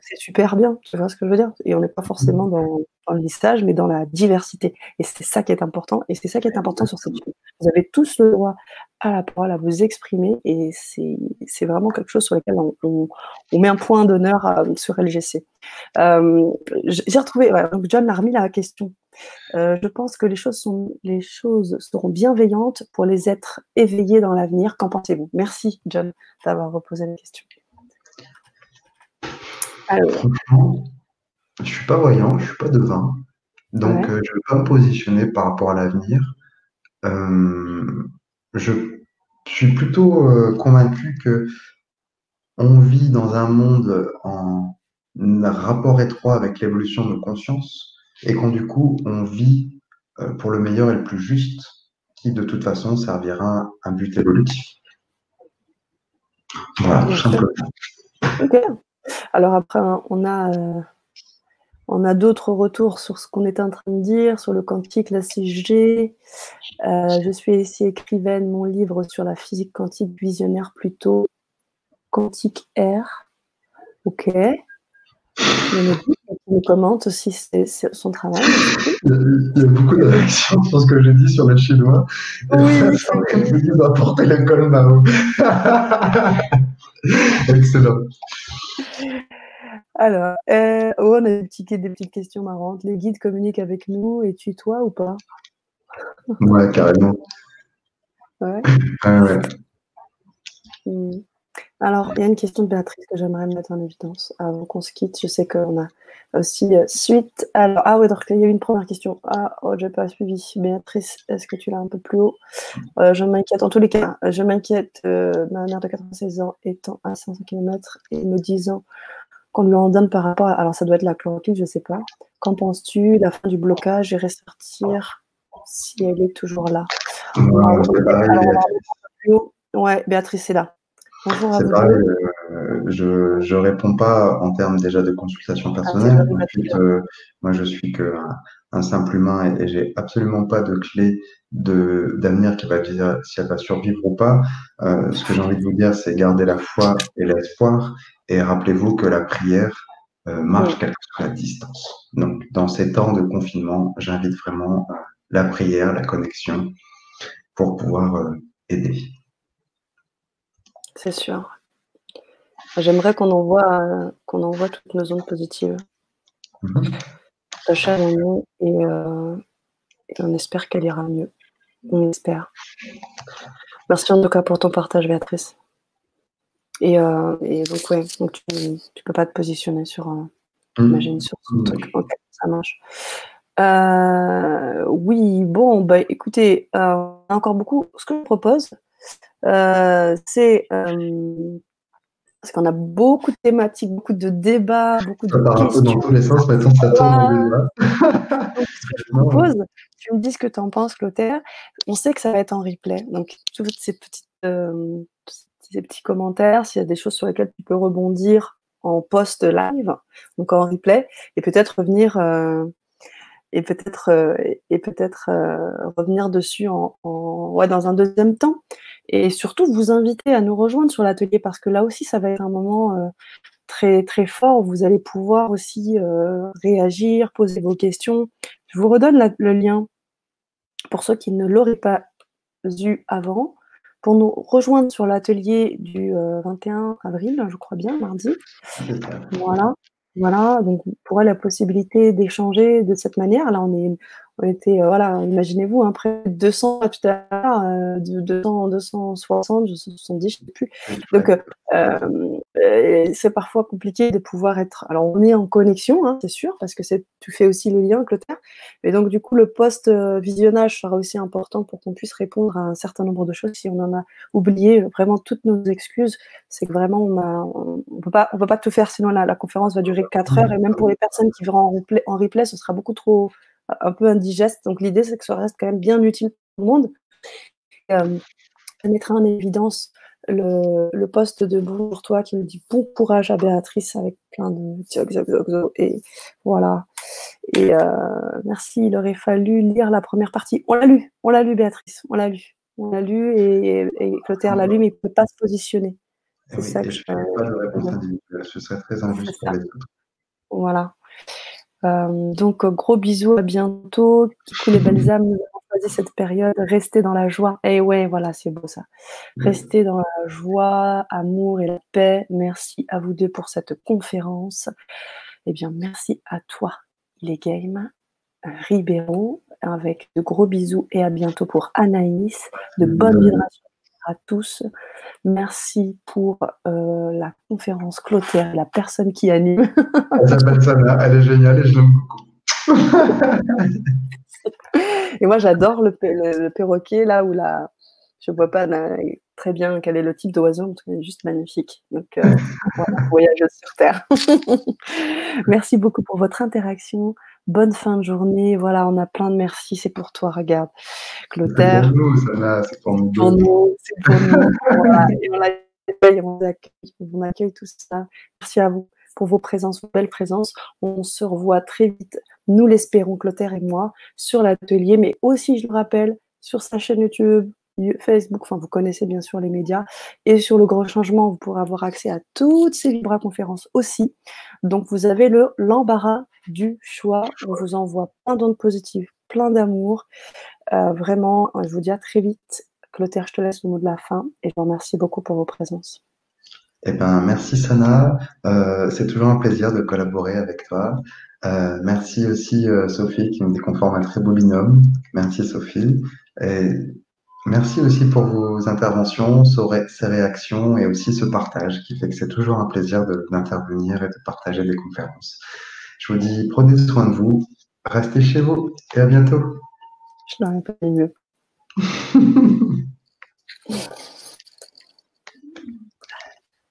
c'est super bien, tu vois ce que je veux dire? Et on n'est pas forcément dans, dans, le lissage, mais dans la diversité. Et c'est ça qui est important, et c'est ça qui est important sur cette chaîne. Vous avez tous le droit à la parole, à vous exprimer, et c'est vraiment quelque chose sur lequel on, on, met un point d'honneur euh, sur LGC. Euh, J'ai retrouvé, donc John a remis la question. Euh, je pense que les choses, sont, les choses seront bienveillantes pour les êtres éveillés dans l'avenir. Qu'en pensez-vous? Merci, John, d'avoir reposé la question.
Franchement, je ne suis pas voyant, je ne suis pas devin. Donc, euh, je ne vais pas me positionner par rapport à l'avenir. Euh, je suis plutôt convaincu que on vit dans un monde en rapport étroit avec l'évolution de nos consciences et quand du coup on vit euh, pour le meilleur et le plus juste, qui de toute façon servira un but évolutif.
Voilà, tout simplement. Ok. Alors après, on a, euh, on a d'autres retours sur ce qu'on est en train de dire, sur le quantique, la 6G. Euh, je suis ici écrivaine, mon livre sur la physique quantique visionnaire plutôt quantique R. Ok. Il me commente aussi son travail.
Il y a beaucoup de réactions sur ce que j'ai dit sur le chinois. Oui, je me dis, va porter l'école Mao. Excellent.
Alors, euh, oh, on a des, des petites questions marrantes. Les guides communiquent avec nous et tu toi ou pas?
Ouais, carrément. Ouais. ouais.
Hmm. Alors, il y a une question de Béatrice que j'aimerais mettre en évidence avant qu'on se quitte. Je sais qu'on a aussi euh, suite. Alors, ah oui, donc il y a eu une première question. Ah, oh, j'ai pas suivi. Béatrice, est-ce que tu l'as un peu plus haut? Euh, Je m'inquiète. En tous les cas, je m'inquiète. Euh, ma mère de 96 ans étant à 500 km et me disant qu'on lui en donne par rapport à. Alors, ça doit être la chloroquine, je sais pas. Qu'en penses-tu La fin du blocage et ressortir si elle est toujours là? Ouais, Béatrice, c'est là.
C'est pareil, euh, je ne réponds pas en termes déjà de consultation ah, personnelle. Euh, moi, je suis qu'un un simple humain et, j'ai absolument pas de clé d'avenir qui va dire si elle va survivre ou pas. Euh, ce que j'ai envie de vous dire, c'est garder la foi et l'espoir et rappelez-vous que la prière marche quelque chose à la distance. Donc, dans ces temps de confinement, j'invite vraiment la prière, la connexion pour pouvoir aider.
C'est sûr. J'aimerais qu'on envoie, qu'on envoie toutes nos ondes positives. Sacha euh, et, on espère qu'elle ira mieux. On espère. Merci en tout cas pour ton partage, Béatrice. Et, euh, donc, ouais, donc tu ne peux pas te positionner sur, euh, mmh. sur ce truc. ça marche. oui, bon, bah, écoutez, on a encore beaucoup. Ce que je propose, euh, c'est euh, parce qu'on a beaucoup de thématiques, beaucoup de débats, beaucoup de questions.
dans tous les sens, maintenant ça tourne
propose, tu me dis ce que tu en penses, Clotaire. On sait que ça va être en replay. Donc, toutes ces, petites, euh, ces petits commentaires, s'il y a des choses sur lesquelles tu peux rebondir en post live, donc en replay, et peut-être revenir et peut-être et peut-être revenir dessus en, ouais, dans un deuxième temps et surtout vous inviter à nous rejoindre sur l'atelier parce que là aussi ça va être un moment euh, très très fort où vous allez pouvoir aussi euh, réagir, poser vos questions. Je vous redonne le lien pour ceux qui ne l'auraient pas vu avant pour nous rejoindre sur l'atelier du 21 euh, avril, je crois bien, mardi. Voilà. Voilà, donc vous pourrez la possibilité d'échanger de cette manière. Là, on est, on était, euh, voilà, imaginez-vous, hein, près de 200 tout à l'heure, euh, 200, 260, 270, je ne sais plus. Donc, euh, euh, c'est parfois compliqué de pouvoir être. Alors, on est en connexion, hein, c'est sûr, parce que tu fais aussi le lien, Clotaire. Et donc, du coup, le post-visionnage sera aussi important pour qu'on puisse répondre à un certain nombre de choses. Si on en a oublié, vraiment toutes nos excuses, c'est que vraiment, on ne on peut, pas, on peut pas tout faire, sinon la, la conférence va durer 4 heures. Et même pour les personnes qui verront en replay, en replay ce sera beaucoup trop un peu indigeste. Donc l'idée, c'est que ça reste quand même bien utile pour le monde. Euh, je mettrai en évidence le, le poste de Bonjour toi qui me dit bon courage à Béatrice avec plein de et voilà. Et euh, merci, il aurait fallu lire la première partie. On l'a lu, on l'a lu Béatrice, on l'a lu. On l'a lu et, et Clotaire l'a lu, mais il ne peut pas se positionner.
C'est ça que je, je pas de réponse individuelle, ce serait très injuste pour les autres.
Voilà. Euh, donc, euh, gros bisous, à bientôt. Coucou les belles âmes, nous avons choisi cette période. Restez dans la joie. Et eh ouais, voilà, c'est beau ça. Restez dans la joie, amour et la paix. Merci à vous deux pour cette conférence. Eh bien, merci à toi, les games. Ribeiro, avec de gros bisous et à bientôt pour Anaïs. De bonnes vibrations à tous. Merci pour euh, la conférence Clotaire, la personne qui anime.
Elle s'appelle Sana, elle est géniale et je l'aime beaucoup.
et moi, j'adore le, perroquet, là où la. Je ne vois pas très bien quel est le type d'oiseau, mais il est juste magnifique. Donc, euh, voilà, voyage sur Terre. Merci beaucoup pour votre interaction. Bonne fin de journée. Voilà, on a plein de merci. C'est pour toi, regarde. Clotaire.
C'est pour nous, Sana, c'est pour nous.
Pour nous, c'est pour nous. voilà. Et on l'accueille, on accueille, on accueille tout ça. Merci à vous pour vos présences, vos belles présences. On se revoit très vite, nous l'espérons, Clotaire et moi, sur l'atelier, mais aussi, je le rappelle, sur sa chaîne YouTube, Facebook, enfin vous connaissez bien sûr les médias, et sur le Grand Changement, vous pourrez avoir accès à toutes ces Vibra conférences aussi. Donc vous avez le l'embarras du choix. On vous envoie plein d'ondes positives, plein d'amour. Euh, vraiment, je vous dis à très vite. Clotaire, je te laisse le mot de la fin et je vous remercie beaucoup pour vos présences.
Eh ben, merci Sana. Euh, c'est toujours un plaisir de collaborer avec toi. Euh, merci aussi Sophie qui me dit qu'on forme un très beau binôme. Merci Sophie. Merci aussi pour vos interventions, ces réactions et aussi ce partage qui fait que c'est toujours un plaisir d'intervenir et de partager des conférences. Je vous dis, prenez soin de vous, restez chez vous et à bientôt.
Je n'aurais pas mieux.